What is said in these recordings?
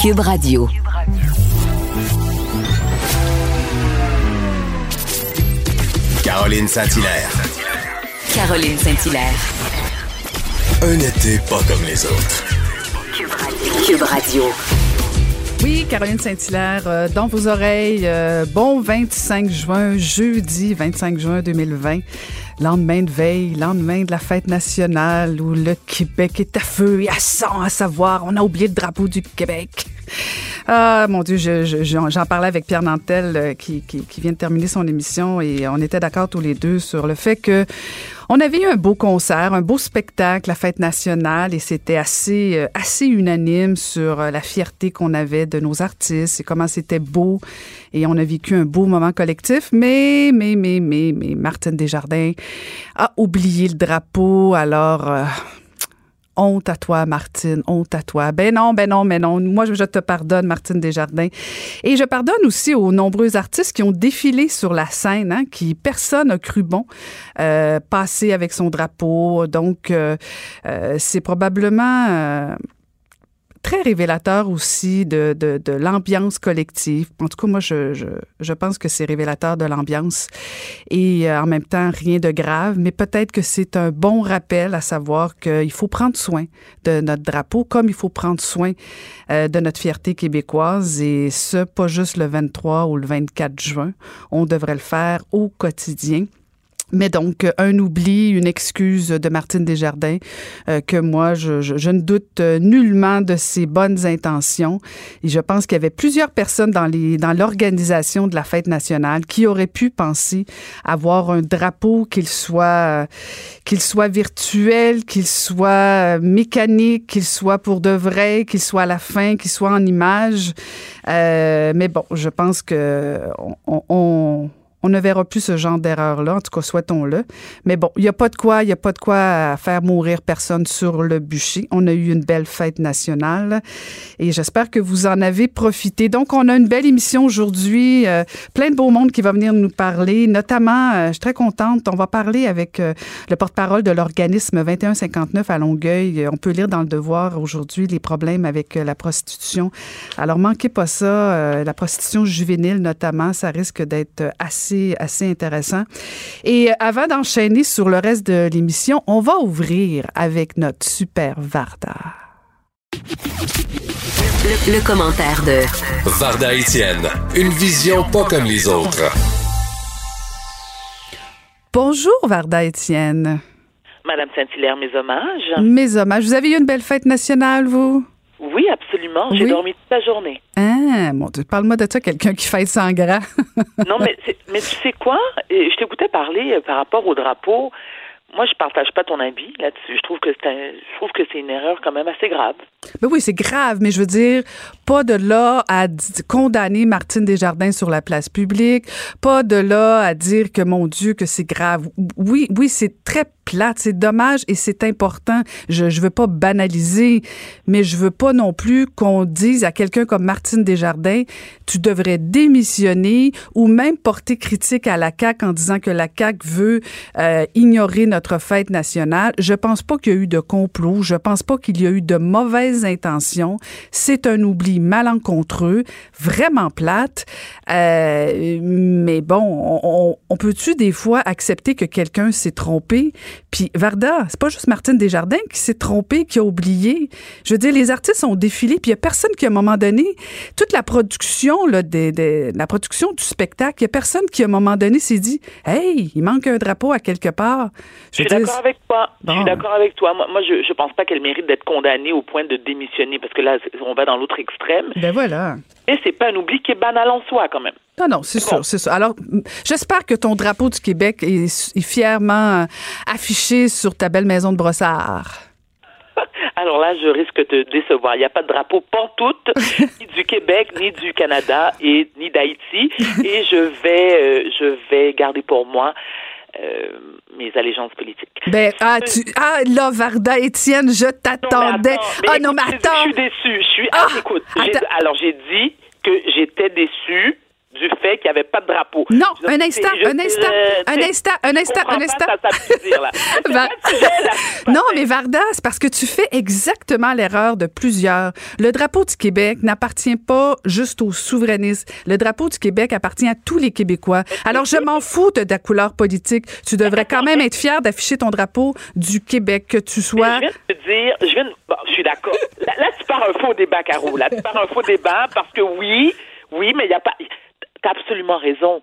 Cube Radio. Caroline Saint-Hilaire. Caroline Saint-Hilaire. Un été pas comme les autres. Cube Radio. Oui, Caroline Saint-Hilaire, euh, dans vos oreilles, euh, bon 25 juin, jeudi 25 juin 2020, lendemain de veille, lendemain de la fête nationale où le Québec est à feu et à sang, à savoir, on a oublié le drapeau du Québec. Ah, mon Dieu, j'en je, j'en parlais avec Pierre Nantel euh, qui, vient de terminer son émission et on était d'accord tous les deux sur le fait que on avait eu un beau concert, un beau spectacle, la fête nationale, et c'était assez, euh, assez unanime sur euh, la fierté qu'on avait de nos artistes et comment c'était beau. Et on a vécu un beau moment collectif. Mais, mais, mais, mais, mais, Martine Desjardins a oublié le drapeau. Alors, euh, honte à toi, Martine, honte à toi. Ben non, ben non, ben non. Moi, je te pardonne, Martine Desjardins. Et je pardonne aussi aux nombreux artistes qui ont défilé sur la scène, hein, qui personne n'a cru bon euh, passer avec son drapeau. Donc, euh, euh, c'est probablement euh, très révélateur aussi de, de, de l'ambiance collective. En tout cas, moi, je, je, je pense que c'est révélateur de l'ambiance et euh, en même temps, rien de grave, mais peut-être que c'est un bon rappel à savoir qu'il faut prendre soin de notre drapeau comme il faut prendre soin euh, de notre fierté québécoise et ce, pas juste le 23 ou le 24 juin. On devrait le faire au quotidien. Mais donc, un oubli, une excuse de Martine Desjardins, euh, que moi, je, je, je, ne doute nullement de ses bonnes intentions. Et je pense qu'il y avait plusieurs personnes dans dans l'organisation de la fête nationale qui auraient pu penser avoir un drapeau, qu'il soit qu'il soit virtuel, qu'il soit mécanique, qu'il soit pour de vrai, qu'il soit à la fin, qu'il soit en image. Euh, mais bon, je pense que on, on on ne verra plus ce genre d'erreur-là. En tout cas, souhaitons-le. Mais bon, il n'y a pas de quoi, il a pas de quoi faire mourir personne sur le bûcher. On a eu une belle fête nationale et j'espère que vous en avez profité. Donc, on a une belle émission aujourd'hui. Euh, plein de beau monde qui va venir nous parler. Notamment, euh, je suis très contente. On va parler avec euh, le porte-parole de l'organisme 2159 à Longueuil. On peut lire dans le Devoir aujourd'hui les problèmes avec la prostitution. Alors, manquez pas ça. la prostitution juvénile, notamment, ça risque d'être assez assez, assez intéressant. Et avant d'enchaîner sur le reste de l'émission, on va ouvrir avec notre super Varda. Le, le, commentaire de Varda Étienne, une vision pas comme les autres. Bonjour Varda Étienne. Madame Saint-Hilaire, mes hommages. Mes hommages. Vous avez eu une belle fête nationale, vous? Oui, absolument. J'ai Oui. dormi toute la journée. Ah, mon Dieu, parle-moi de ça, quelqu'un qui fête sans gras. non, mais, mais tu sais quoi? Euh, Je t'écoutais parler euh, par rapport au drapeau. Moi, je partage pas ton avis là-dessus. Je trouve que c'est un- je trouve que c'est une erreur quand même assez grave. Ben oui, c'est grave, mais je veux dire, pas de là à condamner Martine Desjardins sur la place publique, pas de là à dire que, mon Dieu, que c'est grave. Oui, oui, c'est très plate, c'est dommage et c'est important. Je, je veux pas banaliser, mais je veux pas non plus qu'on dise à quelqu'un comme Martine Desjardins, tu devrais démissionner ou même porter critique à la CAQ en disant que la CAQ veut euh, ignorer notre fête nationale. Je pense pas qu'il y a eu de complot. Je pense pas qu'il y a eu de mauvaises intentions. C'est un oubli malencontreux, vraiment plate. Euh, mais bon, on, peut-tu des fois accepter que quelqu'un s'est trompé? Puis Varda, c'est pas juste Martine Desjardins qui s'est trompé, qui a oublié. Je veux dire, les artistes ont défilé, puis il y a personne qui, à un moment donné, toute la production, là, des, des- la production du spectacle, il y a personne qui, à un moment donné, s'est dit, hey, il manque un drapeau à quelque part. Je suis d'accord avec toi. Je suis d'accord avec toi. Moi, moi, je, je pense pas qu'elle mérite d'être condamnée au point de démissionner parce que là, on va dans l'autre extrême. Ben voilà. Mais c'est pas un oubli qui est banal en soi quand même. Non, non, c'est sûr, c'est sûr. Alors, j'espère que ton drapeau du Québec est, est fièrement euh, affiché sur ta belle maison de brossard. Alors là, je risque de te décevoir. Il n'y a pas de drapeau pantoute, ni du Québec, ni du Canada, et ni d'Haïti. Et je vais, euh, je vais garder pour moi euh, mes allégeances politiques. Ben, ah, tu, ah, là, Varda, Étienne, je t'attendais. Ah, non, mais attends. Je suis déçue. Je suis. Ah, ah, écoute, alors j'ai dit que j'étais déçue du fait qu'il n'y avait pas de drapeau. Non, un instant, un instant, euh, un instant, un instant, un instant. Non, mais Varda, c'est parce que tu fais exactement l'erreur de plusieurs. Le drapeau du Québec n'appartient pas juste aux souverainistes. Le drapeau du Québec appartient à tous les Québécois. Alors, je m'en fous de ta couleur politique. Tu devrais quand même être fier d'afficher ton drapeau du Québec, que tu Mais sois. Je viens de te dire, je viens de, bon, je suis d'accord. Là, là, tu pars un faux débat, Caro. Là, tu pars un faux débat parce que oui, oui, mais il n'y a pas. T'as absolument raison.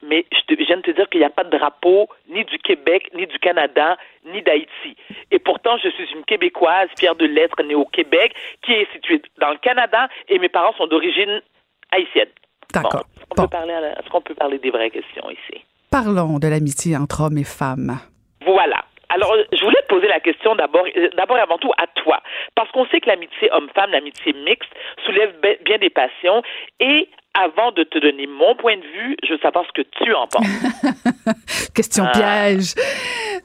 Mais je, te- je viens de te dire qu'il n'y a pas de drapeau ni du Québec, ni du Canada, ni d'Haïti. Et pourtant, je suis une Québécoise, fière de l'être, née au Québec, qui est située dans le Canada, et mes parents sont d'origine haïtienne. D'accord. Bon, est-ce qu'on Bon. est-ce qu'on peut parler des vraies questions ici? Parlons de l'amitié entre hommes et femmes. Voilà. Alors, je voulais te poser la question d'abord, euh, d'abord et avant tout à toi, parce qu'on sait que l'amitié homme-femme, l'amitié mixte, soulève bien des passions. Et avant de te donner mon point de vue, je veux savoir ce que tu en penses. Question Ah. piège.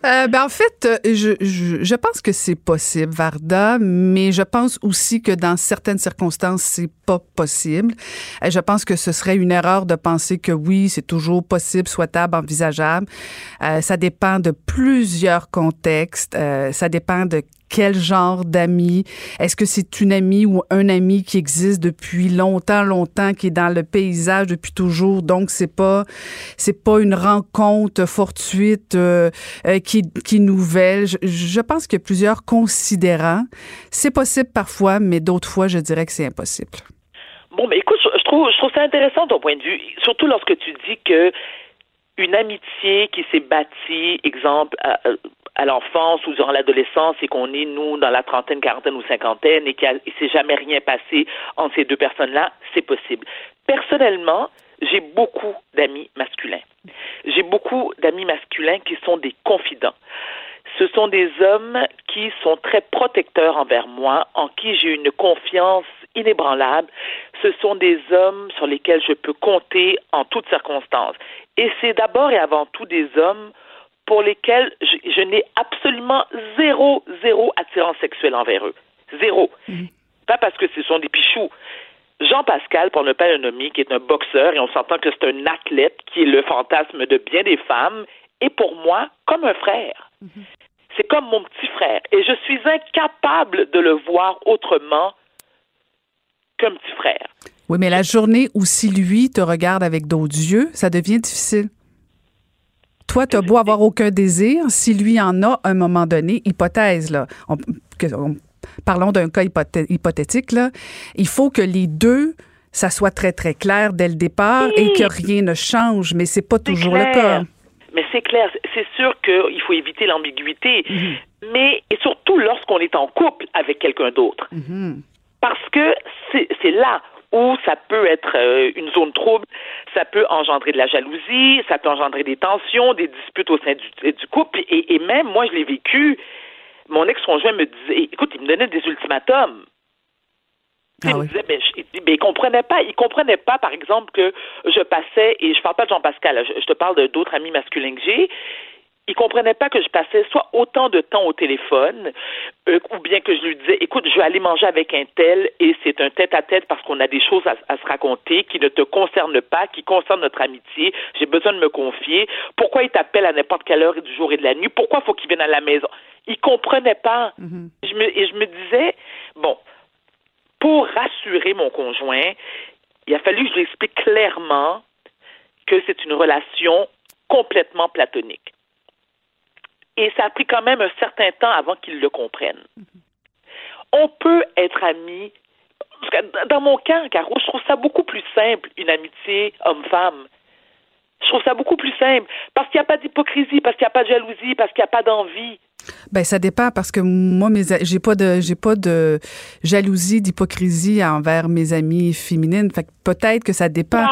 Euh, ben en fait, je, je, je pense que c'est possible, Varda, mais je pense aussi que dans certaines circonstances, c'est pas possible. Euh, je pense que ce serait une erreur de penser que oui, c'est toujours possible, souhaitable, envisageable. Euh, ça dépend de plusieurs contextes. Euh, ça dépend de quel genre d'amis? Est-ce que c'est une amie ou un ami qui existe depuis longtemps, longtemps, qui est dans le paysage depuis toujours? Donc, c'est pas, c'est pas une rencontre fortuite euh, euh, qui, qui est nouvelle. Je, je pense qu'il y a plusieurs considérants. C'est possible parfois, mais d'autres fois, je dirais que c'est impossible. Bon, mais écoute, je, trouve, je trouve ça intéressant ton point de vue, surtout lorsque tu dis que une amitié qui s'est bâtie, exemple, à, à l'enfance ou durant l'adolescence et qu'on est, nous, dans la trentaine, quarantaine ou cinquantaine et qu'il ne s'est jamais rien passé entre ces deux personnes-là, c'est possible. Personnellement, j'ai beaucoup d'amis masculins. J'ai beaucoup d'amis masculins qui sont des confidents. Ce sont des hommes qui sont très protecteurs envers moi, en qui j'ai une confiance inébranlable. Ce sont des hommes sur lesquels je peux compter en toutes circonstances. Et c'est d'abord et avant tout des hommes pour lesquels je, je n'ai absolument zéro, zéro attirance sexuelle envers eux. Zéro. Pas parce que ce sont des pichous. Jean Pascal, pour ne pas le nommer, qui est un boxeur, et on s'entend que c'est un athlète qui est le fantasme de bien des femmes, est pour moi comme un frère. C'est comme mon petit frère. Et je suis incapable de le voir autrement qu'un petit frère. Oui, mais la journée où si lui te regarde avec d'autres yeux, ça devient difficile. Toi, tu as beau avoir aucun désir, si lui en a à un moment donné, hypothèse, là, on- que- on- parlons d'un cas hypothé- hypothétique, là, il faut que les deux, ça soit très, très clair dès le départ et que rien ne change, mais c'est pas toujours le cas. Mais c'est clair, c'est sûr qu'il faut éviter l'ambiguïté, mais et surtout lorsqu'on est en couple avec quelqu'un d'autre. Parce que c'est là où ça peut être euh, une zone trouble, ça peut engendrer de la jalousie, ça peut engendrer des tensions, des disputes au sein du, du couple, et, et même moi, je l'ai vécu. Mon ex-conjoint me disait, écoute, il me donnait des ultimatums. Ah il me disait, je- il, il comprenait pas, il comprenait pas, par exemple, que je passais, et je parle pas de Jean-Pascal, je, je te parle d'autres amis masculins que j'ai, il comprenait pas que je passais soit autant de temps au téléphone, euh, ou bien que je lui disais, écoute, je vais aller manger avec un tel, et c'est un tête-à-tête parce qu'on a des choses à, à se raconter qui ne te concernent pas, qui concernent notre amitié, j'ai besoin de me confier, pourquoi il t'appelle à n'importe quelle heure du jour et de la nuit, pourquoi faut qu'il vienne à la maison? Il comprenait pas. je me, et je me disais, bon, pour rassurer mon conjoint, il a fallu que je lui explique clairement que c'est une relation complètement platonique. Et ça a pris quand même un certain temps avant qu'il le comprenne. On peut être amis. Dans mon cas, Caro, je trouve ça beaucoup plus simple, une amitié homme-femme. Je trouve ça beaucoup plus simple. Parce qu'il n'y a pas d'hypocrisie, parce qu'il n'y a pas de jalousie, parce qu'il n'y a pas d'envie. Ben ça dépend parce que moi mes j'ai pas de j'ai pas de jalousie d'hypocrisie envers mes amies féminines fait que peut-être que ça dépend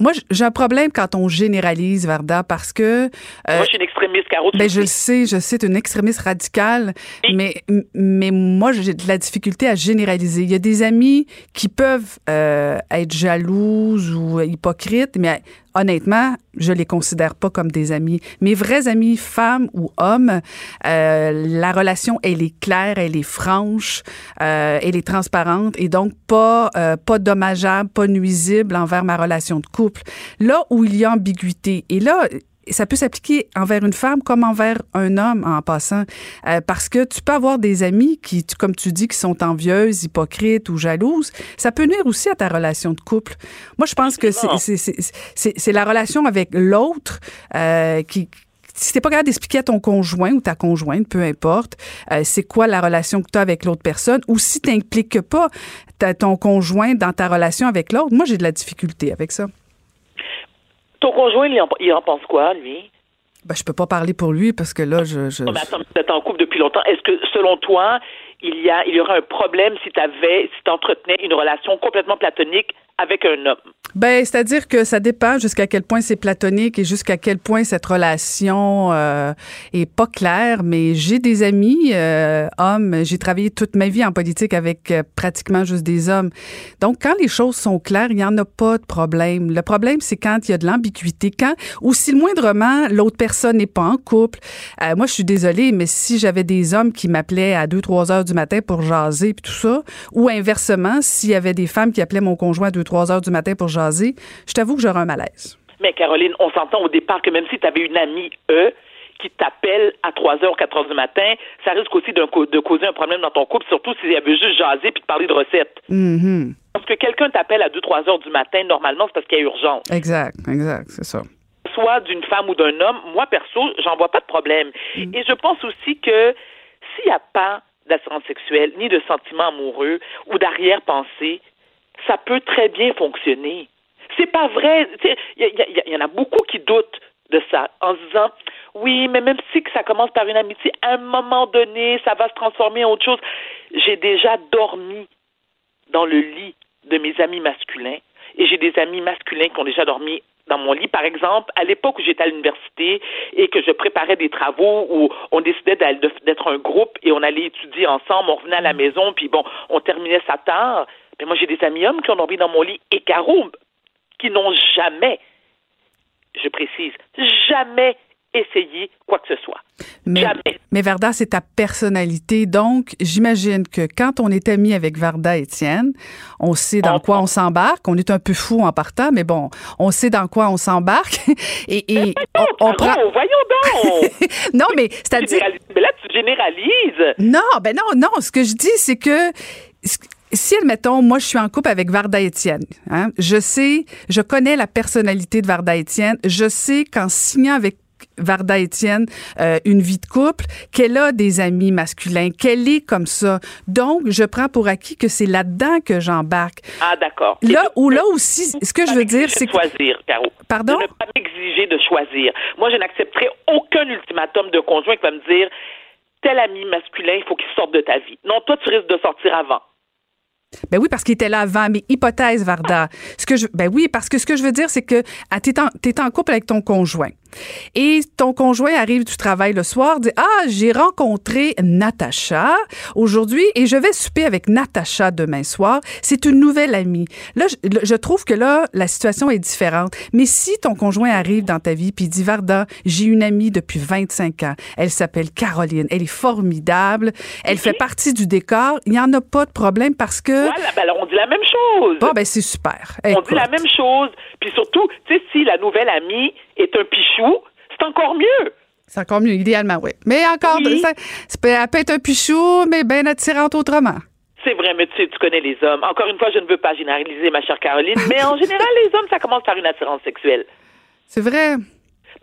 Moi, j'ai un problème quand on généralise, Varda, parce que... euh, Moi, je suis une extrémiste, Caro. ben, je le sais. je sais, tu es une extrémiste radicale, mais, mais moi, j'ai de la difficulté à généraliser. Il y a des amis qui peuvent euh, être jalouses ou hypocrites, mais honnêtement, je les considère pas comme des amis. Mes vrais amis, femmes ou hommes, euh, la relation, elle est claire, elle est franche, euh, elle est transparente et donc pas, euh, pas dommageable, pas nuisible envers ma relation de couple. Là où il y a ambiguïté, et là, ça peut s'appliquer envers une femme comme envers un homme en passant. Euh, parce que tu peux avoir des amis qui, tu- comme tu dis, qui sont envieuses, hypocrites ou jalouses. Ça peut nuire aussi à ta relation de couple. Moi, je pense que c'est- la relation avec l'autre euh, qui si t'es pas capable d'expliquer à ton conjoint ou ta conjointe, peu importe, euh, c'est quoi la relation que tu as avec l'autre personne, ou si tu n'impliques pas ton conjoint dans ta relation avec l'autre, moi j'ai de la difficulté avec ça. Ton conjoint, il en, il en pense quoi, lui? Ben, je peux pas parler pour lui parce que là, je. je- Non, mais attends, vous êtes en couple depuis longtemps. Est-ce que, selon toi, il y a, il y aurait un problème si tu avais, si tu entretenais une relation complètement platonique avec un homme? Ben, c'est-à-dire que ça dépend jusqu'à quel point c'est platonique et jusqu'à quel point cette relation euh, est pas claire. Mais j'ai des amis euh, hommes. J'ai travaillé toute ma vie en politique avec euh, pratiquement juste des hommes. Donc, quand les choses sont claires, il y en a pas de problème. Le problème, c'est quand il y a de l'ambiguïté, quand ou si le moindrement l'autre personne n'est pas en couple. Moi, je suis désolée, mais si j'avais des hommes qui m'appelaient à 2-3 heures du matin pour jaser puis tout ça, ou inversement, s'il y avait des femmes qui appelaient mon conjoint à 2-3 heures du matin pour jaser, je t'avoue que j'aurais un malaise. Mais Caroline, on s'entend au départ que même si tu avais une amie, eux, qui t'appelle à 3 heures, 4 heures du matin, ça risque aussi de causer un problème dans ton couple, surtout s'il avait juste jasé puis te parler de recettes. Mhm. Parce que quelqu'un t'appelle à 2-3 heures du matin, normalement, c'est parce qu'il y a urgence. Exact, exact, c'est ça. soit d'une femme ou d'un homme, moi perso, j'en vois pas de problème. Et je pense aussi que s'il n'y a pas d'assurance sexuelle, ni de sentiments amoureux ou d'arrière-pensée, ça peut très bien fonctionner. C'est pas vrai. Il y, en a beaucoup qui doutent de ça en se disant oui, mais même si que ça commence par une amitié, à un moment donné, ça va se transformer en autre chose. J'ai déjà dormi dans le lit de mes amis masculins et j'ai des amis masculins qui ont déjà dormi dans mon lit. Par exemple, à l'époque où j'étais à l'université et que je préparais des travaux où on décidait d'être un groupe et on allait étudier ensemble, on revenait à la maison, puis bon, on terminait ça tard. Mais moi, j'ai des amis hommes qui ont dormi dans mon lit et Caro, qui n'ont jamais, je précise, jamais essayé quoi que ce soit. Mais, Jamais. mais Varda, c'est ta personnalité. Donc, j'imagine que quand on est ami avec Varda Étienne, on sait dans On- quoi on s'embarque. On est un peu fou en partant, mais bon, on sait dans quoi on s'embarque. et et on, on prend. Voyons donc! Non, mais c'est-à-dire. mais là, tu généralises. Non, ben non, non. Ce que je dis, c'est que si, admettons, moi, je suis en couple avec Varda Étienne, hein, je sais, je connais la personnalité de Varda Étienne, je sais qu'en signant avec Varda Étienne euh, une vie de couple, qu'elle a des amis masculins, qu'elle est comme ça. Donc, je prends pour acquis que c'est là-dedans que j'embarque. Ah, d'accord. Là de- là aussi, ce que je veux dire, c'est que choisir, Caro. Pardon? De ne pas m'exiger de choisir. Moi, je n'accepterai aucun ultimatum de conjoint qui va me dire tel ami masculin, il faut qu'il sorte de ta vie. Non, toi, tu risques de sortir avant. Ben oui, parce qu'il était là avant. Mais hypothèse, Varda. Ce que je, ben oui, parce que ce que je veux dire, c'est que ah, t'es en, t'es en couple avec ton conjoint. Et ton conjoint arrive du travail le soir, dit Ah, j'ai rencontré Natacha aujourd'hui et je vais souper avec Natacha demain soir. C'est une nouvelle amie. Là, je, trouve que là, la situation est différente. Mais si ton conjoint arrive dans ta vie puis dit Varda, j'ai une amie depuis 25 ans. Elle s'appelle Caroline. Elle est formidable. Elle fait partie du décor. Il n'y en a pas de problème parce que. Voilà, ben alors on dit la même chose. Bon, ben c'est super. on Écoute. dit la même chose. Puis surtout, tu sais, si la nouvelle amie est un pichou, c'est encore mieux. C'est encore mieux, idéalement, oui. Mais encore, Oui. ça, ça peut, elle peut être un pichou, mais bien attirante autrement. C'est vrai, mais tu sais, tu connais les hommes. Encore une fois, je ne veux pas généraliser, ma chère Caroline, mais en général, les hommes, ça commence par une attirance sexuelle. C'est vrai.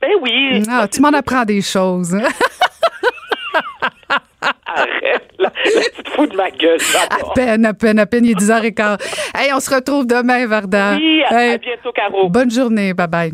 Ben oui. Ah, tu m'en apprends des choses. hein. Arrête, là, là, tu te fous de ma gueule. À peine, à peine, à peine, il est 10h15. Hey, on se retrouve demain, Varda. Oui, à, Hey, à bientôt, Caro. bonne journée. Bye-bye.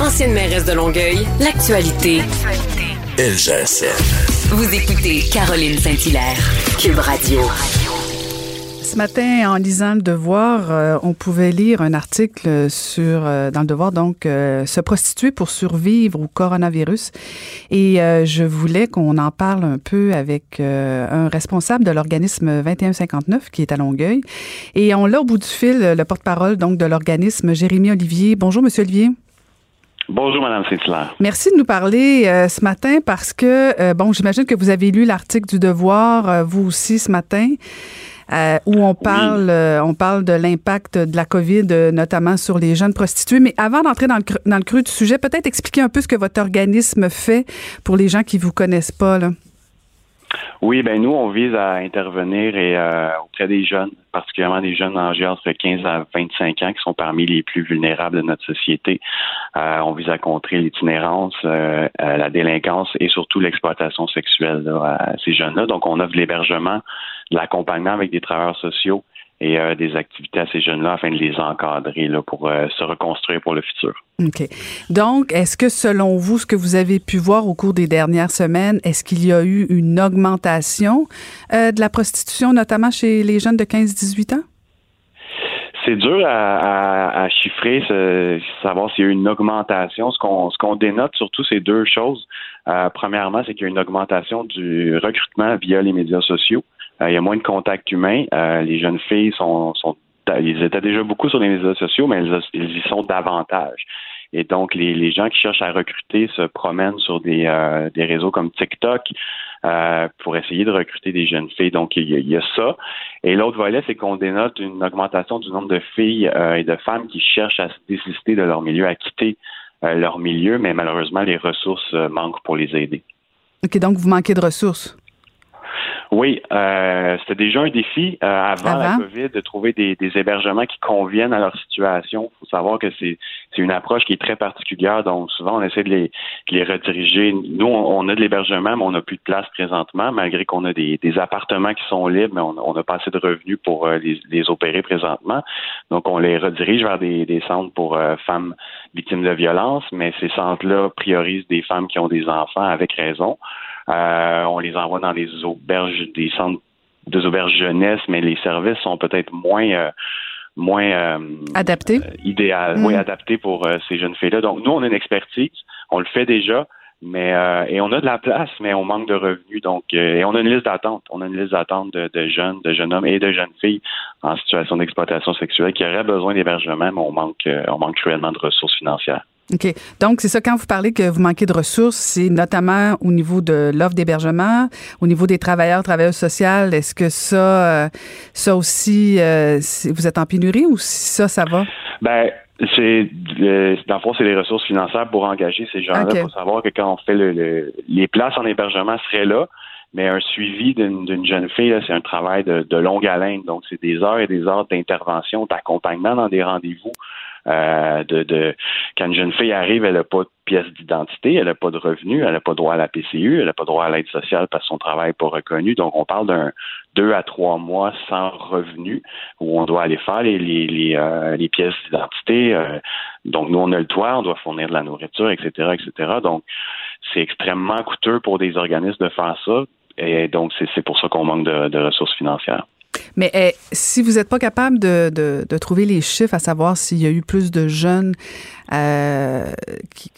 Ancienne mairesse de Longueuil, l'actualité. LGSN. Vous écoutez Caroline Saint-Hilaire, Cube Radio. Ce matin, en lisant Le Devoir, euh, on pouvait lire un article sur euh, dans Le Devoir, donc euh, se prostituer pour survivre au coronavirus. Et euh, je voulais qu'on en parle un peu avec euh, un responsable de l'organisme 2159 qui est à Longueuil. Et on l'a au bout du fil, le porte-parole donc de l'organisme, Jérémy Olivier. Bonjour, Monsieur Olivier. Bonjour, Madame Saint-Hilaire. Merci de nous parler euh, ce matin parce que, euh, bon, j'imagine que vous avez lu l'article du Devoir, euh, vous aussi, ce matin. euh, où on parle, euh, on parle de l'impact de la COVID, notamment sur les jeunes prostituées. Mais avant d'entrer dans le, creux, dans le creux du sujet, peut-être expliquer un peu ce que votre organisme fait pour les gens qui vous connaissent pas. Là. Oui, ben nous, on vise à intervenir et, euh, auprès des jeunes, particulièrement des jeunes âgés entre 15 à 25 ans qui sont parmi les plus vulnérables de notre société. Euh, on vise à contrer l'itinérance, euh, la délinquance et surtout l'exploitation sexuelle là, à ces jeunes-là. Donc, on offre de l'hébergement, de l'accompagnement avec des travailleurs sociaux et euh, des activités à ces jeunes-là afin de les encadrer là, pour euh, se reconstruire pour le futur. OK. Donc, est-ce que selon vous, ce que vous avez pu voir au cours des dernières semaines, est-ce qu'il y a eu une augmentation euh, de la prostitution, notamment chez les jeunes de 15-18 ans? C'est dur à, à, à chiffrer, ce- savoir s'il y a eu une augmentation. Ce qu'on ce qu'on dénote surtout, c'est deux choses. Euh, premièrement, c'est qu'il y a une augmentation du recrutement via les médias sociaux. Euh, il y a moins de contacts humains. Euh, les jeunes filles sont, sont ils étaient déjà beaucoup sur les médias sociaux, mais elles y sont davantage. Et donc, les, gens qui cherchent à recruter se promènent sur des, euh, des réseaux comme TikTok pour essayer de recruter des jeunes filles. Donc, il y a, ça. Et l'autre volet, c'est qu'on dénote une augmentation du nombre de filles et de femmes qui cherchent à se désister de leur milieu, à quitter leur milieu, mais malheureusement, les ressources manquent pour les aider. OK, donc vous manquez de ressources. Oui, euh, c'était déjà un défi euh, avant, Avant? la COVID de trouver des, des hébergements qui conviennent à leur situation. Il faut savoir que c'est c'est une approche qui est très particulière, donc souvent on essaie de les, de les rediriger. Nous, on, on a de l'hébergement, mais on n'a plus de place présentement, malgré qu'on a des, des appartements qui sont libres, mais on n'a pas assez de revenus pour euh, les, les opérer présentement. Donc on les redirige vers des, des centres pour euh, femmes victimes de violence, mais ces centres-là priorisent des femmes qui ont des enfants avec raison. Euh, on les envoie dans des auberges, des centres des auberges jeunesse, mais les services sont peut-être moins euh, moins euh, Adapté? idéal, Mm. adapté pour euh, ces jeunes filles-là. Donc nous, on a une expertise, on le fait déjà, mais euh, et on a de la place, mais on manque de revenus. Donc euh, et on a une liste d'attente. On a une liste d'attente de, de jeunes, de jeunes hommes et de jeunes filles en situation d'exploitation sexuelle qui auraient besoin d'hébergement, mais on manque euh, on manque cruellement de ressources financières. OK. Donc, c'est ça, quand vous parlez que vous manquez de ressources, c'est notamment au niveau de l'offre d'hébergement, au niveau des travailleurs, travailleuses sociales. Est-ce que ça, euh, ça aussi, euh, vous êtes en pénurie ou si ça, ça va? Ben, c'est euh, dans le fond, c'est les ressources financières pour engager ces gens-là. Il Ok. faut savoir que quand on fait le, le- les places en hébergement seraient là, mais un suivi d'une jeune fille, c'est un travail de, de longue haleine. Donc, c'est des heures et des heures d'intervention, d'accompagnement dans des rendez-vous. Euh, de, de quand une jeune fille arrive, elle n'a pas de pièce d'identité, elle n'a pas de revenus, elle n'a pas droit à la PCU, elle n'a pas droit à l'aide sociale parce que son travail n'est pas reconnu. Donc, on parle d'un deux à trois mois sans revenus où on doit aller faire les, les, les, euh, les pièces d'identité. euh, donc, nous, on a le toit, on doit fournir de la nourriture, etc., etc. Donc, c'est extrêmement coûteux pour des organismes de faire ça. Et donc, c'est c'est pour ça qu'on manque de, de ressources financières. Mais eh, si vous n'êtes pas capable de, de, de trouver les chiffres, à savoir s'il y a eu plus de jeunes euh, qui,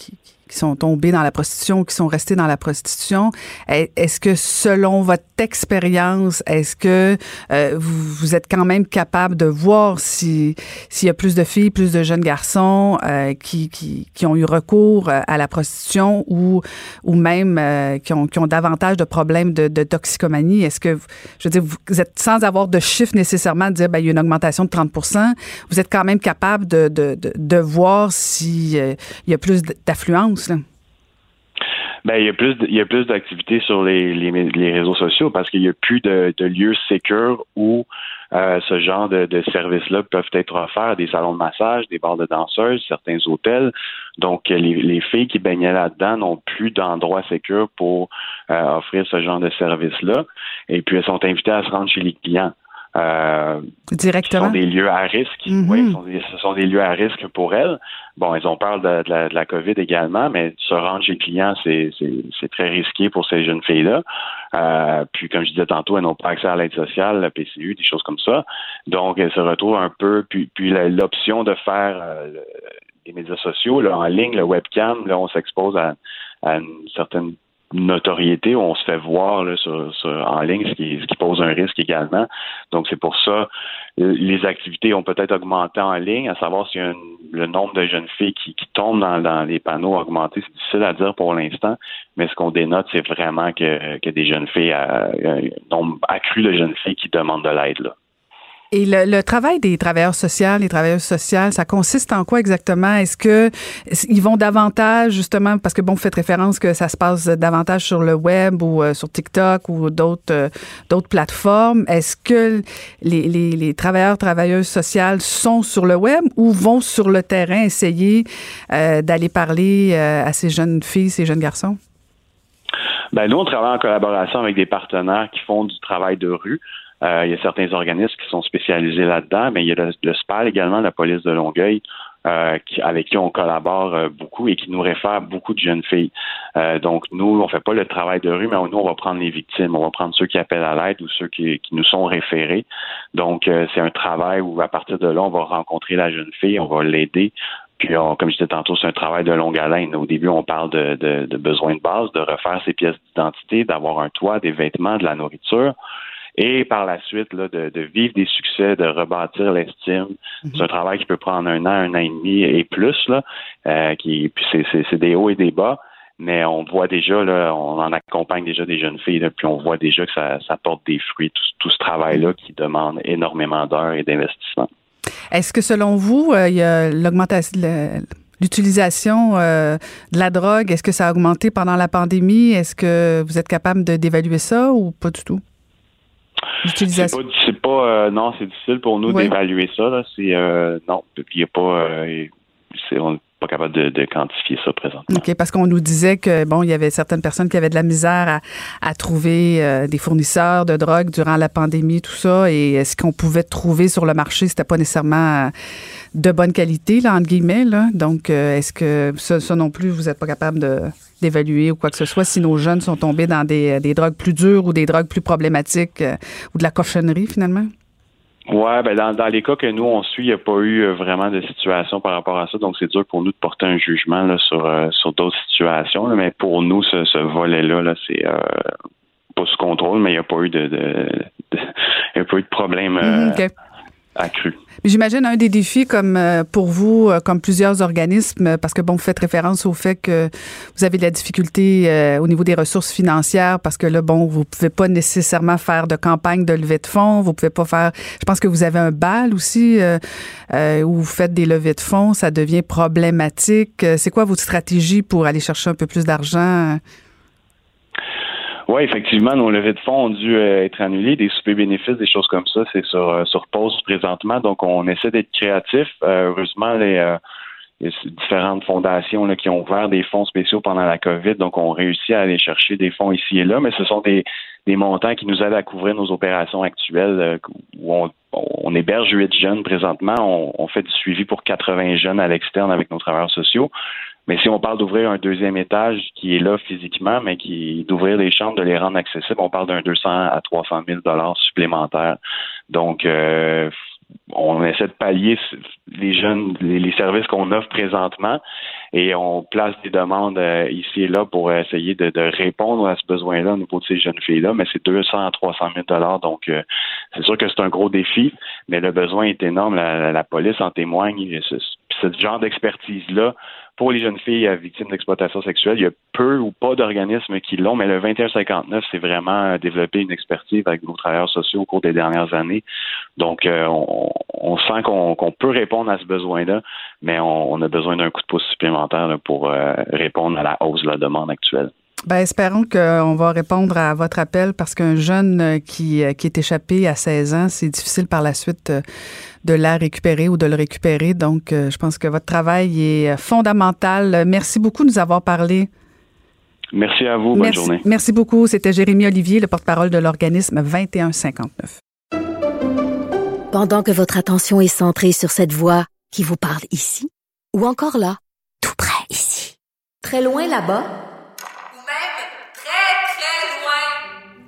sont tombés dans la prostitution, qui sont restés dans la prostitution, est-ce que selon votre expérience, est-ce que euh, vous, êtes quand même capable de voir si s'il y a plus de filles, plus de jeunes garçons euh, qui, qui, qui ont eu recours euh, à la prostitution ou ou même qui, ont, qui ont davantage de problèmes de, toxicomanie? Est-ce que, je veux dire, vous êtes sans avoir de chiffres nécessairement, de dire, ben, il y a une augmentation de 30% vous êtes quand même capable de, de, de, de voir s'il y a plus d'affluence, Ben, il y a plus, d'activités sur les, réseaux sociaux parce qu'il n'y a plus de, lieux sécurs où euh, ce genre de, services-là peuvent être offerts des salons de massage, des bars de danseuses, certains hôtels. Donc, les, les filles qui baignaient là-dedans n'ont plus d'endroit sécur pour euh, offrir ce genre de services-là. Et puis, elles sont invitées à se rendre chez les clients. Euh, Directement? Ce sont des lieux à risque. Mhm. Oui, ce sont, des, ce sont des lieux à risque pour elles. Bon, ils ont peur de, de la, de la COVID également, mais se rendre chez le client, c'est c'est très risqué pour ces jeunes filles-là. Euh, puis, comme je disais tantôt, elles n'ont pas accès à l'aide sociale, la PCU, des choses comme ça. Donc, elles se retrouvent un peu. Puis, puis l'option de faire euh, les médias sociaux là, en ligne, le webcam, là, on s'expose à, à une certaine notoriété on se fait voir là, sur, en ligne, ce qui, ce pose un risque également. Donc, c'est pour ça euh, les activités ont peut-être augmenté en ligne, à savoir si le nombre de jeunes filles qui, tombent dans, les panneaux a augmenté, c'est difficile à dire pour l'instant, mais ce qu'on dénote, c'est vraiment que, des jeunes filles, euh, un nombre accru de jeunes filles qui demandent de l'aide. Et le, le travail des travailleurs sociaux, les travailleuses sociales, ça consiste en quoi exactement? Est-ce que ils vont davantage, justement, parce que bon, vous faites référence que ça se passe davantage sur le web ou euh, sur TikTok ou d'autres euh, d'autres plateformes. Est-ce que les, les, les travailleurs, travailleuses sociales sont sur le web ou vont sur le terrain essayer euh, d'aller parler euh, à ces jeunes filles, ces jeunes garçons? Ben, nous, on travaille en collaboration avec des partenaires qui font du travail de rue. Euh, il y a certains organismes qui sont spécialisés là-dedans, mais il y a le, SPAL également, la police de Longueuil, euh, qui- avec qui on collabore euh, beaucoup et qui nous réfère beaucoup de jeunes filles. Euh, donc, nous, on fait pas le travail de rue, mais nous, on va prendre les victimes, on va prendre ceux qui appellent à l'aide ou ceux qui, qui nous sont référés. Donc, euh, c'est un travail où, à partir de là, on va rencontrer la jeune fille, on va l'aider. Puis, on- comme je disais tantôt, c'est un travail de longue haleine. Au début, on parle de, de, de besoins de base, de refaire ses pièces d'identité, d'avoir un toit, des vêtements, de la nourriture. Et par la suite, là, de, de vivre des succès, de rebâtir l'estime. C'est un travail qui peut prendre un an, un an et demi et plus. Là, euh, qui, puis c'est, des hauts et des bas. Mais on voit déjà, là, on en accompagne déjà des jeunes filles, là, puis on voit déjà que ça, ça porte des fruits, tout, tout ce travail-là qui demande énormément d'heures et d'investissement. Est-ce que selon vous, euh, il y a l'augmentation, l'utilisation euh, de la drogue, est-ce que ça a augmenté pendant la pandémie? Est-ce que vous êtes capable d'évaluer ça ou pas du tout? C'est pas, c'est pas euh, non, c'est difficile pour nous Oui. d'évaluer ça. Là. C'est euh, non, il y a pas, euh, c'est, on pas capable de, quantifier ça présentement. OK, parce qu'on nous disait que bon, il y avait certaines personnes qui avaient de la misère à, à trouver euh, des fournisseurs de drogue durant la pandémie, tout ça, et ce qu'on pouvait trouver sur le marché, c'était pas nécessairement euh, de bonne qualité, là, entre guillemets. Là? Donc, euh, est-ce que ça, ça non plus, vous n'êtes pas capable d'évaluer ou quoi que ce soit si nos jeunes sont tombés dans des, des drogues plus dures ou des drogues plus problématiques euh, ou de la cochonnerie finalement? Ouais, ben dans, dans les cas que nous on suit, il n'y a pas eu euh, vraiment de situation par rapport à ça, donc c'est dur pour nous de porter un jugement là, sur euh, sur d'autres situations. là, mais pour nous, ce, ce volet-là, là, c'est euh, pas sous contrôle, mais il n'y a pas eu de, de, de- y a pas eu de problème euh, Mhm, Mais J'imagine un des défis comme euh, pour vous, euh, comme plusieurs organismes, euh, parce que bon, vous faites référence au fait que vous avez de la difficulté au niveau des ressources financières, parce que là, bon, vous pouvez pas nécessairement faire de campagne de levée de fonds, vous pouvez pas faire. Je pense que vous avez un bal aussi où vous faites des levées de fonds, ça devient problématique. C'est quoi votre stratégie pour aller chercher un peu plus d'argent? Oui, effectivement, nos levées de fonds ont dû euh, être annulées, des soupers bénéfices, des choses comme ça, c'est sur, euh, sur pause présentement. Donc, on essaie d'être créatif. Euh, heureusement, les, différentes fondations qui ont ouvert des fonds spéciaux pendant la COVID, donc on réussit à aller chercher des fonds ici et là, mais ce sont des, montants qui nous aident à couvrir nos opérations actuelles où on, on héberge huit jeunes présentement. On, on fait du suivi pour 80 jeunes à l'externe avec nos travailleurs sociaux. Mais si on parle d'ouvrir un deuxième étage qui est là physiquement, mais qui d'ouvrir les chambres, de les rendre accessibles, on parle d'un 200 à 300 000 dollars supplémentaires. Donc, euh, on essaie de pallier les jeunes, les, services qu'on offre présentement et on place des demandes euh, ici et là pour essayer de, de répondre à ce besoin-là au niveau de ces jeunes filles-là. Mais c'est 200 à 300 000 dollars, donc euh, c'est sûr que c'est un gros défi, mais le besoin est énorme. La, la, la police en témoigne. Ce, ce genre d'expertise-là pour les jeunes filles victimes d'exploitation sexuelle, il y a peu ou pas d'organismes qui l'ont, mais le 2159, c'est vraiment développer une expertise avec nos travailleurs sociaux au cours des dernières années. Donc, euh, on, on, sent qu'on qu peut répondre à ce besoin-là, mais on, on, a besoin d'un coup de pouce supplémentaire là, pour euh, répondre à la hausse de la demande actuelle. Ben, espérons qu'on va répondre à votre appel parce qu'un jeune euh, qui, euh, qui est échappé à 16 ans, c'est difficile par la suite euh, de la récupérer ou de le récupérer. Donc, je pense que votre travail est fondamental. Merci beaucoup de nous avoir parlé. Merci à vous. Bonne merci, journée. Merci beaucoup. C'était Jérémy Olivier, le porte-parole de l'organisme 2159. Pendant que votre attention est centrée sur cette voix qui vous parle ici ou encore là, tout près ici, très loin là-bas, Ou même très, très loin.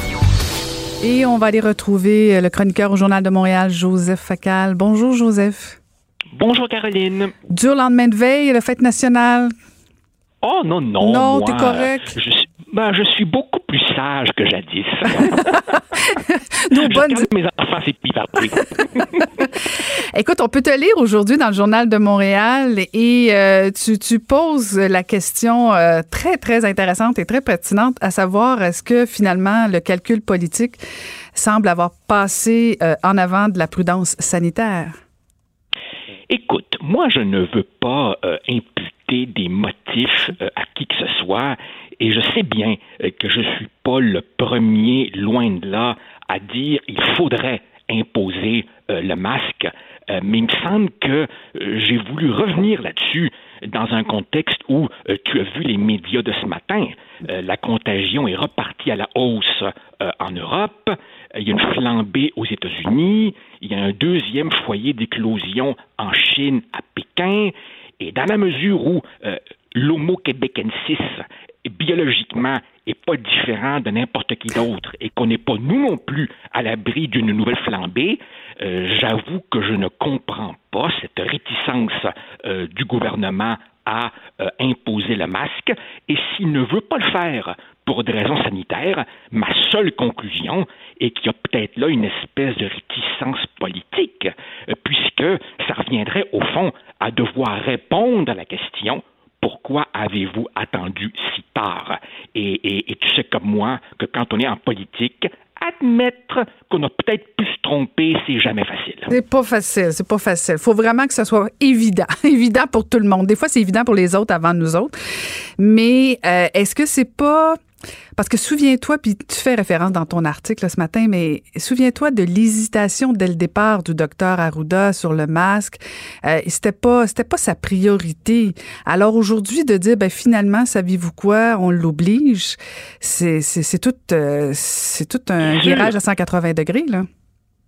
Et on va aller retrouver euh, le chroniqueur au Journal de Montréal, Joseph Facal. Bonjour, Joseph. Bonjour Caroline. Dur lendemain de veille, la fête nationale. Oh non, non. Non, t'es correct. Je ben, je suis beaucoup plus sage que jadis. Nos je bonnes- mes enfants, c'est. Écoute, on peut te lire aujourd'hui dans le Journal de Montréal et euh, tu, tu poses la question euh, très, très intéressante et très pertinente, à savoir est-ce que finalement le calcul politique semble avoir passé euh, en avant de la prudence sanitaire? Écoute, moi, je ne veux pas imputer des motifs à qui que ce soit, et je sais bien euh, que je suis pas le premier, loin de là, à dire il faudrait imposer euh, le masque, Euh, mais il me semble que j'ai voulu revenir là-dessus dans un contexte où tu as vu les médias de ce matin. La contagion est repartie à la hausse en Europe. Il y a une flambée aux États-Unis. Il y a un deuxième foyer d'éclosion en Chine, à Pékin. Et dans la mesure où l'homo québécensis biologiquement est pas différent de n'importe qui d'autre et qu'on n'est pas nous non plus à l'abri d'une nouvelle flambée, euh, j'avoue que je ne comprends pas cette réticence euh, du gouvernement à euh, imposer le masque et s'il ne veut pas le faire pour des raisons sanitaires, ma seule conclusion est qu'il y a peut-être là une espèce de réticence politique, euh, puisque ça reviendrait au fond à devoir répondre à la question pourquoi avez-vous attendu si tard? Et, tu sais comme moi que quand on est en politique, admettre qu'on a peut-être pu se tromper, c'est jamais facile. C'est pas facile, c'est pas facile. Faut vraiment que ce soit évident, évident pour tout le monde. Des fois, c'est évident pour les autres avant nous autres. Mais euh, est-ce que c'est pas parce que souviens-toi, puis tu fais référence dans ton article là, ce matin, mais souviens-toi de l'hésitation dès le départ du docteur Arruda sur le masque. Euh, c'était pas, c'était pas sa priorité. Alors aujourd'hui, de dire, ben finalement, savez-vous quoi, on l'oblige, c'est, c'est, c'est tout, euh, c'est tout un virage à 180 degrés là.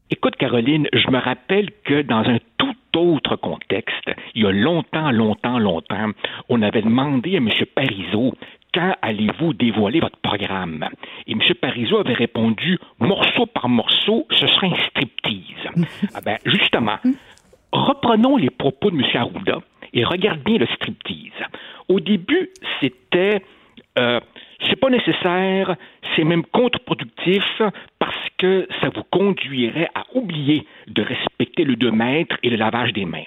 Écoute, Caroline, je me rappelle que dans un tout autre contexte, il y a longtemps, longtemps, longtemps, on avait demandé à M. Parizeau quand allez-vous dévoiler votre programme? Et M. Parizeau avait répondu morceau par morceau, ce serait un striptease. ah ben, justement, reprenons les propos de M. Arruda et regarde bien le striptease. Au début, c'était euh, c'est pas nécessaire, c'est même contre-productif parce que ça vous conduirait à oublier de respecter le 2 mètres et le lavage des mains.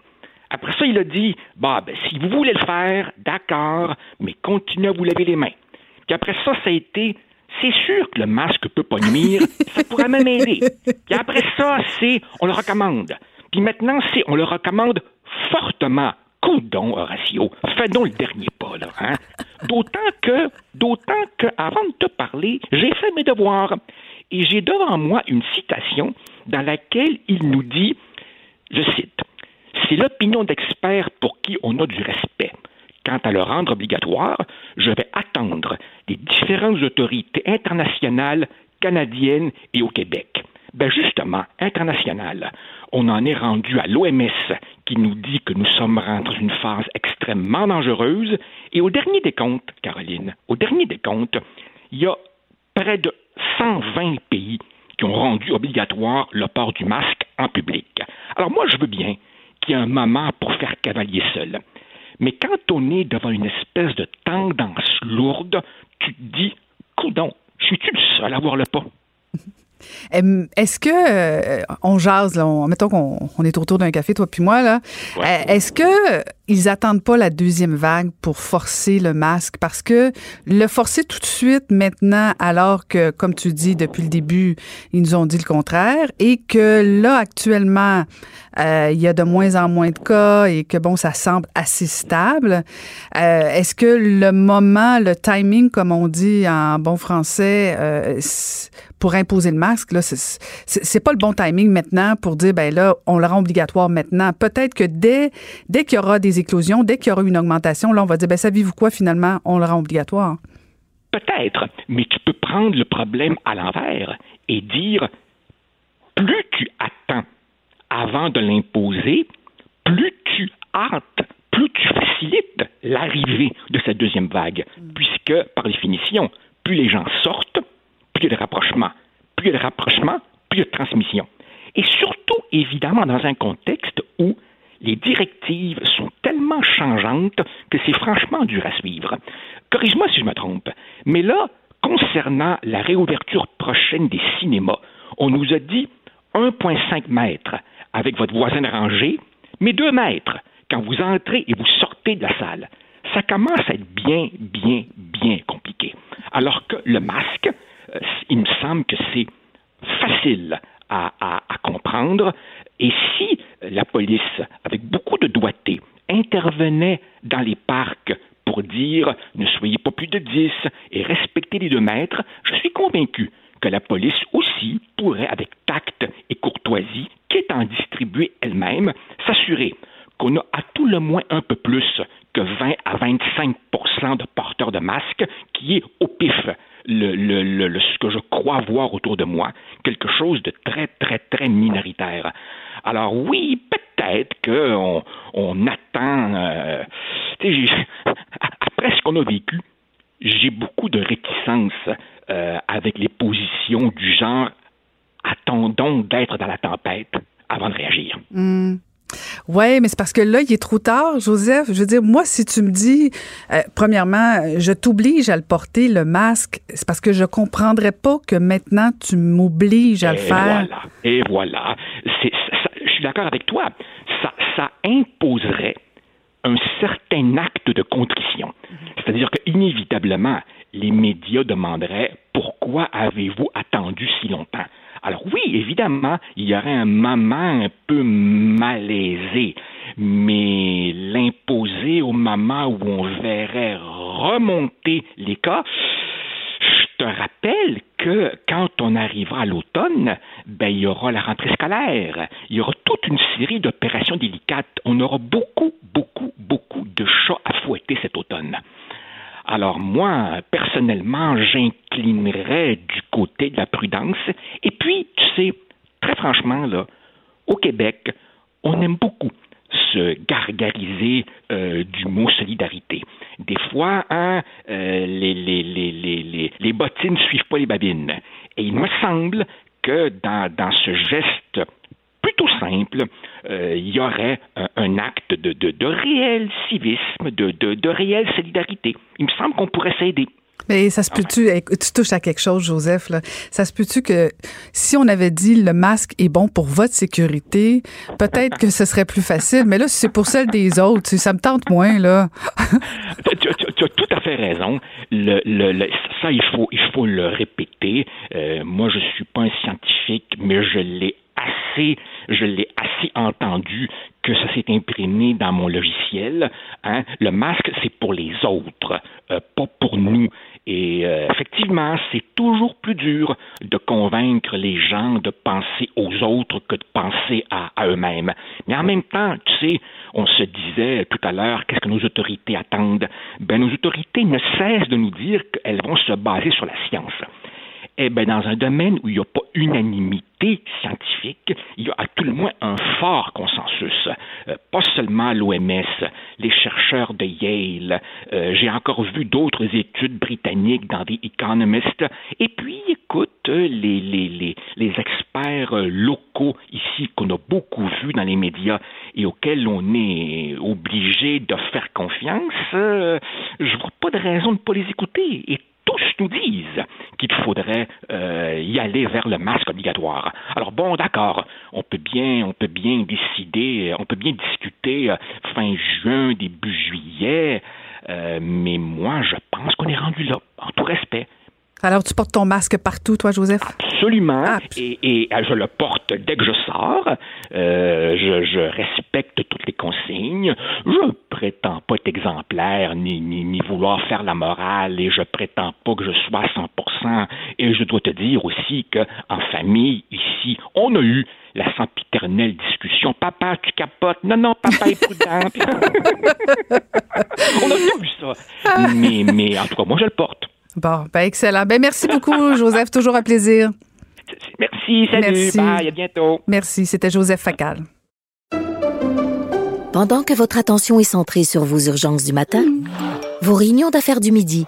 Après ça, il a dit bah, ben, si vous voulez le faire, d'accord, mais continuez à vous laver les mains. Puis après ça, ça a été c'est sûr que le masque peut pas nuire, ça pourrait même aider. Puis après ça, c'est on le recommande. Puis maintenant, c'est on le recommande fortement. Coudon, Horatio, fais donc le dernier pas, là. Hein? D'autant que, d'autant que, avant de te parler, j'ai fait mes devoirs. Et j'ai devant moi une citation dans laquelle il nous dit, je cite, C'est l'opinion d'experts pour qui on a du respect. Quant à le rendre obligatoire, je vais attendre les différentes autorités internationales, canadiennes et au Québec. Ben justement, international, on en est rendu à l'OMS qui nous dit que nous sommes rentrés dans une phase extrêmement dangereuse. Et au dernier des comptes, Caroline, au dernier des comptes, il y a près de 120 pays qui ont rendu obligatoire le port du masque en public. Alors moi, je veux bien qu'il y ait un moment pour faire cavalier seul. Mais quand on est devant une espèce de tendance lourde, tu te dis, coudon, suis-tu le seul à avoir le pas? Est-ce que euh, on jase là, on- mettons qu'on on est autour d'un café toi puis moi là, Ouais. euh, est-ce que ils attendent pas la deuxième vague pour forcer le masque parce que le forcer tout de suite maintenant alors que comme tu dis depuis le début, ils nous ont dit le contraire et que là actuellement euh, il y a de moins en moins de cas et que bon ça semble assez stable. Euh, est-ce que le moment, le timing comme on dit en bon français euh, pour imposer le masque, là, c'est pas le bon timing maintenant pour dire, ben là, on le rend obligatoire maintenant. Peut-être que dès, dès qu'il y aura des éclosions, dès qu'il y aura une augmentation, là, on va dire, ben savez-vous quoi, finalement, on le rend obligatoire? Peut-être, mais tu peux prendre le problème à l'envers et dire plus tu attends avant de l'imposer, plus tu hâtes, plus tu facilites l'arrivée de cette deuxième vague, puisque, par définition, plus les gens sortent, plus il y a de rapprochement. Plus il y a de rapprochement, plus il y a de transmission. Et surtout, évidemment, dans un contexte où les directives sont tellement changeantes que c'est franchement dur à suivre. Corrige-moi si je me trompe, mais là, concernant la réouverture prochaine des cinémas, on nous a dit 1,5 mètres avec votre voisin de rangée, mais 2 mètres quand vous entrez et vous sortez de la salle. Ça commence à être bien, bien, bien compliqué. Alors que le masque, euh, il me semble que c'est facile à- à comprendre. Et si la police, avec beaucoup de doigté, intervenait dans les parcs pour dire ne soyez pas plus de 10 et respectez les deux mètres, je suis convaincu que la police aussi pourrait, avec tact et courtoisie, en distribuer elle-même, s'assurer qu'on a à tout le moins un peu plus que 20 à 25% de porteurs de masques, qui est au pif le, le- le- ce que je crois voir autour de moi, quelque chose de très, très, très minoritaire. Alors oui, peut-être qu'on on attend... euh, après ce qu'on a vécu, j'ai beaucoup de réticence euh, avec les positions du genre attendons d'être dans la tempête avant de réagir. Ouais, mais c'est parce que là, il est trop tard, Joseph. Je veux dire, moi, si tu me dis, euh, premièrement, je t'oblige à le porter, le masque, c'est parce que je comprendrais pas que maintenant tu m'obliges à le et faire. Voilà, et voilà. Ça- je suis d'accord avec toi. Ça, ça imposerait un certain acte de contrition. C'est-à-dire qu'inévitablement, les médias demanderaient pourquoi avez-vous attendu si longtemps? Alors oui, évidemment, il y aurait un moment un peu malaisé, mais l'imposer au moment où on verrait remonter les cas, je te rappelle que quand on arrivera à l'automne, ben, il y aura la rentrée scolaire. Il y aura toute une série d'opérations délicates. On aura beaucoup, beaucoup, beaucoup de chats à fouetter cet automne. Alors moi, personnellement, j'inclinerais du côté de la prudence. Et puis, tu sais, très franchement, là, au Québec, on aime beaucoup se gargariser euh, du mot solidarité. Des fois, hein, euh, les, bottines ne suivent pas les babines. Et il me semble que dans, dans ce geste plutôt simple, il y aurait un, un acte de, de, de réel civisme, de, de, réelle solidarité. Il me semble qu'on pourrait s'aider. Mais ça se peut-tu, écoute, tu touches à quelque chose, Joseph, là. Ça se peut-tu que si on avait dit le masque est bon pour votre sécurité, peut-être que ce serait plus facile, mais là, si c'est pour celle des autres, ça me tente moins, là. tu, tu- tu- tu as tout à fait raison. Le, le- le- ça, il faut, il faut le répéter. Euh, moi, je suis pas un scientifique, mais je l'ai assez, je l'ai assez entendu que ça s'est imprimé dans mon logiciel. Hein. Le masque, c'est pour les autres, euh, pas pour nous. Et euh, effectivement, c'est toujours plus dur de convaincre les gens de penser aux autres que de penser à, eux-mêmes. Mais en même temps, tu sais, on se disait tout à l'heure, qu'est-ce que nos autorités attendent? Ben, nos autorités ne cessent de nous dire qu'elles vont se baser sur la science. Eh bien, dans un domaine où il n'y a pas unanimité scientifique, il y a à tout le moins un fort consensus. Euh, pas seulement l'OMS, les chercheurs de Yale, euh, j'ai encore vu d'autres études britanniques dans des Economist, et puis, écoute, euh, les, les, les, les experts locaux ici qu'on a beaucoup vus dans les médias et auxquels on est obligé de faire confiance, euh, je vois pas de raison de ne pas les écouter. Tous nous disent qu'il faudrait euh, y aller vers le masque obligatoire. Alors bon, d'accord, on peut bien, on peut bien décider, on peut bien discuter euh, fin juin, début juillet, euh, mais moi, je pense qu'on est rendu là, en tout respect. Alors, tu portes ton masque partout, toi, Joseph? Absolument. Ah, et, et, euh, je le porte dès que je sors. Euh, je, je, respecte toutes les consignes. Je prétends pas être exemplaire ni, ni, ni, vouloir faire la morale et je prétends pas que je sois à 100%. Et je dois te dire aussi que en famille, ici, on a eu la sempiternelle discussion. Papa, tu capotes. Non, non, papa est prudent. on a bien vu ça. Mais, mais en tout cas, moi, je le porte. Bon, ben excellent. Ben merci beaucoup, Joseph. Toujours un plaisir. Merci, salut, Merci. bye, à bientôt. Merci. C'était Joseph Facal. Pendant que votre attention est centrée sur vos urgences du matin, vos réunions d'affaires du midi,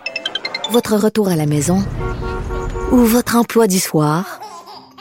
votre retour à la maison ou votre emploi du soir,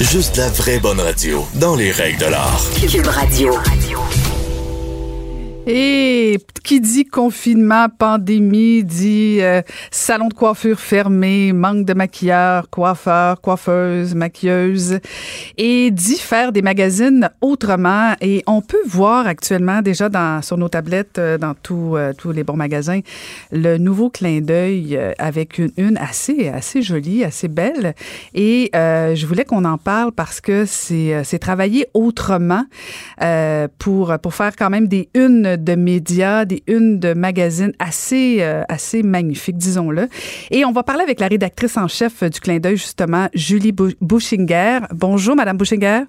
Juste la vraie bonne radio, dans les règles de l'art. Cube Radio. Et qui dit confinement, pandémie, dit euh, salon de coiffure fermé, manque de maquilleurs, coiffeurs, coiffeuses, maquilleuses, et dit faire des magazines autrement. Et on peut voir actuellement déjà dans, sur nos tablettes, euh, dans tous euh, tous les bons magasins, le nouveau clin d'œil euh, avec une, une assez assez jolie, assez belle. Et euh, je voulais qu'on en parle parce que c'est travailler autrement pour pour faire quand même des unes de médias, des unes de magazines assez, euh, assez magnifiques, disons-le. Et on va parler avec la rédactrice en chef du clin d'œil, justement, Julie Bou- Bouchinger. Bonjour, Madame Bouchinger.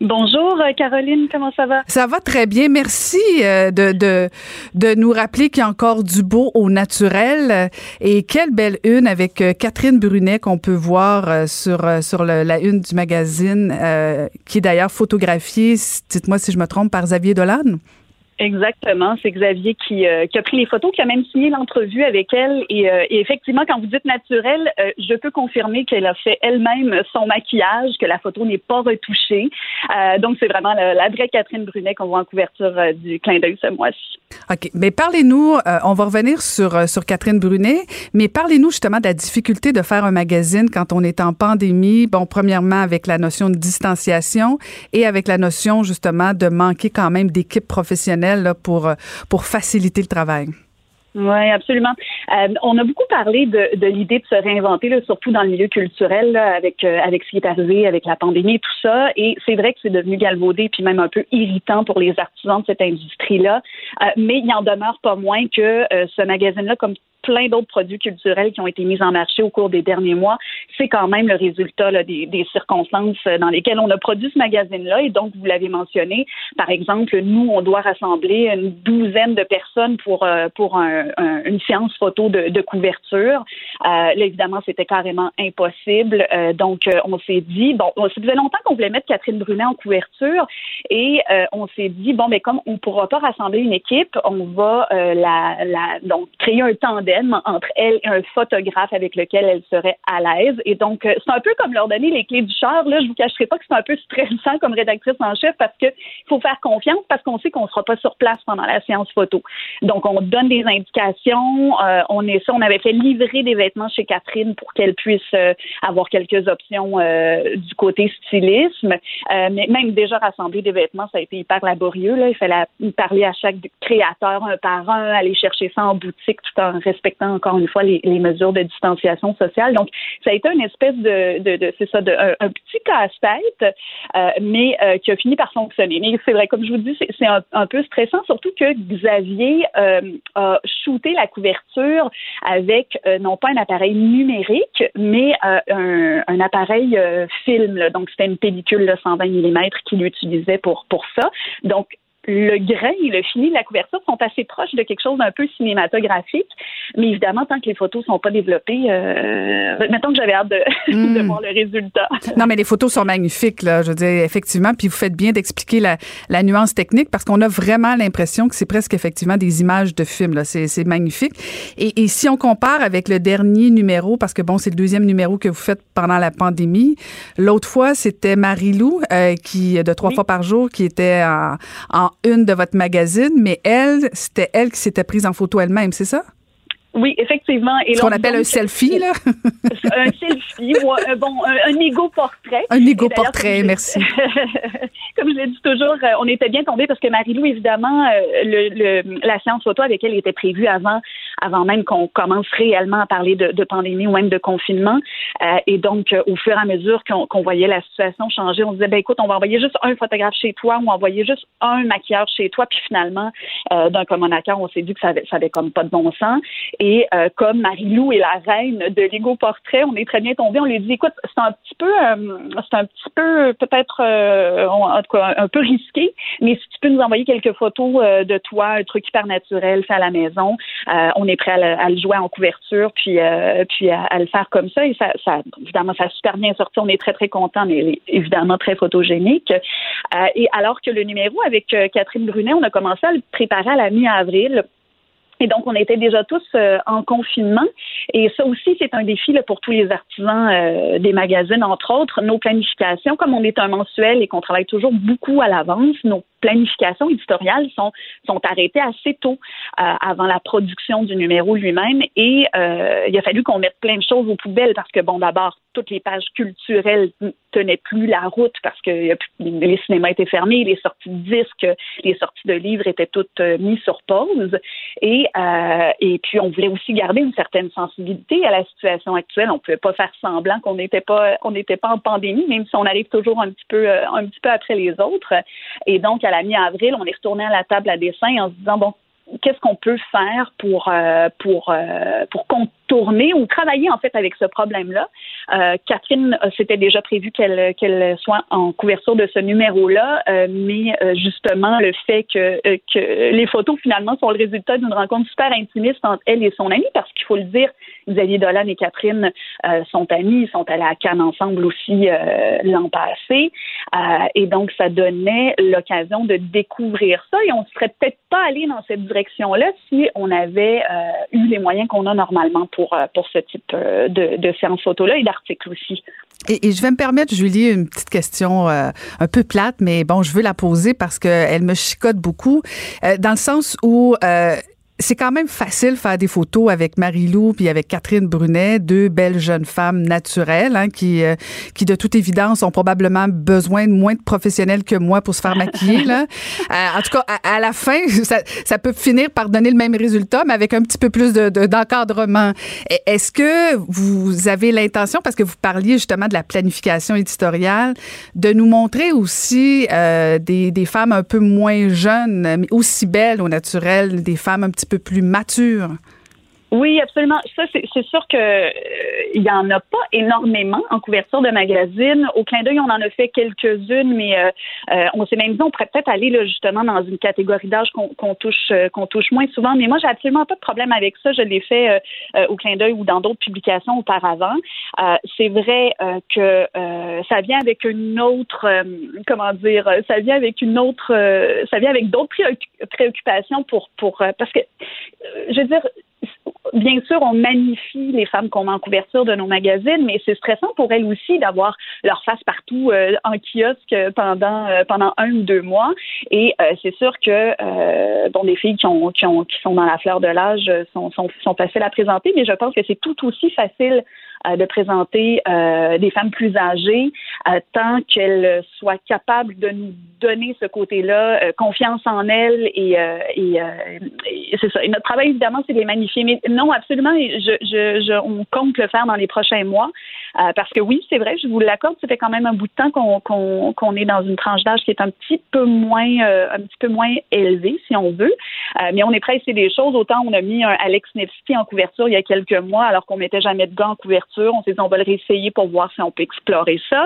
Bonjour euh, Caroline, comment ça va? Ça va très bien. Merci euh, de, de, de nous rappeler qu'il y a encore du beau au naturel. Et quelle belle une avec Catherine Brunet qu'on peut voir sur, sur le- la une du magazine, euh, qui est d'ailleurs photographiée, dites-moi si je me trompe, par Xavier Dolan. Exactement, c'est Xavier qui, euh, qui a pris les photos, qui a même signé l'entrevue avec elle. Et, euh, effectivement, quand vous dites naturel, euh, je peux confirmer qu'elle a fait elle-même son maquillage, que la photo n'est pas retouchée. Donc, c'est vraiment la, vraie Catherine Brunet qu'on voit en couverture du clin d'œil ce mois-ci. OK. Mais parlez-nous, on va revenir sur, sur Catherine Brunet, mais parlez-nous justement de la difficulté de faire un magazine quand on est en pandémie. Bon, premièrement, avec la notion de distanciation et avec la notion justement de manquer quand même d'équipe professionnelle pour, euh, pour faciliter le travail. Oui, absolument. Euh, on a beaucoup parlé de, l'idée de se réinventer, surtout dans le milieu culturel, avec euh, avec ce qui est arrivé, avec la pandémie et tout ça. Et c'est vrai que c'est devenu galvaudé, puis même un peu irritant pour les artisans de cette industrie-là. Mais il n'en demeure pas moins que ce magazine-là, comme plein d'autres produits culturels qui ont été mis en marché au cours des derniers mois, c'est quand même le résultat là, des, des circonstances dans lesquelles on a produit ce magazine-là. Et donc, vous l'avez mentionné, par exemple, nous, on doit rassembler une douzaine de personnes pour, euh, pour un, un, une séance photo de, de couverture. Euh, là, évidemment, c'était carrément impossible. Euh, donc, euh, on s'est dit, bon, ça faisait longtemps qu'on voulait mettre Catherine Brunet en couverture et euh, on s'est dit, bon, mais comme on ne pourra pas rassembler une équipe, on va euh, la, la, donc créer un tandem entre elle et un photographe avec lequel elle serait à l'aise. Et donc, euh, c'est un peu comme leur donner les clés du char. Là, je vous cacherai pas que c'est un peu stressant comme rédactrice en chef parce que il faut faire confiance parce qu'on sait qu'on sera pas sur place pendant la séance photo. Donc, on donne des indications. Euh, on est ça. On avait fait livrer des vêtements chez Catherine pour qu'elle puisse euh, avoir quelques options du côté stylisme. Mais même déjà rassembler des vêtements, ça a été hyper laborieux. Là. Il fallait parler à chaque créateur un par un, aller chercher ça en boutique tout en respectant encore une fois les, mesures de distanciation sociale. Donc, ça a été une espèce de, de, de c'est ça, de, un, petit casse-tête, euh, mais euh, qui a fini par fonctionner. Mais c'est vrai, comme je vous dis, c'est, un, un, peu stressant, surtout que Xavier euh, a shooté la couverture avec euh, non pas un appareil numérique, mais euh, un, un, appareil film. Là. Donc, c'était une pellicule de 120 mm qu'il utilisait pour, pour ça. Donc, le grain et le fini de la couverture sont assez proches de quelque chose d'un peu cinématographique. Mais évidemment, tant que les photos sont pas développées, euh, mettons que j'avais hâte de, de, Mm. voir le résultat. Non, mais les photos sont magnifiques, là. Je veux dire, effectivement. Puis vous faites bien d'expliquer la, la nuance technique parce qu'on a vraiment l'impression que c'est presque effectivement des images de film, là. C'est, c'est magnifique. Et, et si on compare avec le dernier numéro, parce que bon, c'est le deuxième numéro que vous faites pendant la pandémie. L'autre fois, c'était Marie-Lou, euh, qui, de trois Oui. fois par jour, qui était en, en une de votre magazine, mais elle, c'était elle qui s'était prise en photo elle-même, c'est ça? Oui, effectivement. Et Ce qu'on appelle un selfie, là. un selfie, ou un, bon, un, un égo-portrait. Un égo-portrait, merci. comme je l'ai dit toujours, euh, on était bien tombés parce que Marie-Lou, évidemment, euh, le, le- la séance photo avec elle était prévue avant, avant même qu'on commence réellement à parler de, de pandémie ou même de confinement. Euh, et donc, euh, au fur et à mesure qu'on voyait la situation changer, on disait, ben écoute, on va envoyer juste un photographe chez toi ou envoyer juste un maquilleur chez toi. Puis finalement, euh, d'un commun accord, on s'est dit que ça avait, ça avait comme pas de bon sens. Et euh, comme Marie-Lou est la reine de l'ego portrait, on est très bien tombé. On lui dit, écoute, c'est un petit peu, euh, c'est un petit peu peut-être, euh, en tout cas, un peu risqué, mais si tu peux nous envoyer quelques photos de toi, un truc hyper naturel fait à la maison, on est prêt à le, jouer en couverture, puis euh, puis à, le faire comme ça. Et ça, évidemment, ça a super bien sorti. On est très très content, mais évidemment très photogénique. Euh, et alors que le numéro avec euh, Catherine Brunet, on a commencé à le préparer à la mi-avril. Et donc, on était déjà tous en confinement. Et ça aussi, c'est un défi là, pour tous les artisans des magazines, entre autres. Nos planifications, comme on est un mensuel et qu'on travaille toujours beaucoup à l'avance, nos planifications éditoriales sont, sont arrêtées assez tôt euh, avant la production du numéro lui-même. Et euh, il a fallu qu'on mette plein de choses aux poubelles parce que, bon, d'abord, toutes les pages culturelles tenaient plus la route parce que les cinémas étaient fermés, les sorties de disques, les sorties de livres étaient toutes euh, mises sur pause. Et, euh, et puis, on voulait aussi garder une certaine sensibilité à la situation actuelle. On pouvait pas faire semblant qu'on n'était pas, on n'était pas en pandémie, même si on arrive toujours un petit peu, euh, un petit peu après les autres. Et donc, la mi-avril, on est retourné à la table à dessin en se disant, bon, qu'est-ce qu'on peut faire pour euh, pour euh, pour contourner ou travailler en fait avec ce problème-là. Euh, Catherine, euh, c'était déjà prévu qu'elle soit en couverture de ce numéro-là, euh, mais justement le fait que les photos finalement sont le résultat d'une rencontre super intimiste entre elle et son amie, parce qu'il faut le dire, Xavier Dolan et Catherine sont amis, ils sont allés à Cannes ensemble aussi l'an passé, et donc ça donnait l'occasion de découvrir ça, et on serait peut-être pas allé dans cette direction-là si on avait eu les moyens qu'on a normalement pour euh, pour ce type euh, de, de séance photo-là et d'articles aussi. Et, je vais me permettre, Julie, une petite question euh, un peu plate, mais bon, je veux la poser parce qu'elle me chicote beaucoup, dans le sens où c'est quand même facile faire des photos avec Marie-Lou puis avec Catherine Brunet, deux belles jeunes femmes naturelles hein, qui, euh, qui, de toute évidence, ont probablement besoin de moins de professionnels que moi pour se faire maquiller. là. Euh, en tout cas, à, à la fin, ça, ça peut finir par donner le même résultat, mais avec un petit peu plus de- de- d'encadrement. Et Est-ce que vous avez l'intention, parce que vous parliez justement de la planification éditoriale, de nous montrer aussi euh, des, des femmes un peu moins jeunes, mais aussi belles au naturel, des femmes un petit peu plus matures? Oui, absolument. Ça, c'est sûr que euh, il y en a pas énormément en couverture de magazine. Au clin d'œil, on en a fait quelques-unes, mais euh, euh, on s'est même dit on pourrait peut-être aller là, justement dans une catégorie d'âge qu'on qu'on touche euh, qu'on touche moins souvent. Mais moi, j'ai absolument pas de problème avec ça. Je l'ai fait euh, au clin d'œil ou dans d'autres publications auparavant. C'est vrai que ça vient avec une autre, comment dire, ça vient avec une autre, ça vient avec d'autres préoccu- préoccupations pour pour parce que je veux dire bien sûr, on magnifie les femmes qu'on met en couverture de nos magazines, mais c'est stressant pour elles aussi d'avoir leur face partout euh, en kiosque pendant euh, pendant un ou deux mois. Et euh, c'est sûr que euh, bon, des filles qui ont, qui ont qui sont dans la fleur de l'âge sont, sont sont faciles à présenter, mais je pense que c'est tout aussi facile euh, de présenter euh, des femmes plus âgées euh, tant qu'elles soient capables de nous donner ce côté-là, euh, confiance en elles et, euh, et, euh, c'est ça. Et notre travail évidemment, c'est de les magnifier. Mais non, absolument, je, je, je, on compte le faire dans les prochains mois euh, parce que oui, c'est vrai, je vous l'accorde, ça fait quand même un bout de temps qu'on qu'on qu'on est dans une tranche d'âge qui est un petit peu moins euh, un petit peu moins élevée, si on veut. Euh, mais on est prêt à essayer des choses. Autant on a mis un Alex Nevsky en couverture il y a quelques mois, alors qu'on mettait jamais de gars en couverture On s'est dit, on va le réessayer pour voir si on peut explorer ça.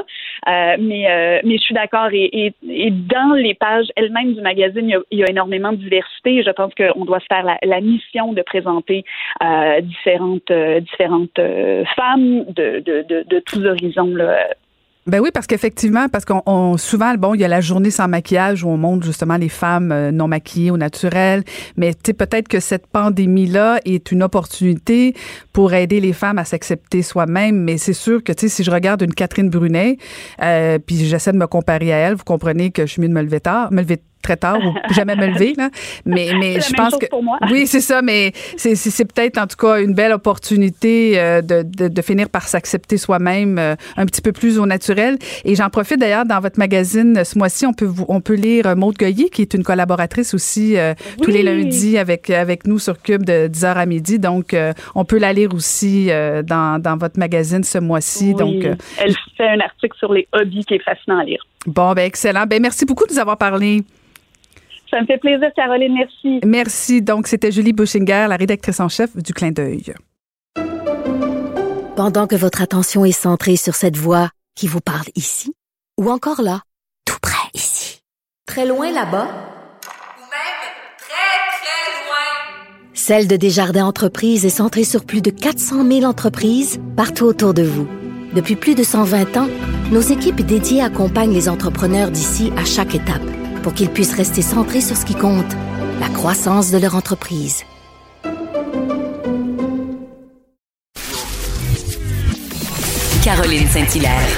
Euh, mais, euh, mais je suis d'accord. Et, et, dans les pages elles-mêmes du magazine, il y, a, il y a énormément de diversité. Je pense qu'on doit se faire la, la mission de présenter euh, différentes, euh, différentes euh, femmes de, de, de, de tous horizons là, ben oui, parce qu'effectivement, parce qu'on souvent, bon, il y a la journée sans maquillage où on montre justement les femmes euh, non maquillées au naturel, mais tu peut-être que cette pandémie-là est une opportunité pour aider les femmes à s'accepter soi-même, mais c'est sûr que, tu sais, si je regarde une Catherine Brunet, euh, puis j'essaie de me comparer à elle, vous comprenez que je suis mieux de me lever tard, très tard ou jamais me lever. Là. Mais, mais je pense que. Oui, c'est ça, mais c'est peut-être en tout cas une belle opportunité euh, de, de, de, finir par s'accepter soi-même euh, un petit peu plus au naturel. Et j'en profite d'ailleurs dans votre magazine ce mois-ci, on peut, on peut lire Maude Goyer, qui est une collaboratrice aussi euh, oui. tous les lundis avec, avec nous sur Cube de 10h à midi. Donc, euh, on peut la lire aussi euh, dans, dans votre magazine ce mois-ci. Oui. Donc, Elle fait un article sur les hobbies qui est fascinant à lire. Bon, ben excellent. Ben merci beaucoup de nous avoir parlé. Ça me fait plaisir, Caroline. Merci. Merci. Donc, c'était Julie Buschinger, la rédactrice en chef du Clin d'œil. Pendant que votre attention est centrée sur cette voix qui vous parle ici, ou encore là, tout près ici, très loin là-bas, ou même très, très loin, celle de Desjardins Entreprises est centrée sur plus de 400 000 entreprises partout autour de vous. Depuis plus de 120 ans, nos équipes dédiées accompagnent les entrepreneurs d'ici à chaque étape pour qu'ils puissent rester centrés sur ce qui compte, la croissance de leur entreprise. Caroline Saint-Hilaire.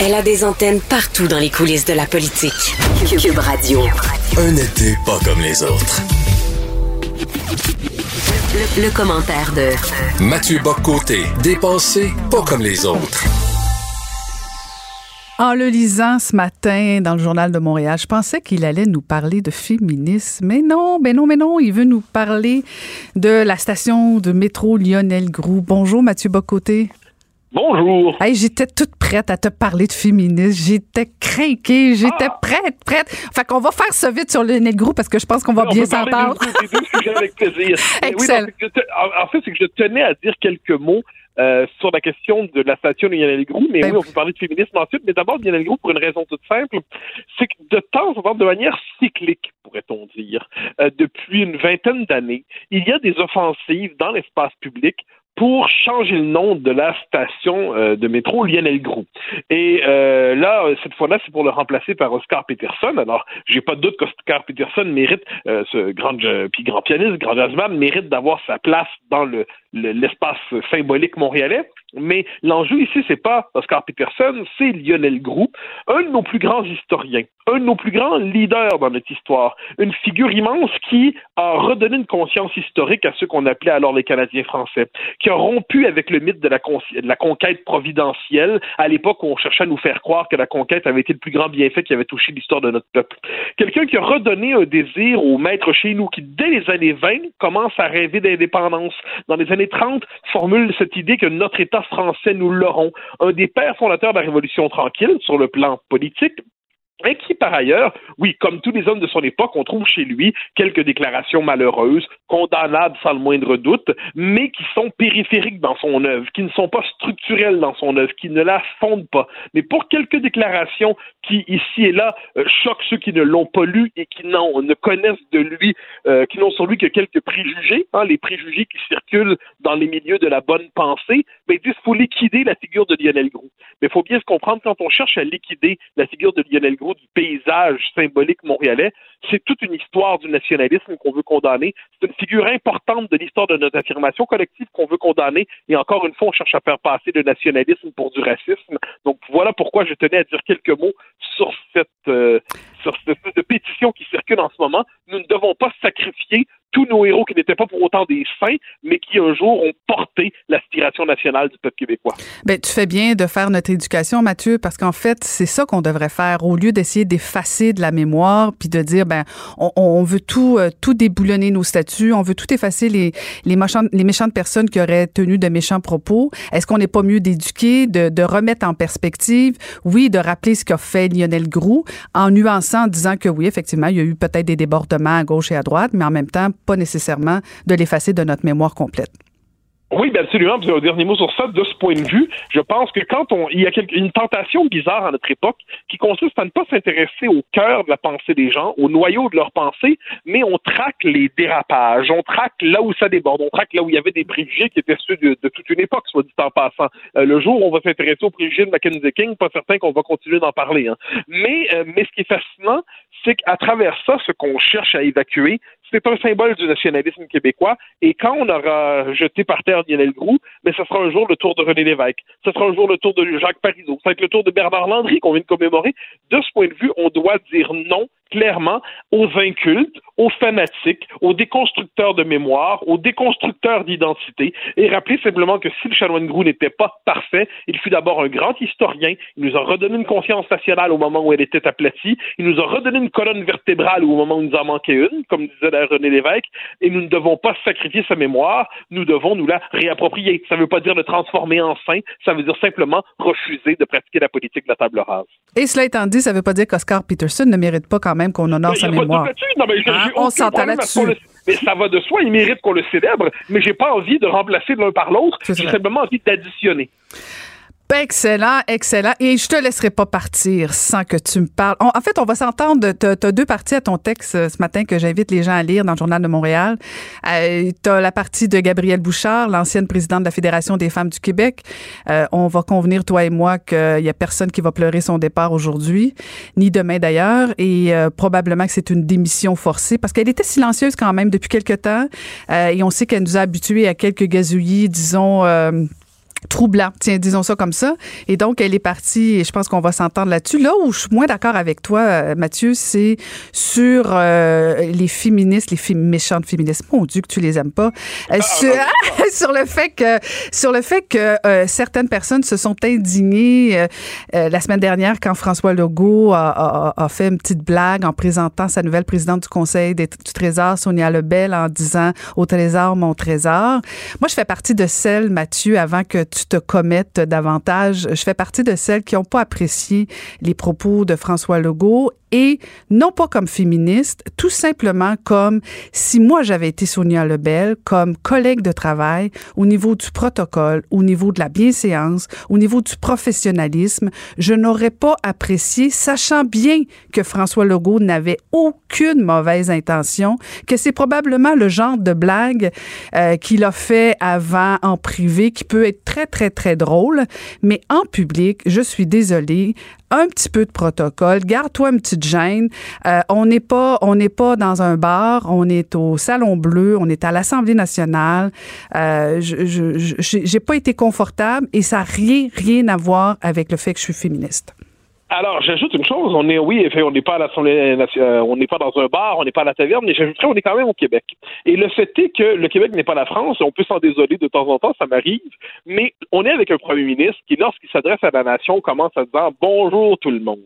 Elle a des antennes partout dans les coulisses de la politique. Cube Radio. Un été pas comme les autres. Le, le commentaire de Mathieu Boccoté, dépensé pas comme les autres. En le lisant ce matin dans le journal de Montréal, je pensais qu'il allait nous parler de féminisme, mais non, mais non, mais non, il veut nous parler de la station de métro Lionel Groux. Bonjour Mathieu Bocoté. Bonjour. Hey, j'étais toute prête à te parler de féminisme. J'étais craquée. J'étais ah. prête, prête. Fait qu'on va faire ça vite sur le Groux parce que je pense qu'on va bien s'entendre. avec plaisir. Excellent. Oui, en fait, c'est que je tenais à dire quelques mots euh, sur la question de la station de Lionel Groux, mais ben oui, on peut parler de féminisme ensuite, mais d'abord Lionel Groux pour une raison toute simple, c'est que de temps en temps, de manière cyclique, pourrait-on dire, euh, depuis une vingtaine d'années, il y a des offensives dans l'espace public pour changer le nom de la station euh, de métro Lionel Groux. Et euh, là, cette fois-là, c'est pour le remplacer par Oscar Peterson. Alors, j'ai pas de doute qu'Oscar Peterson mérite, euh, ce grand, puis grand pianiste, grand jazzman, mérite d'avoir sa place dans le, l'espace symbolique montréalais. Mais l'enjeu ici, c'est pas Oscar Peterson, c'est Lionel Groux, un de nos plus grands historiens, un de nos plus grands leaders dans notre histoire, une figure immense qui a redonné une conscience historique à ceux qu'on appelait alors les Canadiens français, qui a rompu avec le mythe de la, conquête providentielle à l'époque où on cherchait à nous faire croire que la conquête avait été le plus grand bienfait qui avait touché l'histoire de notre peuple. Quelqu'un qui a redonné un désir aux maîtres chez nous qui, dès les années 20, commence à rêver d'indépendance. Dans les 30, formule cette idée que notre État français, nous l'aurons. Un des pères fondateurs de la Révolution tranquille sur le plan politique, et qui, par ailleurs, oui, comme tous les hommes de son époque, on trouve chez lui quelques déclarations malheureuses, condamnables sans le moindre doute, mais qui sont périphériques dans son œuvre, qui ne sont pas structurelles dans son œuvre, qui ne la fondent pas. Mais pour quelques déclarations qui, ici et là, euh, choquent ceux qui ne l'ont pas lu et qui ne connaissent de lui, euh, qui n'ont sur lui que quelques préjugés, hein, les préjugés qui circulent dans les milieux de la bonne pensée, mais ils disent faut liquider la figure de Lionel Groux. Mais il faut bien se comprendre, quand on cherche à liquider la figure de Lionel Groux, du paysage symbolique montréalais, c'est toute une histoire du nationalisme qu'on veut condamner. C'est une figure importante de l'histoire de notre affirmation collective qu'on veut condamner. Et encore une fois, on cherche à faire passer le nationalisme pour du racisme. Donc voilà pourquoi je tenais à dire quelques mots sur cette, euh, sur cette, de pétition qui circule en ce moment. Nous ne devons pas sacrifier tous nos héros qui n'étaient pas pour autant des saints, mais qui un jour ont porté l'aspiration nationale du peuple québécois. Ben, tu fais bien de faire notre éducation, Mathieu, parce qu'en fait, c'est ça qu'on devrait faire au lieu d'essayer d'effacer de la mémoire puis de dire ben on, on veut tout euh, tout déboulonner nos statuts, on veut tout effacer les les méchantes les méchantes personnes qui auraient tenu de méchants propos. Est-ce qu'on n'est pas mieux d'éduquer, de, de remettre en perspective, oui, de rappeler ce qu'a fait Lionel Groux en nuançant, en disant que oui, effectivement, il y a eu peut-être des débordements à gauche et à droite, mais en même temps pas nécessairement de l'effacer de notre mémoire complète. Oui, bien absolument. Puis, un dernier mot sur ça. De ce point de vue, je pense que quand on, il y a une tentation bizarre à notre époque qui consiste à ne pas s'intéresser au cœur de la pensée des gens, au noyau de leur pensée, mais on traque les dérapages, on traque là où ça déborde, on traque là où il y avait des préjugés qui étaient ceux de, toute une époque, soit dit en passant. Euh, le jour où on va s'intéresser aux préjugés de Mackenzie King, pas certain qu'on va continuer d'en parler. Hein. Mais, euh, mais ce qui est fascinant, c'est qu'à travers ça, ce qu'on cherche à évacuer, c'est un symbole du nationalisme québécois. Et quand on aura jeté par terre Lionel Groux, mais ce sera un jour le tour de René Lévesque. Ce sera un jour le tour de Jacques Parizeau. Ça va être le tour de Bernard Landry qu'on vient de commémorer. De ce point de vue, on doit dire non clairement aux incultes, aux fanatiques, aux déconstructeurs de mémoire, aux déconstructeurs d'identité, et rappeler simplement que si le chanoine Grou n'était pas parfait, il fut d'abord un grand historien, il nous a redonné une conscience nationale au moment où elle était aplatie, il nous a redonné une colonne vertébrale au moment où nous en manquait une, comme disait René Lévesque, et nous ne devons pas sacrifier sa mémoire, nous devons nous la réapproprier. Ça ne veut pas dire le transformer en saint, ça veut dire simplement refuser de pratiquer la politique de la table rase. Et cela étant dit, ça ne veut pas dire qu'Oscar Peterson ne mérite pas quand même qu'on honore sa mémoire. Hein? On s'entend là-dessus. Mais ça va de soi, il mérite qu'on le célèbre, mais j'ai pas envie de remplacer l'un par l'autre, j'ai simplement envie d'additionner. Excellent, excellent. Et je te laisserai pas partir sans que tu me parles. en fait, on va s'entendre. Tu deux parties à ton texte euh, ce matin que j'invite les gens à lire dans le Journal de Montréal. Euh, tu as la partie de Gabrielle Bouchard, l'ancienne présidente de la Fédération des femmes du Québec. Euh, on va convenir, toi et moi, qu'il y a personne qui va pleurer son départ aujourd'hui, ni demain d'ailleurs. Et euh, probablement que c'est une démission forcée parce qu'elle était silencieuse quand même depuis quelque temps. et on sait qu'elle nous a habitués à quelques gazouillis, disons troublant, tiens, disons ça comme ça. Et donc, elle est partie, et je pense qu'on va s'entendre là-dessus. Là où je suis moins d'accord avec toi, euh, Mathieu, c'est sur euh, les féministes, les méchantes féministes. Mon Dieu, que tu les aimes pas. Euh, ah, sur, ah, sur, le fait que, sur le fait que certaines personnes se sont indignées la semaine dernière quand François Legault a, a, fait une petite blague en présentant sa nouvelle présidente du Conseil du Trésor, Sonia Lebel, en disant au Trésor, mon Trésor. Moi, je fais partie de celles, Mathieu, avant que tu te commettes davantage. Je fais partie de celles qui n'ont pas apprécié les propos de François Legault et non pas comme féministe, tout simplement comme si moi j'avais été Sonia Lebel, comme collègue de travail au niveau du protocole, au niveau de la bienséance, au niveau du professionnalisme, je n'aurais pas apprécié, sachant bien que François Legault n'avait aucune mauvaise intention, que c'est probablement le genre de blague euh, qu'il a fait avant en privé qui peut être très, très, très drôle, mais en public, je suis désolée, un petit peu de protocole, garde-toi une petite gêne. Euh, on n'est pas, on n'est pas dans un bar, on est au Salon Bleu, on est à l'Assemblée nationale. Euh, je, j'ai pas été confortable et ça n'a rien, rien à voir avec le fait que je suis féministe. Alors, j'ajoute une chose. On est, oui, on n'est pas à l'Assemblée nationale, on n'est pas dans un bar, on n'est pas à la taverne, mais j'ajouterais, on est quand même au Québec. Et le fait est que le Québec n'est pas la France. On peut s'en désoler de temps en temps, ça m'arrive. Mais on est avec un premier ministre qui, lorsqu'il s'adresse à la nation, commence à dire bonjour tout le monde.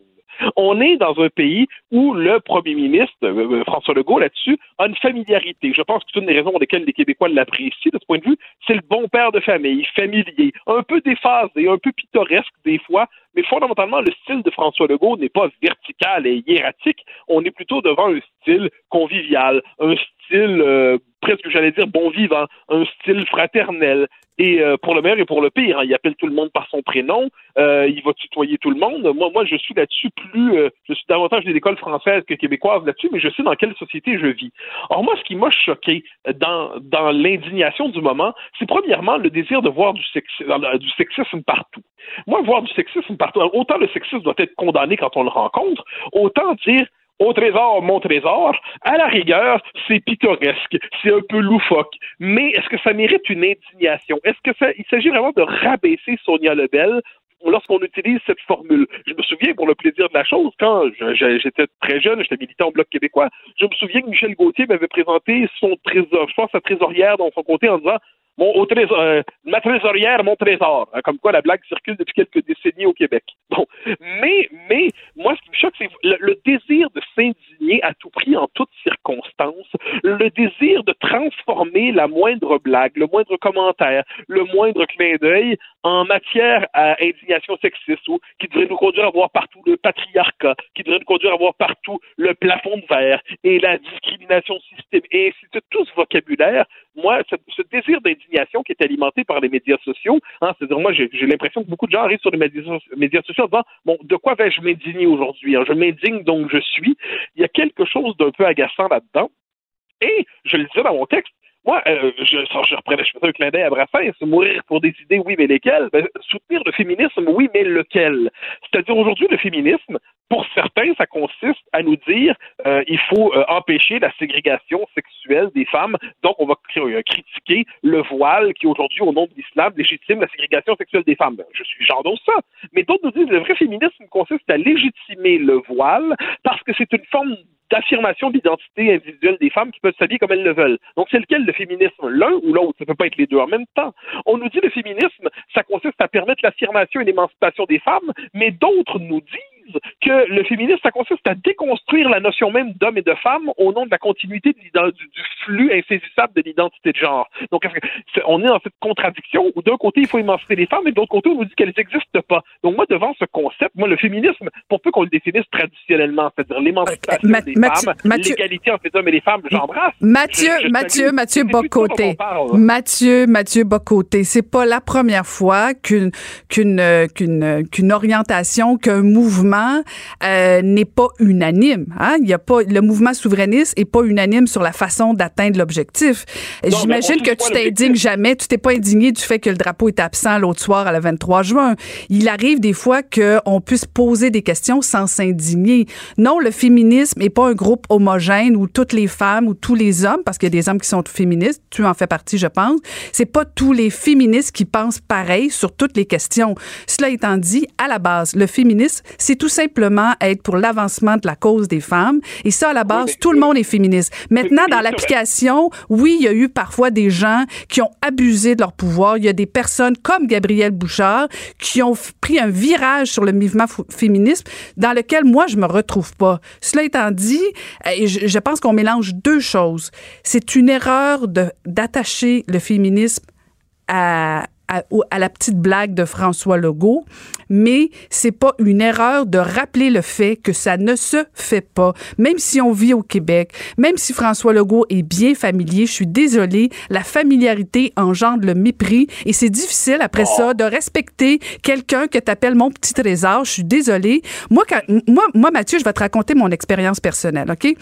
On est dans un pays où le premier ministre, euh, euh, François Legault, là-dessus, a une familiarité. Je pense que c'est une des raisons pour lesquelles les Québécois l'apprécient de ce point de vue. C'est le bon père de famille, familier, un peu déphasé, un peu pittoresque des fois, mais fondamentalement, le style de François Legault n'est pas vertical et hiératique. On est plutôt devant un style convivial, un style euh, presque, j'allais dire, bon vivant, un style fraternel. Et euh, pour le meilleur et pour le pire, hein, il appelle tout le monde par son prénom, euh, il va tutoyer tout le monde. Moi, moi, je suis là-dessus plus, je suis davantage des écoles françaises que québécoises là-dessus, mais je sais dans quelle société je vis. Or moi, ce qui m'a choqué dans dans l'indignation du moment, c'est premièrement le désir de voir du sexisme partout. Moi, voir du sexisme partout, autant le sexisme doit être condamné quand on le rencontre, autant dire au trésor, mon trésor, à la rigueur, c'est pittoresque, c'est un peu loufoque. Mais est-ce que ça mérite une indignation? Est-ce que ça, il s'agit vraiment de rabaisser Sonia Lebel lorsqu'on utilise cette formule? Je me souviens, pour le plaisir de la chose, quand j'étais très jeune, j'étais militant au Bloc québécois, je me souviens que Michel Gauthier m'avait présenté son trésor, je sa trésorière dans son côté en disant mon, trésor, euh, ma trésorière, mon trésor. Hein, comme quoi la blague circule depuis quelques décennies au Québec. Bon, mais, mais, moi, ce qui me choque, c'est le, désir de s'indigner à tout prix en toutes circonstances, le désir de transformer la moindre blague, le moindre commentaire, le moindre clin d'œil en matière à indignation sexiste ou qui devrait nous conduire à voir partout le patriarcat, qui devrait nous conduire à voir partout le plafond de verre et la discrimination systémique, et c'est tout ce vocabulaire moi, ce, ce désir d'indignation qui est alimenté par les médias sociaux, hein, c'est-à-dire moi, j'ai l'impression que beaucoup de gens arrivent sur les médias, médias sociaux en disant, bon, de quoi vais-je m'indigner aujourd'hui? Hein? Je m'indigne donc je suis. Il y a quelque chose d'un peu agaçant là-dedans. Et, je le disais dans mon texte, moi, euh, je, je reprenais, je faisais un clin d'œil à Brassens, mourir pour des idées, oui, mais lesquelles? Ben, soutenir le féminisme, oui, mais lequel? C'est-à-dire aujourd'hui, le féminisme, pour certains, ça consiste à nous dire euh, il faut euh, empêcher la ségrégation sexuelle des femmes. Donc, on va euh, critiquer le voile qui, aujourd'hui, au nom de l'islam, légitime la ségrégation sexuelle des femmes. Je suis j'endose ça. Mais d'autres nous disent le vrai féminisme consiste à légitimer le voile parce que c'est une forme d'affirmation de l'identité individuelle des femmes qui peuvent s'habiller comme elles le veulent. Donc, c'est lequel le féminisme? L'un ou l'autre? Ça peut pas être les deux en même temps. On nous dit le féminisme, ça consiste à permettre l'affirmation et l'émancipation des femmes, mais d'autres nous disent que le féminisme, ça consiste à déconstruire la notion même d'homme et de femme au nom de la continuité du, du, flux insaisissable de l'identité de genre. Donc, on est dans cette contradiction où d'un côté, il faut émanciper les femmes et de l'autre côté, on nous dit qu'elles n'existent pas. Donc, moi, devant ce concept, moi, le féminisme, pour peu qu'on le définisse traditionnellement, c'est-à-dire l'émancipation des Mathieu, femmes, l'égalité entre les hommes et les femmes, j'embrasse. Mathieu, je, je Mathieu, Mathieu Bocoté. Mathieu, Mathieu Bocoté, c'est pas la première fois qu'une qu'une qu'une qu'une orientation, qu'un mouvement euh, n'est pas unanime. Hein? Il y a pas le mouvement souverainiste est pas unanime sur la façon d'atteindre l'objectif. J'imagine que tu t'indignes jamais, tu t'es pas indigné du fait que le drapeau est absent l'autre soir à la 23 juin. Il arrive des fois qu'on puisse poser des questions sans s'indigner. Non, le féminisme est pas un groupe homogène où toutes les femmes ou tous les hommes, parce qu'il y a des hommes qui sont féministes, tu en fais partie, je pense, c'est pas tous les féministes qui pensent pareil sur toutes les questions. Cela étant dit, à la base, le féminisme, c'est tout simplement être pour l'avancement de la cause des femmes. Et ça, à la base, tout le monde est féministe. Maintenant, dans l'application, oui, il y a eu parfois des gens qui ont abusé de leur pouvoir. Il y a des personnes comme Gabrielle Bouchard qui ont pris un virage sur le mouvement féministe dans lequel moi, je me retrouve pas. Cela étant dit, je, je pense qu'on mélange deux choses. C'est une erreur d'attacher le féminisme à, à, la petite blague de François Legault, mais c'est pas une erreur de rappeler le fait que ça ne se fait pas. Même si on vit au Québec, même si François Legault est bien familier, je suis désolée, la familiarité engendre le mépris et c'est difficile après ça de respecter quelqu'un que t'appelles mon petit trésor. Je suis désolée. Moi, moi, moi, Mathieu, je vais te raconter mon expérience personnelle, OK?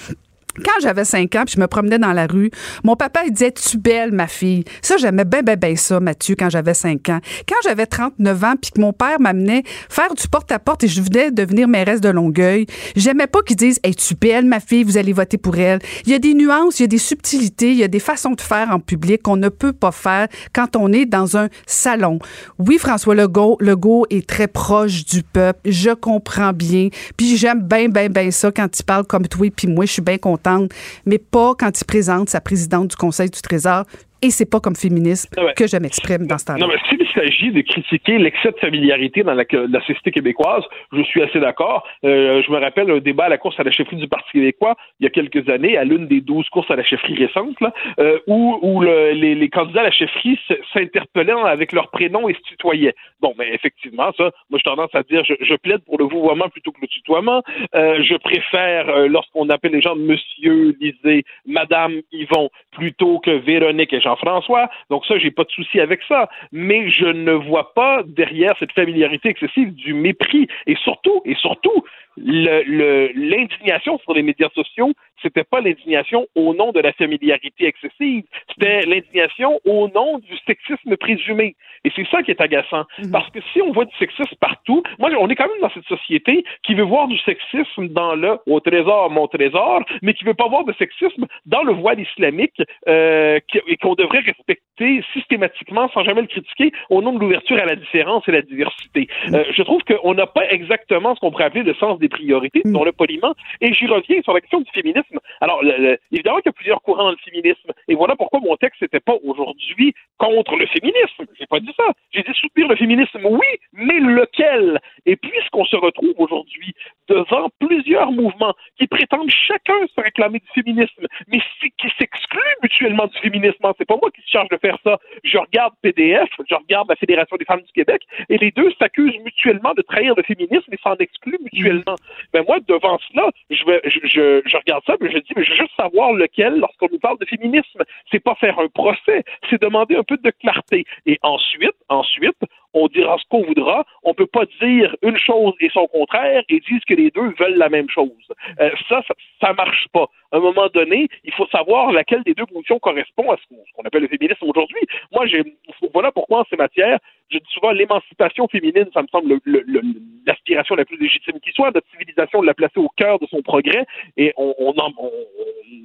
Quand j'avais 5 ans, puis je me promenais dans la rue, mon papa, il disait, tu belle, ma fille. Ça, j'aimais bien, bien, bien ça, Mathieu, quand j'avais 5 ans. Quand j'avais 39 ans, puis que mon père m'amenait faire du porte-à-porte et je venais devenir mairesse de Longueuil, j'aimais pas qu'ils disent, hey, tu belle, ma fille, vous allez voter pour elle. Il y a des nuances, il y a des subtilités, il y a des façons de faire en public qu'on ne peut pas faire quand on est dans un salon. Oui, François Legault, Legault est très proche du peuple. Je comprends bien. Puis j'aime bien, bien, bien ça quand il parle comme toi, puis moi, je suis bien contente mais pas quand il présente sa présidente du Conseil du Trésor et c'est pas comme féministe que je m'exprime dans ce temps-là. Non, mais s'il s'agit de critiquer l'excès de familiarité dans la, la, société québécoise, je suis assez d'accord. Euh, je me rappelle un débat à la course à la chefferie du Parti québécois il y a quelques années, à l'une des douze courses à la chefferie récentes, là, euh, où, où le, les, les, candidats à la chefferie s'interpellaient avec leur prénom et se tutoyaient. Bon, mais effectivement, ça, moi, j'ai tendance à dire, je, je, plaide pour le vouvoiement plutôt que le tutoiement. Euh, je préfère, lorsqu'on appelle les gens Monsieur, Lisée, Madame, Yvon, plutôt que Véronique et Jean françois Donc ça, j'ai pas de souci avec ça. Mais je ne vois pas derrière cette familiarité excessive du mépris. Et surtout, et surtout, l'indignation sur les médias sociaux, c'était pas l'indignation au nom de la familiarité excessive, c'était l'indignation au nom du sexisme présumé. Et c'est ça qui est agaçant. Mhm. Parce que si on voit du sexisme partout, moi, on est quand même dans cette société qui veut voir du sexisme dans le au trésor, mon trésor, mais qui veut pas voir de sexisme dans le voile islamique euh, et qu'on devrait respecter systématiquement, sans jamais le critiquer, au nom de l'ouverture à la différence et la diversité. Euh, je trouve qu'on n'a pas exactement ce qu'on pourrait appeler le sens des priorités, disons le poliment, et j'y reviens sur la question du féminisme. Alors, évidemment qu'il y a plusieurs courants dans le féminisme, et voilà pourquoi mon texte n'était pas aujourd'hui contre le féminisme. J'ai pas dit ça. J'ai dit soutenir le féminisme, oui, mais lequel? Et puisqu'on se retrouve aujourd'hui devant plusieurs mouvements qui prétendent chacun se réclamer du féminisme, mais qui s'excluent mutuellement du féminisme. C'est pas moi qui se charge de faire ça. Je regarde PDF, je regarde la Fédération des femmes du Québec, et les deux s'accusent mutuellement de trahir le féminisme et s'en excluent mutuellement. Mais moi, devant cela, je, je, je, regarde ça, mais je dis, mais je veux juste savoir lequel lorsqu'on nous parle de féminisme. C'est pas faire un procès, c'est demander un peu de clarté. Et ensuite, ensuite, on dira ce qu'on voudra. On peut pas dire une chose et son contraire et dire que les deux veulent la même chose. Euh, ça, ça, ça marche pas. À un moment donné, il faut savoir laquelle des deux positions correspond à ce qu'on appelle le féminisme aujourd'hui. Moi, voilà pourquoi en ces matières, je dis souvent l'émancipation féminine, ça me semble l'aspiration la plus légitime qui soit, notre civilisation de la placer au cœur de son progrès et on, on, on,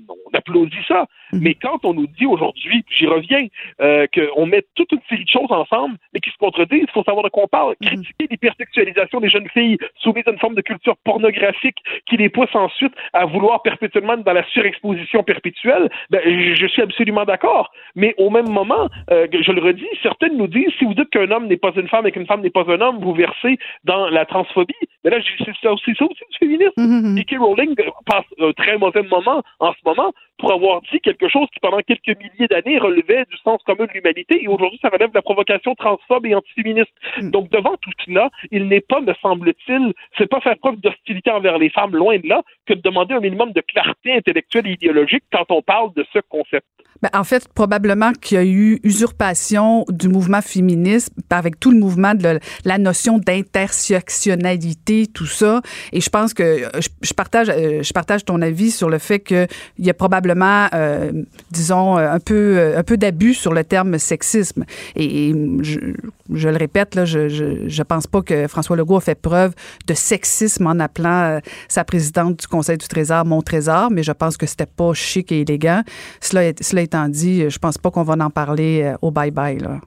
on applaudit ça. Mhm. Mais quand on nous dit aujourd'hui, j'y reviens, euh, qu'on met toute une série de choses ensemble, mais qui se contredisent, il faut savoir de quoi on parle. Mhm. Critiquer l'hypersexualisation des jeunes filles soumises à une forme de culture pornographique qui les pousse ensuite à vouloir perpétuellement dans la surexposition perpétuelle, ben, je suis absolument d'accord. Mais au même moment, euh, je le redis, certaines nous disent, si vous dites qu'un homme n'est pas une femme et qu'une femme n'est pas un homme, vous versez dans la transphobie. Mais là, c'est ça aussi, ça aussi du féminisme. Mm Rowling passe un très mauvais moment en ce moment pour avoir dit quelque chose qui, pendant quelques milliers d'années, relevait du sens commun de l'humanité, et aujourd'hui, ça relève de la provocation transphobe et antiféministe. Hmm. Donc, devant tout cela, il n'est pas, me semble-t-il, c'est pas faire preuve d'hostilité envers les femmes, loin de là, que de demander un minimum de clarté intellectuelle et idéologique quand on parle de ce concept. Ben, en fait, probablement qu'il y a eu usurpation du mouvement féministe avec tout le mouvement de la notion d'intersectionnalité, tout ça. Et je pense que euh, je, partage, euh, je partage ton avis sur le fait qu'il y a probablement, euh, disons, un peu, un peu d'abus sur le terme sexisme. Et, je, je, le répète, là, je, je, je, pense pas que François Legault a fait preuve de sexisme en appelant sa présidente du Conseil du Trésor mon trésor, mais je pense que c'était pas chic et élégant. Cela, cela étant dit, je pense pas qu'on va en parler au bye-bye.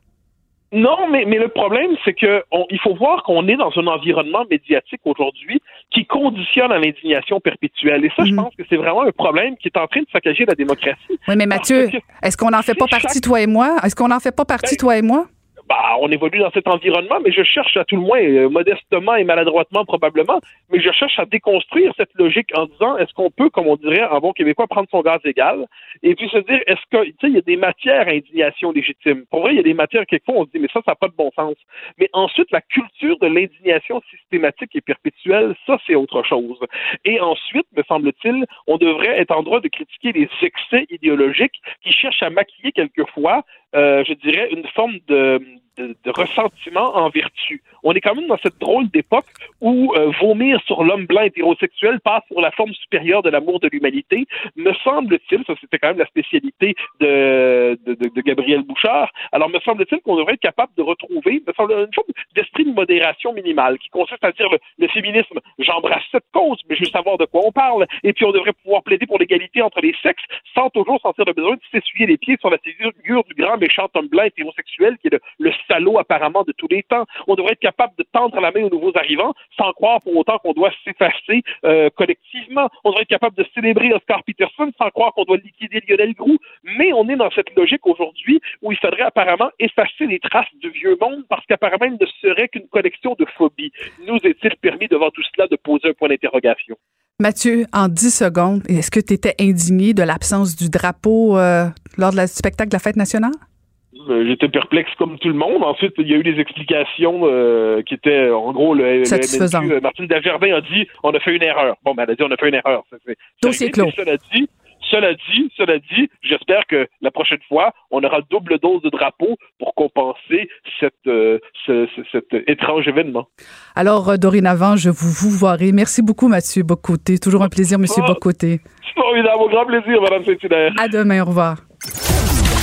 Non, mais, mais le problème, c'est que il faut voir qu'on est dans un environnement médiatique aujourd'hui qui conditionne à l'indignation perpétuelle. Et ça, je mhm. pense que c'est vraiment un problème qui est en train de saccager la démocratie. Oui, mais Mathieu, est-ce qu'on n'en fait pas partie, toi et moi? Est-ce qu'on n'en fait pas partie, ben, toi et moi? Bah, on évolue dans cet environnement, mais je cherche à tout le moins, euh, modestement et maladroitement probablement, mais je cherche à déconstruire cette logique en disant est-ce qu'on peut, comme on dirait en bon québécois, prendre son gaz égal et puis se dire est-ce que, tu sais, il y a des matières à indignation légitime. Pour vrai, il y a des matières quelquefois on se dit mais ça, ça n'a pas de bon sens. Mais ensuite, la culture de l'indignation systématique et perpétuelle, ça, c'est autre chose. Et ensuite, me semble-t-il, on devrait être en droit de critiquer les excès idéologiques qui cherchent à maquiller quelquefois je dirais, une forme de, de, ressentiment en vertu. On est quand même dans cette drôle d'époque où euh, vomir sur l'homme blanc hétérosexuel passe pour la forme supérieure de l'amour de l'humanité. Me semble-t-il, ça c'était quand même la spécialité de, de, Gabriel Bouchard, alors me semble-t-il qu'on devrait être capable de retrouver me semble, une forme d'esprit de modération minimale qui consiste à dire le, féminisme, j'embrasse cette cause, mais je veux savoir de quoi on parle, et puis on devrait pouvoir plaider pour l'égalité entre les sexes sans toujours sentir le besoin de s'essuyer les pieds sur la figure du grand méchant homme blanc hétérosexuel qui est le salaud apparemment de tous les temps. On devrait être capable de tendre la main aux nouveaux arrivants sans croire pour autant qu'on doit s'effacer euh, collectivement. On devrait être capable de célébrer Oscar Peterson sans croire qu'on doit liquider Lionel Groux. Mais on est dans cette logique aujourd'hui où il faudrait apparemment effacer les traces du vieux monde parce qu'apparemment il ne serait qu'une collection de phobies. Nous est-il permis devant tout cela de poser un point d'interrogation? Mathieu, en 10 secondes, est-ce que tu étais indigné de l'absence du drapeau euh, lors du spectacle de la fête nationale? Euh, j'étais perplexe comme tout le monde. Ensuite, il y a eu des explications euh, qui étaient, en gros, le, le euh, Martine Desjardins a dit on a fait une erreur. Bon, ben, elle a dit on a fait une erreur. Dossier clos. Cela dit, cela dit, cela dit, j'espère que la prochaine fois, on aura double dose de drapeau pour compenser cette, ce, cet étrange événement. Alors, dorénavant, je vous vous verrai. Merci beaucoup, Mathieu Bocoté. Toujours un plaisir, Monsieur oh, Bocoté. C'est formidable. Au grand plaisir, Madame Saint-Hilaire. À demain. Au revoir.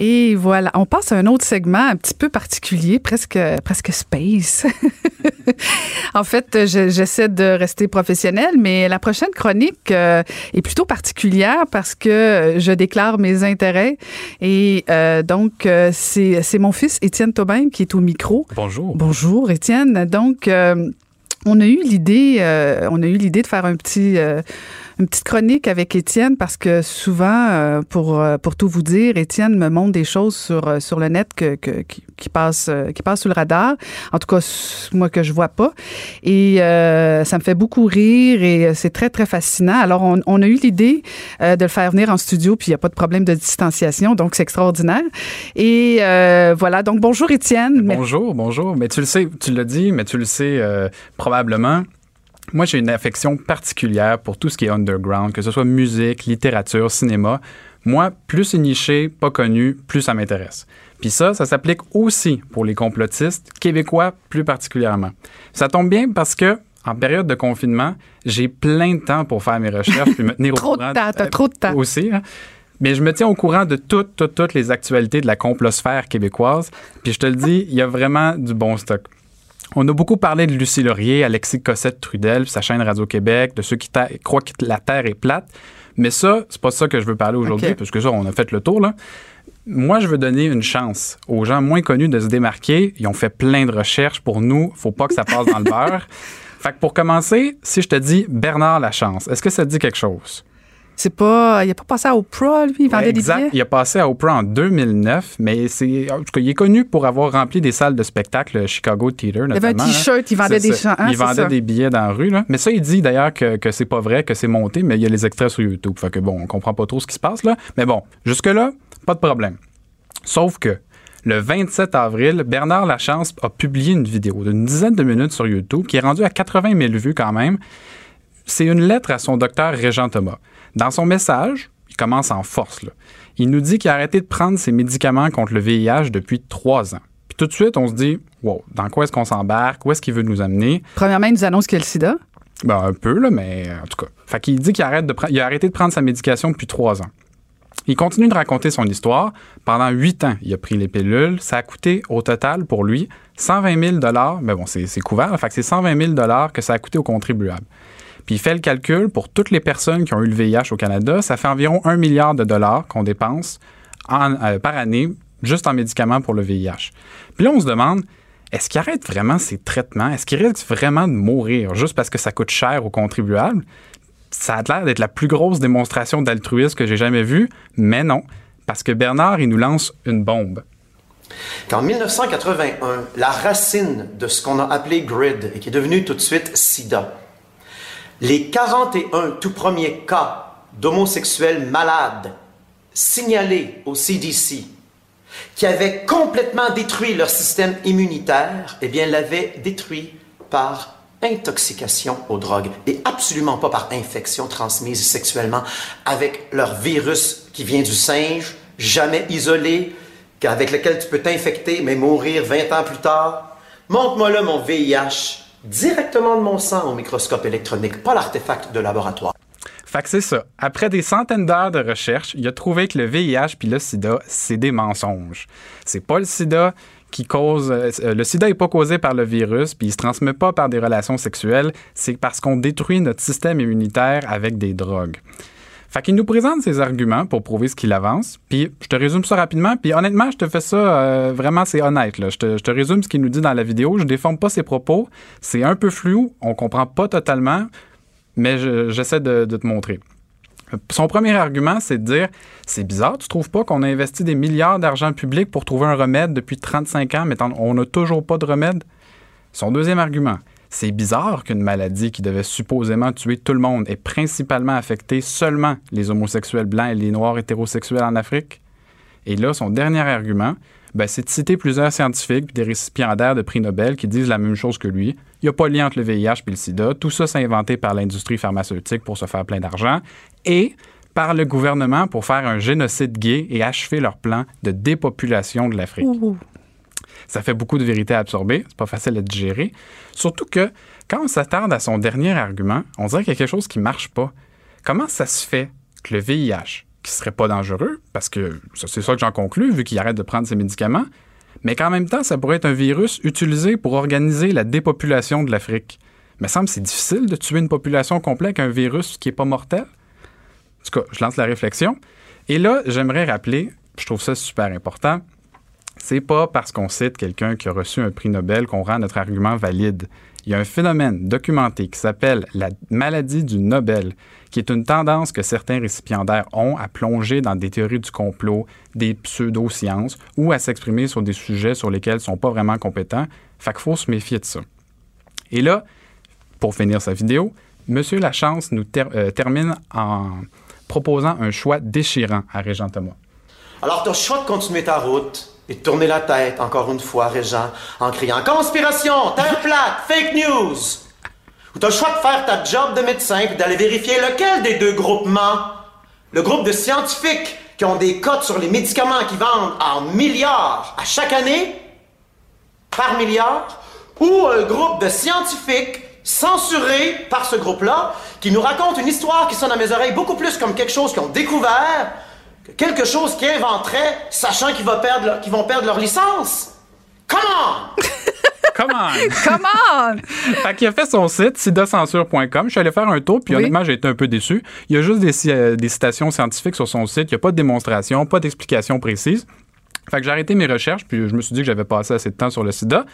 Et voilà, on passe à un autre segment un petit peu particulier, presque, presque space. en fait, j'essaie de rester professionnel, mais la prochaine chronique euh, est plutôt particulière parce que je déclare mes intérêts. Et euh, donc, euh, c'est mon fils Étienne Taubin qui est au micro. Bonjour. Bonjour, Étienne. Donc, on a eu l'idée, on a eu l'idée de faire un petit une petite chronique avec Étienne parce que souvent, euh, pour, euh, pour tout vous dire, Étienne me montre des choses sur, euh, sur le net que, qui, passent, qui passent sous le radar. En tout cas, moi que je vois pas. Et ça me fait beaucoup rire et c'est très, très fascinant. Alors, on, on a eu l'idée de le faire venir en studio, puis il n'y a pas de problème de distanciation, donc c'est extraordinaire. Et voilà, donc bonjour Étienne. Bonjour, bonjour. Mais tu le sais, tu l'as dit, mais tu le sais probablement. Moi, j'ai une affection particulière pour tout ce qui est underground, que ce soit musique, littérature, cinéma. Moi, plus c'est niché, pas connu, plus ça m'intéresse. Puis ça, ça s'applique aussi pour les complotistes, québécois plus particulièrement. Ça tombe bien parce que en période de confinement, j'ai plein de temps pour faire mes recherches puis me tenir au courant. Trop de temps, t'as trop de temps. Aussi. Hein. Mais je me tiens au courant de toutes, toutes, toutes les actualités de la complosphère québécoise. Puis je te le dis, il y a vraiment du bon stock. On a beaucoup parlé de Lucie Laurier, Alexis Cossette-Trudel, sa chaîne Radio-Québec, de ceux qui croient que la Terre est plate. Mais ça, c'est pas ça que je veux parler aujourd'hui, parce que ça, on a fait le tour, là. Moi, je veux donner une chance aux gens moins connus de se démarquer. Ils ont fait plein de recherches pour nous. Faut pas que ça passe dans le beurre. Fait que pour commencer, si je te dis Bernard Lachance, est-ce que ça te dit quelque chose? C'est pas. Il a pas passé à Oprah, lui, il vendait des billets? Il a passé à Oprah en 2009, mais c'est. En tout cas, il est connu pour avoir rempli des salles de spectacle Chicago Theater, notamment. Il avait un T-shirt, il vendait des chants. il vendait des billets dans la rue, là. Mais ça, il dit d'ailleurs que, que c'est pas vrai, que c'est monté, mais il y a les extraits sur YouTube. Fait que bon, on comprend pas trop ce qui se passe, là. Mais bon, jusque-là, pas de problème. Sauf que. Le 27 avril, Bernard Lachance a publié une vidéo d'une dizaine de minutes sur YouTube qui est rendue à 80 000 vues quand même. C'est une lettre à son docteur Régent Thomas. Dans son message, il commence en force. Il nous dit qu'il a arrêté de prendre ses médicaments contre le VIH depuis trois ans. Puis tout de suite, on se dit, wow, dans quoi est-ce qu'on s'embarque? Où est-ce qu'il veut nous amener? Premièrement, il nous annonce qu'il y a le sida. Ben, un peu, là, mais en tout cas. Fait qu'il dit qu'il arrête de il a arrêté de prendre sa médication depuis trois ans. Il continue de raconter son histoire. Pendant huit ans, il a pris les pilules. Ça a coûté au total pour lui 120 000 Mais bon, c'est couvert. Fait que c'est 120 000 que ça a coûté aux contribuables. Puis il fait le calcul pour toutes les personnes qui ont eu le VIH au Canada, ça fait environ un milliard de dollars qu'on dépense euh, par année juste en médicaments pour le VIH. Puis là, on se demande, est-ce qu'il arrête vraiment ces traitements? Est-ce qu'il risque vraiment de mourir juste parce que ça coûte cher aux contribuables? Ça a l'air d'être la plus grosse démonstration d'altruisme que j'ai jamais vue, mais non, parce que Bernard, il nous lance une bombe. Qu'en 1981, la racine de ce qu'on a appelé GRID et qui est devenu tout de suite SIDA, les 41 tout premiers cas d'homosexuels malades signalés au CDC qui avaient complètement détruit leur système immunitaire, eh bien, l'avaient détruit par intoxication aux drogues et absolument pas par infection transmise sexuellement avec leur virus qui vient du singe, jamais isolé, avec lequel tu peux t'infecter mais mourir 20 ans plus tard. Montre-moi là mon VIH directement de mon sang au microscope électronique, pas l'artefact de laboratoire. Fait que c'est ça. Après des centaines d'heures de recherche, il a trouvé que le VIH puis le sida, c'est des mensonges. C'est pas le sida qui cause. Euh, le sida n'est pas causé par le virus, puis il se transmet pas par des relations sexuelles. C'est parce qu'on détruit notre système immunitaire avec des drogues. Fait qu'il nous présente ses arguments pour prouver ce qu'il avance. Puis je te résume ça rapidement. Puis honnêtement, je te fais ça euh, vraiment, c'est honnête. Là. Je, te, résume ce qu'il nous dit dans la vidéo. Je déforme pas ses propos. C'est un peu flou. On comprend pas totalement. Mais j'essaie de, te montrer. Son premier argument, c'est de dire c'est bizarre, tu trouves pas qu'on a investi des milliards d'argent public pour trouver un remède depuis 35 ans, mais on n'a toujours pas de remède? Son deuxième argument, c'est bizarre qu'une maladie qui devait supposément tuer tout le monde ait principalement affecté seulement les homosexuels blancs et les noirs hétérosexuels en Afrique? Et là, son dernier argument, ben, c'est de citer plusieurs scientifiques et des récipiendaires de prix Nobel qui disent la même chose que lui. Il n'y a pas de lien entre le VIH et le sida. Tout ça, c'est inventé par l'industrie pharmaceutique pour se faire plein d'argent et par le gouvernement pour faire un génocide gay et achever leur plan de dépopulation de l'Afrique. Ça fait beaucoup de vérité à absorber, c'est pas facile à digérer. Surtout que quand on s'attarde à son dernier argument, on dirait qu'il y a quelque chose qui marche pas. Comment ça se fait que le VIH, qui serait pas dangereux, parce que c'est ça que j'en conclus, vu qu'il arrête de prendre ses médicaments, mais qu'en même temps, ça pourrait être un virus utilisé pour organiser la dépopulation de l'Afrique? Me semble c'est difficile de tuer une population complète avec un virus qui est pas mortel. En tout cas, je lance la réflexion. Et là, j'aimerais rappeler, je trouve ça super important, c'est pas parce qu'on cite quelqu'un qui a reçu un prix Nobel qu'on rend notre argument valide. Il y a un phénomène documenté qui s'appelle la maladie du Nobel, qui est une tendance que certains récipiendaires ont à plonger dans des théories du complot, des pseudo-sciences ou à s'exprimer sur des sujets sur lesquels ils sont pas vraiment compétents. Fait qu'il faut se méfier de ça. Et là, pour finir sa vidéo, Monsieur Lachance nous euh, termine en proposant un choix déchirant à Régent Thomas. Alors, le choix de continuer ta route et tourner la tête, encore une fois, Régent, en criant Conspiration, terre plate, fake news. Ou tu as le choix de faire ta job de médecin et d'aller vérifier lequel des deux groupements, le groupe de scientifiques qui ont des cotes sur les médicaments qui vendent en milliards à chaque année, par milliard, ou un groupe de scientifiques censurés par ce groupe-là qui nous raconte une histoire qui sonne à mes oreilles beaucoup plus comme quelque chose qu'ils ont découvert quelque chose qu'ils inventeraient sachant qu'ils vont perdre leur, qu'ils vont perdre leur licence. Come on! Come on! Come on! fait qu'il a fait son site, sidacensure.com. Je suis allé faire un tour, puis Oui. honnêtement, j'ai été un peu déçu. Il y a juste des, euh, des citations scientifiques sur son site. Il n'y a pas de démonstration, pas d'explication précise. Fait que j'ai arrêté mes recherches, puis je me suis dit que j'avais passé assez de temps sur le sida.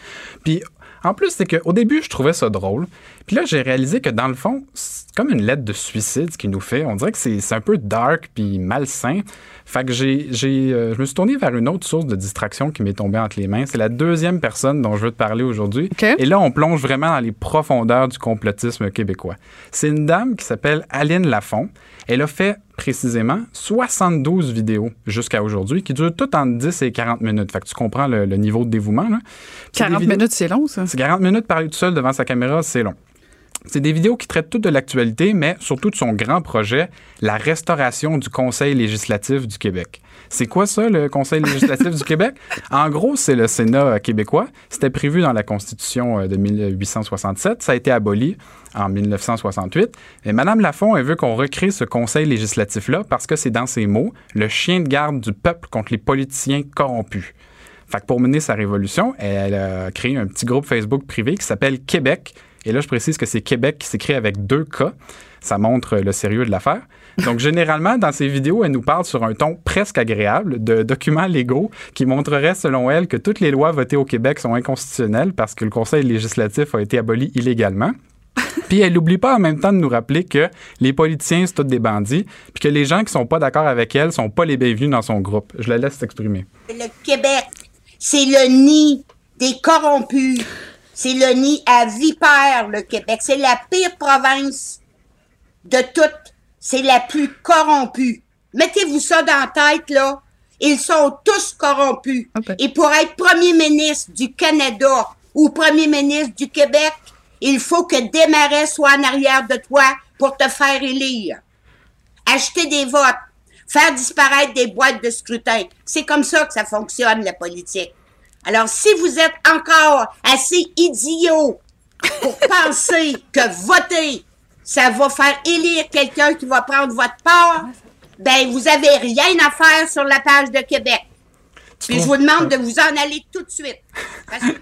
Puis en plus, c'est qu'au début, je trouvais ça drôle. Puis là, j'ai réalisé que dans le fond, c'est comme une lettre de suicide ce qu'il nous fait. On dirait que c'est un peu dark puis malsain. Fait que j'ai, j'ai, euh, je me suis tourné vers une autre source de distraction qui m'est tombée entre les mains. C'est la deuxième personne dont je veux te parler aujourd'hui. Et là, on plonge vraiment dans les profondeurs du complotisme québécois. C'est une dame qui s'appelle Aline Lafont. Elle a fait précisément 72 vidéos jusqu'à aujourd'hui qui durent toutes entre 10 et 40 minutes. Fait que tu comprends le, le niveau de dévouement. Là. C'est des 40 vidéos- minutes, c'est long, ça. c'est 40 minutes parler tout seul devant sa caméra, c'est long. C'est des vidéos qui traitent toutes de l'actualité, mais surtout de son grand projet, la restauration du Conseil législatif du Québec. C'est quoi ça, le Conseil législatif du Québec? En gros, c'est le Sénat euh, québécois. C'était prévu dans la Constitution euh, de 1867. Ça a été aboli en 1968. Et Mme Lafont, elle veut qu'on recrée ce Conseil législatif-là parce que c'est dans ses mots, le chien de garde du peuple contre les politiciens corrompus. Fait que pour mener sa révolution, elle a créé un petit groupe Facebook privé qui s'appelle Québec. Et là, je précise que c'est Québec qui s'écrit avec deux K. Ça montre le sérieux de l'affaire. Donc, généralement, dans ses vidéos, elle nous parle sur un ton presque agréable de documents légaux qui montreraient, selon elle, que toutes les lois votées au Québec sont inconstitutionnelles parce que le Conseil législatif a été aboli illégalement. Puis elle n'oublie pas en même temps de nous rappeler que les politiciens, c'est tous des bandits, puis que les gens qui sont pas d'accord avec elle sont pas les bienvenus dans son groupe. Je la laisse s'exprimer. Le Québec, c'est le nid des corrompus. C'est le nid à vipère, le Québec. C'est la pire province de toutes. C'est la plus corrompue. Mettez-vous ça dans la tête, là. Ils sont tous corrompus. Et pour être premier ministre du Canada ou premier ministre du Québec, il faut que Desmarais soit en arrière de toi pour te faire élire. Acheter des votes, faire disparaître des boîtes de scrutin. C'est comme ça que ça fonctionne, la politique. Alors, si vous êtes encore assez idiot pour penser que voter, ça va faire élire quelqu'un qui va prendre votre part, ben, vous avez rien à faire sur la page de Québec. Puis je vous demande de vous en aller tout de suite. Parce que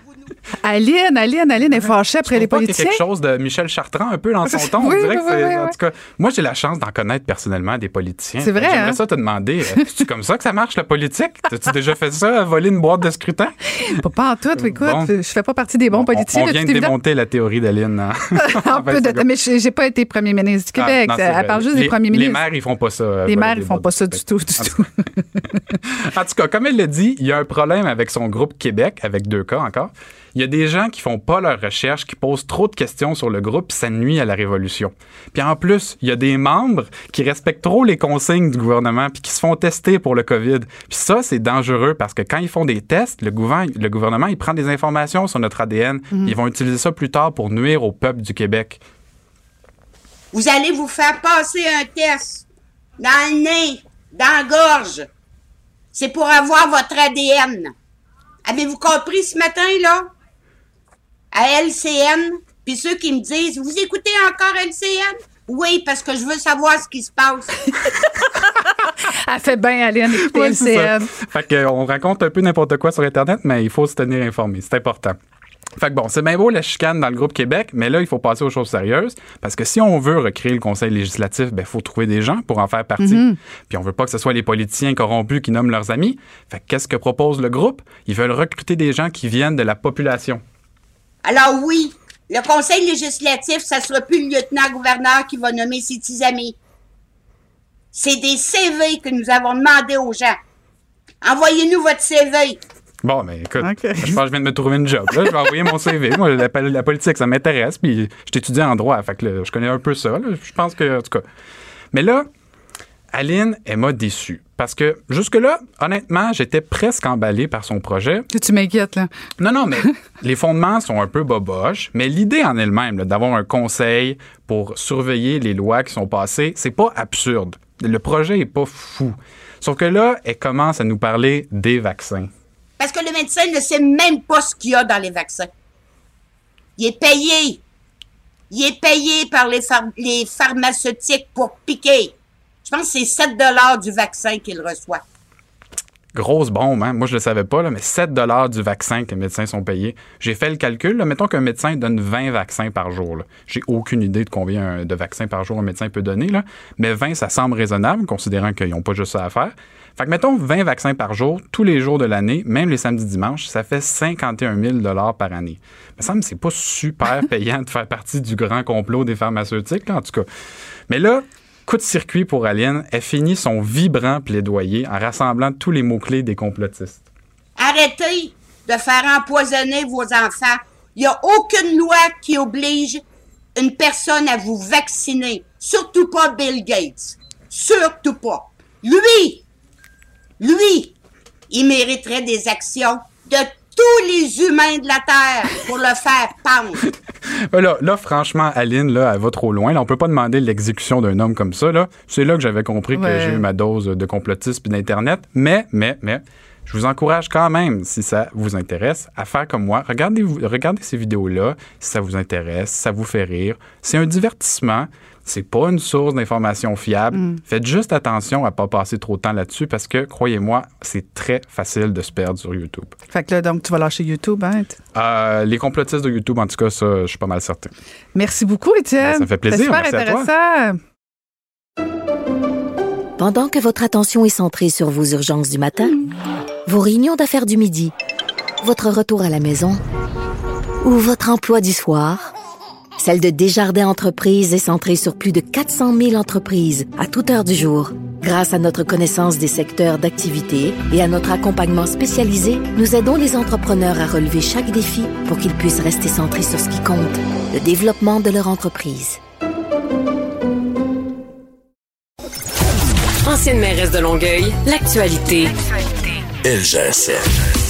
Aline, Aline, Aline est fâchée après les politiciens. quelque chose de Michel Chartrand un peu dans son ton. Oui, On dirait oui, que c'est- oui, oui, en tout cas, moi, j'ai la chance d'en connaître personnellement des politiciens. C'est vrai, J'aimerais hein? ça te demander, euh, c'est comme ça que ça marche, la politique? As-tu déjà fait ça, voler une boîte de scrutin? Pas, pas en tout, écoute, Bon. je fais pas partie des bons politiciens. On vient de démonter la théorie d'Aline. hein. Un peu de- mais j'ai pas été premier ministre du Ah, Québec. non, c'est Elle parle juste les, des premiers Les ministres. maires, ils font pas ça. euh, Les maires, ils font pas ça du scrutin. tout, du tout. En tout cas, comme elle le dit, il y a un problème avec son groupe Québec, avec deux cas encore. Il y a des gens qui font pas leurs recherches, qui posent trop de questions sur le groupe, puis ça nuit à la révolution. Puis en plus, il y a des membres qui respectent trop les consignes du gouvernement, puis qui se font tester pour le COVID. Puis ça, c'est dangereux parce que quand ils font des tests, le, gouvernement, le gouvernement, il prend des informations sur notre ADN. Mhm. Ils vont utiliser ça plus tard pour nuire au peuple du Québec. Vous allez vous faire passer un test dans le nez, dans la gorge. C'est pour avoir votre ADN. Avez-vous compris ce matin, là? À LCN, puis ceux qui me disent, vous écoutez encore LCN? Oui, parce que je veux savoir ce qui se passe. Elle fait bien, Aline, Ouais, ça. LCN. Fait qu'on raconte un peu n'importe quoi sur Internet, mais il faut se tenir informé. C'est important. Fait que bon, c'est bien beau la chicane dans le groupe Québec, mais là, il faut passer aux choses sérieuses. Parce que si on veut recréer le conseil législatif, il faut trouver des gens pour en faire partie. Mhm. Puis on veut pas que ce soit les politiciens corrompus qui nomment leurs amis. Fait que qu'est-ce que propose le groupe? Ils veulent recruter des gens qui viennent de la population. Alors oui, le conseil législatif, ça sera plus le lieutenant-gouverneur qui va nommer ses petits amis. C'est des CV que nous avons demandé aux gens. Envoyez-nous votre CV. Bon, mais écoute, je pense que je viens de me trouver une job. Là, je vais envoyer mon CV. Moi, la, la politique, ça m'intéresse. Puis, je t'étudie en droit. Fait que là, je connais un peu ça. là. Je pense que, en tout cas. Mais là, Aline, elle m'a déçu. Parce que jusque-là, honnêtement, j'étais presque emballé par son projet. Tu m'inquiètes, là. Non, non, mais les fondements sont un peu boboches. Mais l'idée en elle-même, d'avoir un conseil pour surveiller les lois qui sont passées, c'est pas absurde. Le projet est pas fou. Sauf que là, elle commence à nous parler des vaccins. Parce que le médecin ne sait même pas ce qu'il y a dans les vaccins. Il est payé. Il est payé par les, phar- les pharmaceutiques pour piquer. Je pense que c'est 7 du vaccin qu'il reçoit. Grosse bombe, hein? Moi, je le savais pas, là, mais 7 du vaccin que les médecins sont payés. J'ai fait le calcul. Là, mettons qu'un médecin donne 20 vaccins par jour. J'ai aucune idée de combien euh, de vaccins par jour un médecin peut donner. Là. Mais 20, ça semble raisonnable, considérant qu'ils n'ont pas juste ça à faire. Fait que, mettons, 20 vaccins par jour, tous les jours de l'année, même les samedis dimanches, ça fait 51 000 par année. Il me semble que c'est pas super payant de faire partie du grand complot des pharmaceutiques, là, en tout cas. Mais là, coup de circuit pour Aline, elle finit son vibrant plaidoyer en rassemblant tous les mots-clés des complotistes. Arrêtez de faire empoisonner vos enfants. Il n'y a aucune loi qui oblige une personne à vous vacciner. Surtout pas Bill Gates. Surtout pas. Lui, lui, il mériterait des actions de tous les humains de la Terre pour le faire pendre. Euh, Là, là, franchement, Aline, là, elle va trop loin. Là, on peut pas demander l'exécution d'un homme comme ça. Là. C'est là que j'avais compris que j'ai eu ma dose de complotisme et d'Internet. Mais, mais, mais, je vous encourage quand même, si ça vous intéresse, à faire comme moi. Regardez, regardez ces vidéos-là, si ça vous intéresse, si ça vous fait rire. C'est un divertissement. C'est pas une source d'information fiable. Mm. Faites juste attention à pas passer trop de temps là-dessus parce que, croyez-moi, c'est très facile de se perdre sur YouTube. Fait que là, donc, tu vas lâcher YouTube, hein? Euh, les complotistes de YouTube, en tout cas, ça, je suis pas mal certain. Merci beaucoup, Étienne. Ben, ça fait plaisir. C'était super Merci à toi. intéressant. Pendant que votre attention est centrée sur vos urgences du matin, vos réunions d'affaires du midi, votre retour à la maison ou votre emploi du soir, celle de Desjardins Entreprises est centrée sur plus de 400 000 entreprises à toute heure du jour. Grâce à notre connaissance des secteurs d'activité et à notre accompagnement spécialisé, nous aidons les entrepreneurs à relever chaque défi pour qu'ils puissent rester centrés sur ce qui compte, le développement de leur entreprise. Ancienne mairesse de Longueuil, l'actualité. Ça.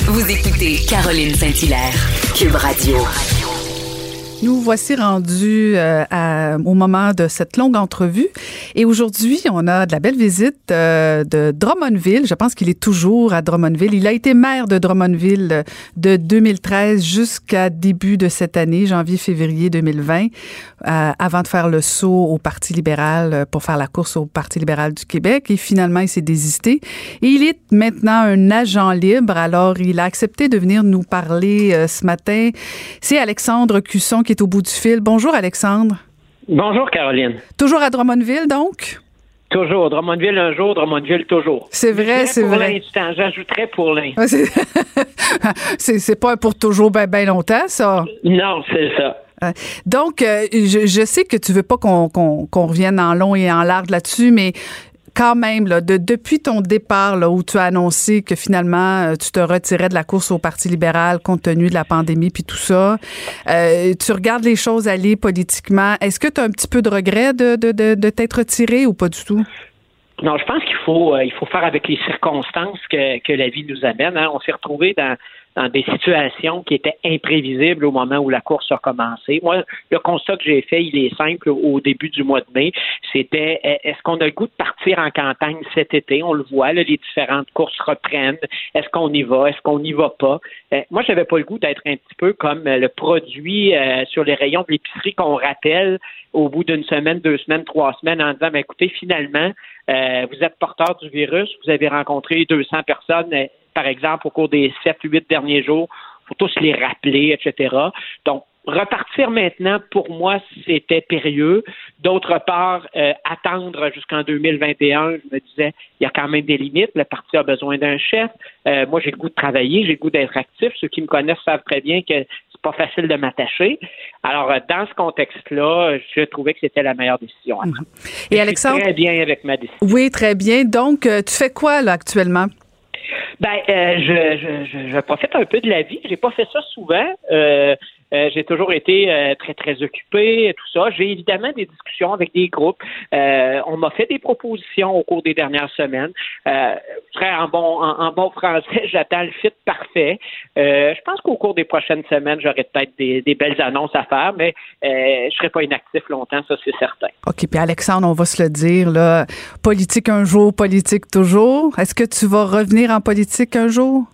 Vous écoutez Caroline Saint-Hilaire, Cube Radio. Nous voici rendus euh, à- au moment de cette longue entrevue. Et aujourd'hui, on a de la belle visite euh, de Drummondville. Je pense qu'il est toujours à Drummondville. Il a été maire de Drummondville euh, de 2013 jusqu'à début de cette année, janvier-février 2020, euh, avant de faire le saut au Parti libéral euh, pour faire la course au Parti libéral du Québec. Et finalement, il s'est désisté. Et il est maintenant un agent libre. Alors, il a accepté de venir nous parler euh, ce matin. C'est Alexandre Cusson qui est au bout du fil. Bonjour, Alexandre. Bonjour, Caroline. Toujours à Drummondville, donc? Toujours. Drummondville un jour, Drummondville toujours. C'est vrai, c'est pour vrai. l'instant. J'ajouterais pour l'instant. Ouais, c'est- pas pour toujours bien ben longtemps, ça? Non, c'est ça. Euh, Donc, euh, je, je sais que tu veux pas qu'on revienne en long et en large là-dessus, mais quand même, là, de- depuis ton départ, là, où tu as annoncé que finalement euh, tu te retirais de la course au Parti libéral compte tenu de la pandémie puis tout ça, euh, tu regardes les choses aller politiquement. Est-ce que tu as un petit peu de regret de, de, de, de t'être retiré ou pas du tout? Non, je pense qu'il faut, euh, il faut faire avec les circonstances que, que la vie nous amène. hein. On s'est retrouvé dans, dans des situations qui étaient imprévisibles au moment où la course a commencé. Moi, le constat que j'ai fait, il est simple au début du mois de mai. C'était est-ce qu'on a le goût de partir en campagne cet été? On le voit, là, les différentes courses reprennent. Est-ce qu'on y va? Est-ce qu'on n'y va pas? Euh, moi, j'avais pas le goût d'être un petit peu comme le produit euh, sur les rayons de l'épicerie qu'on rappelle au bout d'une semaine, deux semaines, trois semaines en disant, ben, écoutez, finalement, vous êtes porteur du virus, vous avez rencontré 200 personnes par exemple, au cours des sept, huit derniers jours. Faut tous les rappeler, etc. Donc, repartir maintenant, pour moi, c'était périlleux. D'autre part, euh, attendre jusqu'en 2021, je me disais, il y a quand même des limites. Le parti a besoin d'un chef. Euh, moi, j'ai le goût de travailler, j'ai le goût d'être actif. Ceux qui me connaissent savent très bien que pas facile de m'attacher. Alors, euh, dans ce contexte-là, je trouvais que c'était la meilleure décision. Et Alexandre, très bien avec ma décision. Oui, très bien. Donc, tu fais quoi là actuellement? Ben, euh, je, je, je, profite un peu de la vie. J'ai pas fait ça souvent. Euh, euh, j'ai toujours été euh, très, très occupé, tout ça. J'ai évidemment des discussions avec des groupes. Euh, on m'a fait des propositions au cours des dernières semaines. en bon, en, bon français, j'attends le fit parfait. je pense qu'au cours des prochaines semaines, j'aurai peut-être des, des, belles annonces à faire, mais je serai pas inactif longtemps, ça c'est certain. OK, puis Alexandre, on va se le dire, là, politique un jour, politique toujours. Est-ce que tu vas revenir en politique un jour?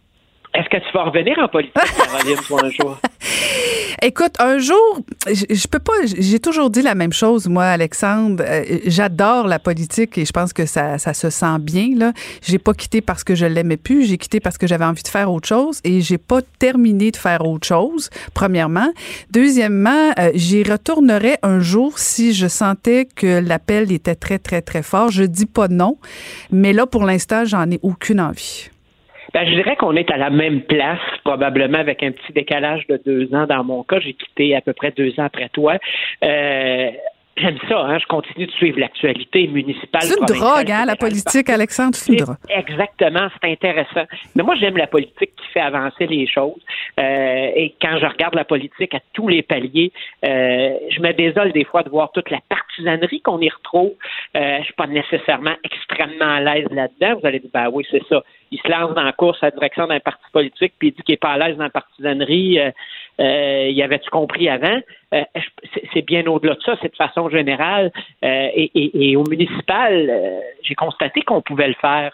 Est-ce que tu vas revenir en politique, Caroline, un jour? Écoute, un jour, je, peux pas. J'ai toujours dit la même chose, moi, Alexandre. Euh, j'adore la politique et je pense que ça, ça se sent bien. Là, j'ai pas quitté parce que je l'aimais plus. J'ai quitté parce que j'avais envie de faire autre chose et j'ai pas terminé de faire autre chose. Premièrement, deuxièmement, euh, j'y retournerais un jour si je sentais que l'appel était très très très fort. Je dis pas non, mais là, pour l'instant, j'en ai aucune envie. Ben, je dirais qu'on est à la même place, probablement avec un petit décalage de deux ans dans mon cas. J'ai quitté à peu près deux ans après toi. Euh, J'aime ça, hein? je continue de suivre l'actualité municipale. C'est une drogue, hein, la politique, Alexandre, c'est une drogue. Exactement, c'est intéressant. Mais moi, j'aime la politique qui fait avancer les choses. Euh, et quand je regarde la politique à tous les paliers, euh, je me désole des fois de voir toute la partisanerie qu'on y retrouve. Euh, je suis pas nécessairement extrêmement à l'aise là-dedans. Vous allez dire, ben oui, c'est ça. Il se lance dans la course à la direction d'un parti politique, puis il dit qu'il n'est pas à l'aise dans la partisanerie. Euh, euh, y avait-tu compris avant? Euh, c'est bien au-delà de ça, c'est de façon générale? Euh, et, au municipal, euh, j'ai constaté qu'on pouvait le faire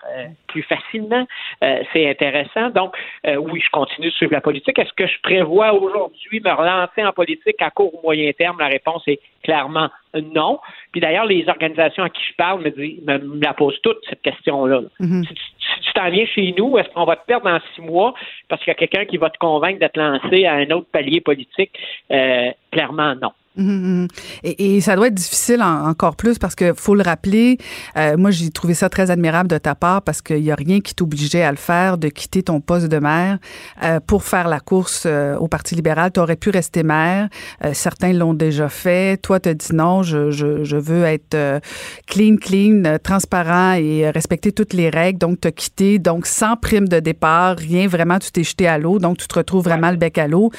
plus facilement. c'est intéressant. Donc, oui, je continue de suivre la politique. Est-ce que je prévois aujourd'hui me relancer en politique à court ou moyen terme? La réponse est clairement non. Puis d'ailleurs, les organisations à qui je parle me, disent, me, la posent toutes, cette question-là. Mm-hmm. Si, tu t'en viens chez nous, est-ce qu'on va te perdre dans six mois parce qu'il y a quelqu'un qui va te convaincre d'être lancé à un autre palier politique? Euh, clairement, non. Hum, hum, hum. Et, ça doit être difficile encore plus parce que faut le rappeler. Euh, moi, j'ai trouvé ça très admirable de ta part parce qu'il n'y a rien qui t'obligeait à le faire, de quitter ton poste de maire euh, pour faire la course euh, au Parti libéral. Tu aurais pu rester maire. certains l'ont déjà fait. Toi, tu dit non, je, je, je veux être clean, clean, transparent et respecter toutes les règles. Donc, tu as quitté. Donc, sans prime de départ, rien vraiment, tu t'es jeté à l'eau. Donc, tu te retrouves vraiment le bec à l'eau.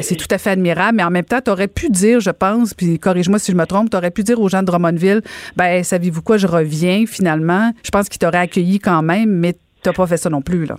C'est tout à fait admirable. Mais en même temps, tu aurais pu dire, je pense, puis corrige-moi si je me trompe, tu aurais pu dire aux gens de Drummondville, ben, savez-vous quoi, je reviens finalement. Je pense qu'ils t'auraient accueilli quand même, mais tu n'as pas fait ça non plus, là.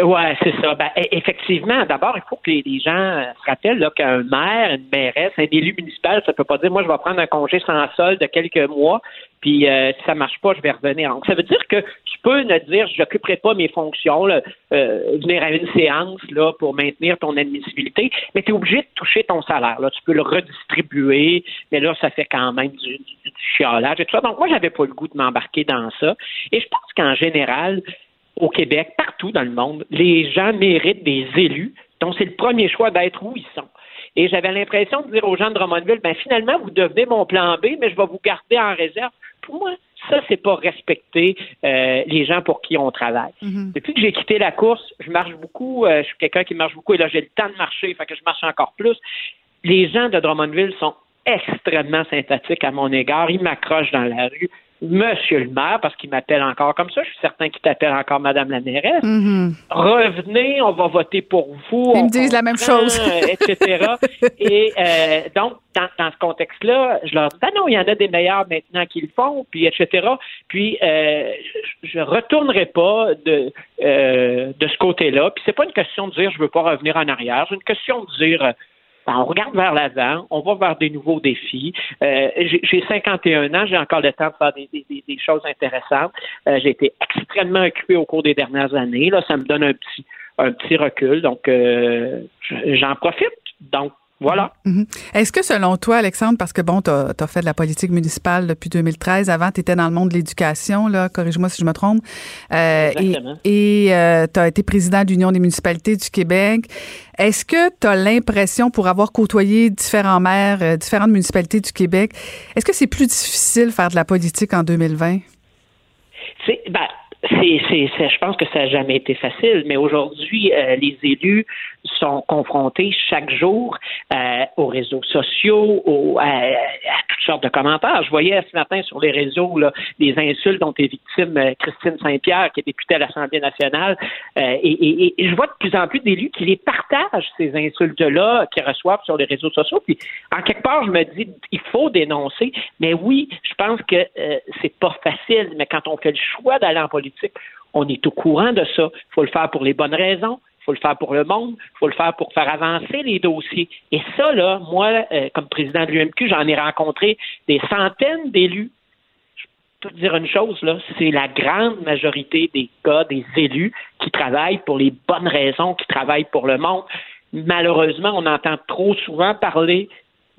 Oui, c'est ça. Ben, e, effectivement, d'abord, il faut que les, gens euh, se rappellent qu'un maire, une mairesse, un élu municipal, ça peut pas dire moi je vais prendre un congé sans solde de quelques mois, puis euh, si ça marche pas, je vais revenir. Donc, ça veut dire que peux ne dire je n'occuperai pas mes fonctions, là, euh, venir à une séance là, pour maintenir ton admissibilité, mais tu es obligé de toucher ton salaire. Là. Tu peux le redistribuer, mais là, ça fait quand même du, du, chiolage et tout ça. Donc, moi, j'avais pas le goût de m'embarquer dans ça. Et je pense qu'en général, au Québec, partout dans le monde, les gens méritent des élus dont c'est le premier choix d'être où ils sont. Et j'avais l'impression de dire aux gens de Drummondville, ben finalement, vous devenez mon plan B, mais je vais vous garder en réserve. Pour moi, ça, c'est pas respecter euh, les gens pour qui on travaille. Mm-hmm. Depuis que j'ai quitté la course, je marche beaucoup, euh, je suis quelqu'un qui marche beaucoup et là, j'ai le temps de marcher, fait que je marche encore plus. Les gens de Drummondville sont extrêmement sympathiques à mon égard. Ils m'accrochent dans la rue Monsieur le maire, parce qu'il m'appelle encore comme ça, je suis certain qu'il t'appelle encore Madame la mairesse. Mhm. Revenez, on va voter pour vous. Ils me disent la même chose. etc. Et euh, donc, dans, dans ce contexte-là, je leur dis, ben non, il y en a des meilleurs maintenant qui le font, puis etc. Puis, euh, je retournerai pas de, euh, de ce côté-là. Puis, c'est pas une question de dire, je veux pas revenir en arrière. C'est une question de dire, ben, on regarde vers l'avant, on va vers des nouveaux défis. Euh, j'ai j'ai 51 ans, j'ai encore le temps de faire des, choses intéressantes. Euh, j'ai été extrêmement occupé au cours des dernières années. Là, ça me donne un petit un petit recul. Donc, euh, je- j'en profite. Donc, voilà. Mhm. Est-ce que selon toi, Alexandre, parce que bon, tu as, fait de la politique municipale depuis 2013, avant tu étais dans le monde de l'éducation, là, corrige-moi si je me trompe, euh, Exactement. et tu as été président de l'Union des municipalités du Québec. Est-ce que tu as l'impression, pour avoir côtoyé différents maires, euh, différentes municipalités du Québec, est-ce que c'est plus difficile de faire de la politique en 2020? C'est, ben, c'est, c'est, c'est- je pense que ça n'a jamais été facile, mais aujourd'hui, euh, les élus sont confrontés chaque jour euh, aux réseaux sociaux, aux, à, à toutes sortes de commentaires. Je voyais ce matin sur les réseaux là, des insultes dont est victime euh, Christine Saint-Pierre, qui est députée à l'Assemblée nationale, Euh, et, et- et je vois de plus en plus d'élus qui les partagent, ces insultes-là, qu'ils reçoivent sur les réseaux sociaux. Puis, en quelque part, je me dis, il faut dénoncer. Mais oui, je pense que euh, c'est pas facile, mais quand on fait le choix d'aller en politique, on est au courant de ça. Il faut le faire pour les bonnes raisons. Il faut le faire pour le monde, il faut le faire pour faire avancer les dossiers. Et ça, là, moi, euh, comme président de l'UMQ, j'en ai rencontré des centaines d'élus. Je peux te dire une chose, là, c'est la grande majorité des cas, des élus qui travaillent pour les bonnes raisons, qui travaillent pour le monde. Malheureusement, on entend trop souvent parler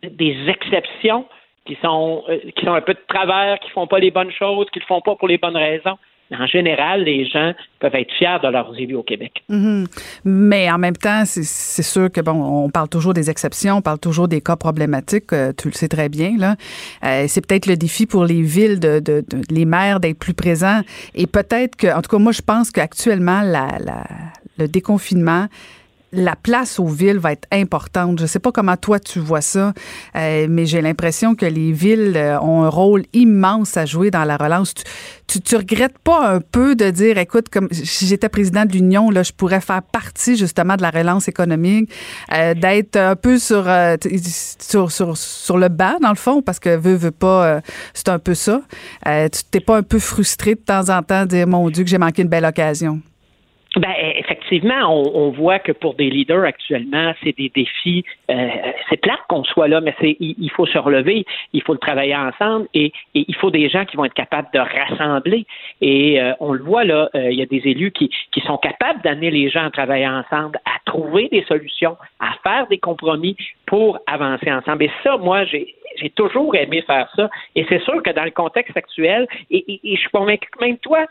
des exceptions qui sont, euh, qui sont un peu de travers, qui font pas les bonnes choses, qui le font pas pour les bonnes raisons. En général, les gens peuvent être fiers de leurs élus au Québec. Mhm. Mais en même temps, c'est- sûr que bon, on parle toujours des exceptions, on parle toujours des cas problématiques. euh, tu le sais très bien là. Euh, c'est peut-être le défi pour les villes, de, de- les maires d'être plus présents. Et peut-être que, en tout cas, moi, je pense qu'actuellement, la- le déconfinement la place aux villes va être importante. Je sais pas comment toi tu vois ça, euh, mais j'ai l'impression que les villes euh, ont un rôle immense à jouer dans la relance. Tu, tu, tu regrettes pas un peu de dire, écoute, comme si j'étais président de l'Union, là, je pourrais faire partie justement de la relance économique, euh, d'être un peu sur, euh, sur, sur, sur le banc, dans le fond, parce que veux, veux pas, euh, c'est un peu ça. Tu t'es pas un peu frustré de temps en temps de dire, mon Dieu, que j'ai manqué une belle occasion? Ben, effectivement, on, on voit que pour des leaders actuellement, c'est des défis. euh, c'est plate qu'on soit là, mais c'est il, il faut se relever, il faut le travailler ensemble et, et il faut des gens qui vont être capables de rassembler. Et euh, on le voit là, euh, il y a des élus qui, qui sont capables d'amener les gens à travailler ensemble, à trouver des solutions, à faire des compromis pour avancer ensemble. Et ça, moi, j'ai j'ai toujours aimé faire ça. Et c'est sûr que dans le contexte actuel, et, je suis convaincu que même toi,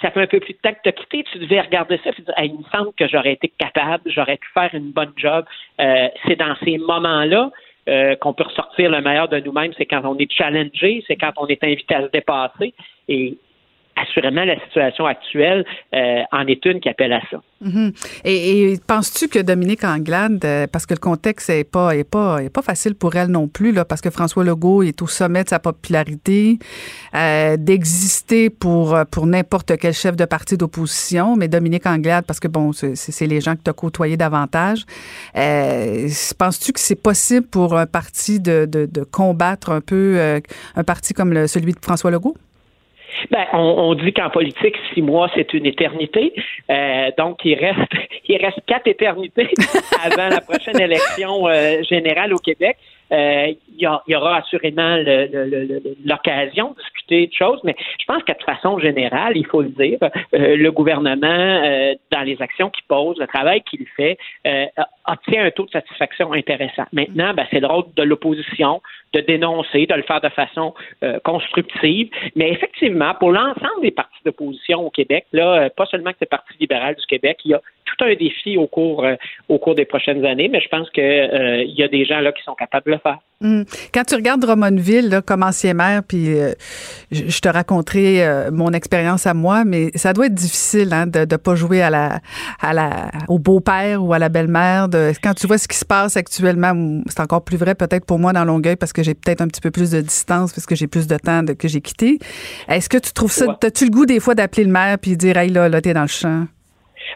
ça fait un peu plus de temps que tu as quitté, tu devais regarder ça et dire, il me semble que j'aurais été capable, j'aurais pu faire une bonne job. Euh, c'est dans ces moments-là euh, qu'on peut ressortir le meilleur de nous-mêmes, c'est quand on est challengé, c'est quand on est invité à se dépasser. Assurément, la situation actuelle euh, en est une qui appelle à ça. Mhm. Et, et penses-tu que Dominique Anglade, euh, parce que le contexte est pas est pas est pas facile pour elle non plus là, parce que François Legault est au sommet de sa popularité, euh, d'exister pour euh, pour n'importe quel chef de parti d'opposition, mais Dominique Anglade, parce que bon, c'est c'est les gens que tu as côtoyés davantage. Euh, penses-tu que c'est possible pour un parti de, de, de combattre un peu euh, un parti comme le, celui de François Legault? Ben, on, on dit qu'en politique, six mois, c'est une éternité. Euh, donc, il reste, il reste quatre éternités avant la prochaine élection euh, générale au Québec. Euh, y a- il y aura assurément l'occasion de discuter de choses, mais je pense que de façon générale, il faut le dire, euh, le gouvernement, euh, dans les actions qu'il pose, le travail qu'il fait, euh, obtient un taux de satisfaction intéressant. Maintenant, ben, c'est le rôle de l'opposition de dénoncer, de le faire de façon constructive. Mais effectivement, pour l'ensemble des partis d'opposition au Québec, là, pas seulement que le Parti libéral du Québec, il y a tout un défi au cours, au cours des prochaines années, mais je pense qu'il y a des gens là qui sont capables de le faire. Hum. Quand tu regardes Drummondville là, comme ancien maire, puis euh, je, je te raconterai euh, mon expérience à moi, mais ça doit être difficile hein, de ne pas jouer à la, à la, au beau-père ou à la belle-mère. De, quand tu vois ce qui se passe actuellement, c'est encore plus vrai peut-être pour moi dans Longueuil parce que j'ai peut-être un petit peu plus de distance parce que j'ai plus de temps de, que j'ai quitté. Est-ce que tu trouves ça, as-tu le goût des fois d'appeler le maire puis dire, hey là, là, t'es dans le champ?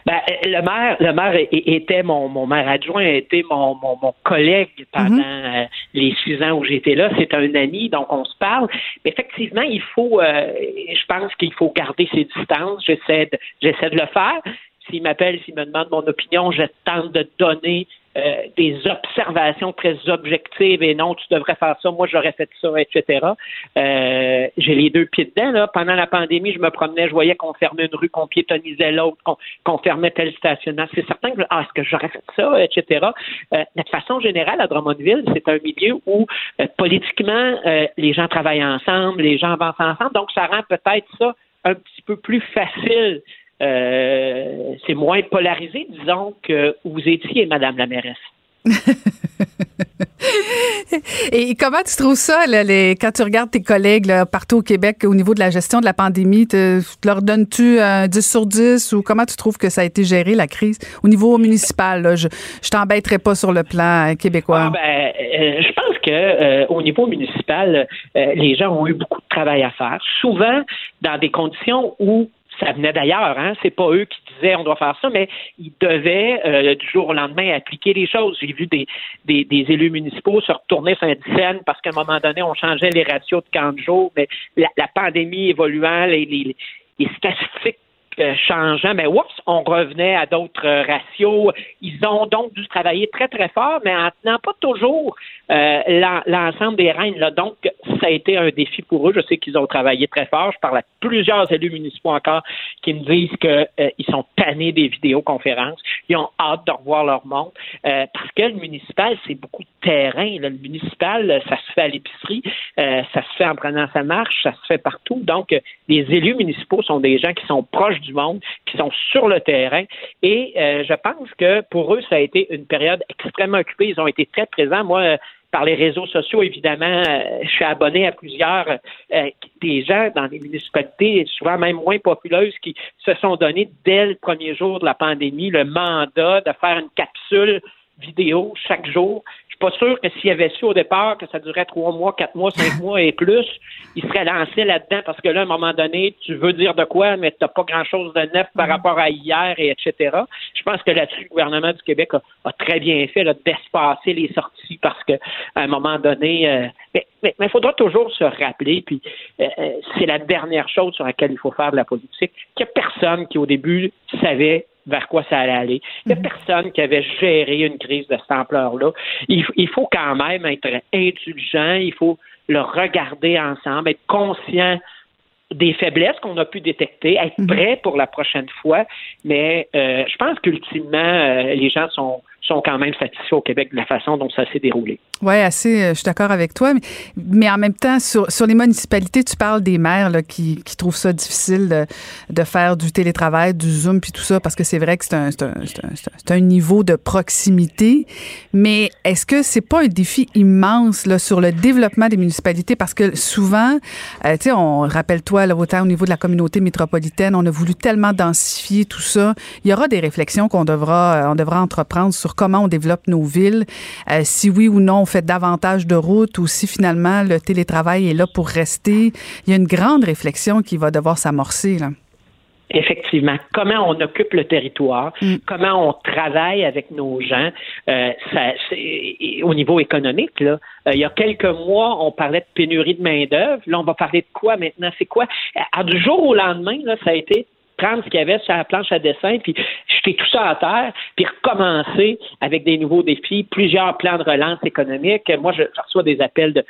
Ben, le maire, le maire était mon, mon maire adjoint, était mon, mon, mon collègue pendant Mhm. euh, les six ans où j'étais là. C'est un ami, donc on se parle. Mais effectivement, il faut, euh, je pense qu'il faut garder ses distances. J'essaie de, j'essaie de le faire. S'il m'appelle, s'il me demande mon opinion, je tente de donner euh, des observations très objectives et non, tu devrais faire ça, moi j'aurais fait ça, etc. Euh, j'ai les deux pieds dedans. Là. Pendant la pandémie, je me promenais, je voyais qu'on fermait une rue, qu'on piétonnisait l'autre, qu'on, fermait tel stationnement. C'est certain que ah, est-ce que j'aurais fait ça, etc. Euh, mais de façon générale, à Drummondville, c'est un milieu où euh, politiquement, les gens travaillent ensemble, les gens avancent ensemble, donc ça rend peut-être ça un petit peu plus facile. Euh, c'est moins polarisé, disons, que vous étiez, Madame la mairesse. Et comment tu trouves ça, là, les, quand tu regardes tes collègues là, partout au Québec au niveau de la gestion de la pandémie? Te, leur donnes-tu un 10 sur 10 ou comment tu trouves que ça a été géré, la crise? Au niveau municipal, là, je je t'embêterai pas sur le plan euh, québécois. Ah, ben, euh, je pense que euh, au niveau municipal, euh, les gens ont eu beaucoup de travail à faire, souvent dans des conditions où ça venait d'ailleurs, hein. C'est pas eux qui disaient on doit faire ça, mais ils devaient euh, du jour au lendemain appliquer les choses. J'ai vu des, des, des élus municipaux se retourner sur un dizaine parce qu'à un moment donné, on changeait les ratios de camp de jour, mais la, la pandémie évoluant, les, les, les statistiques changeant, mais oups, on revenait à d'autres euh, ratios. Ils ont donc dû travailler très, très fort, mais en tenant pas toujours euh, l'en- l'ensemble des règnes. Donc, ça a été un défi pour eux. Je sais qu'ils ont travaillé très fort. Je parle à plusieurs élus municipaux encore qui me disent qu'ils sont tannés des vidéoconférences. Ils ont hâte de revoir leur monde. Euh, parce que le municipal, c'est beaucoup de terrain. là. Le municipal, euh, ça se fait à l'épicerie, euh, ça se fait en prenant sa marche, ça se fait partout. Donc, euh, les élus municipaux sont des gens qui sont proches du monde, qui sont sur le terrain. Et euh, je pense que pour eux, ça a été une période extrêmement occupée. Ils ont été très présents. Moi, par les réseaux sociaux, évidemment, euh, je suis abonné à plusieurs euh, des gens dans les municipalités, souvent même moins populeuses, qui se sont donnés dès le premier jour de la pandémie le mandat de faire une capsule vidéo chaque jour. Je suis pas sûr que s'il y avait su au départ que ça durait trois mois, quatre mois, cinq mois et plus, il serait lancé là-dedans parce que là, à un moment donné, tu veux dire de quoi, mais tu n'as pas grand-chose de neuf par rapport à hier et etc. Je pense que là-dessus, le gouvernement du Québec a, a très bien fait d'espacer les sorties parce que à un moment donné, euh, mais il mais, il faudra toujours se rappeler, puis euh, euh, c'est la dernière chose sur laquelle il faut faire de la politique, qu'il n'y a personne qui au début savait vers quoi ça allait aller. Il n'y a personne qui avait géré une crise de cette ampleur-là. Il, il faut quand même être indulgent, il faut le regarder ensemble, être conscient des faiblesses qu'on a pu détecter, être prêt pour la prochaine fois. Mais euh, je pense qu'ultimement, euh, les gens sont, sont quand même satisfaits au Québec de la façon dont ça s'est déroulé. Oui, assez, euh, je suis d'accord avec toi. Mais, en même temps, sur, les municipalités, tu parles des maires qui, trouvent ça difficile de, faire du télétravail, du Zoom, puis tout ça, parce que c'est vrai que c'est un, niveau de proximité. Mais est-ce que c'est pas un défi immense sur le développement des municipalités? Parce que souvent, euh, tu sais, on rappelle-toi, autant au niveau de la communauté métropolitaine, on a voulu tellement densifier tout ça. Il y aura des réflexions qu'on devra, euh, on devra entreprendre sur comment on développe nos villes, euh, si oui ou non on fait davantage de routes ou si finalement le télétravail est là pour rester. Il y a une grande réflexion qui va devoir s'amorcer. Là. Effectivement. Comment on occupe le territoire, comment on travaille avec nos gens, euh, ça, c'est- au niveau économique. Là, Euh, il y a quelques mois, on parlait de pénurie de main d'œuvre. Là, on va parler de quoi maintenant? C'est quoi? À du jour au lendemain, là, ça a été prendre ce qu'il y avait sur la planche à dessin, puis jeter tout ça à terre, puis recommencer avec des nouveaux défis, plusieurs plans de relance économique. Moi, je, reçois des appels de,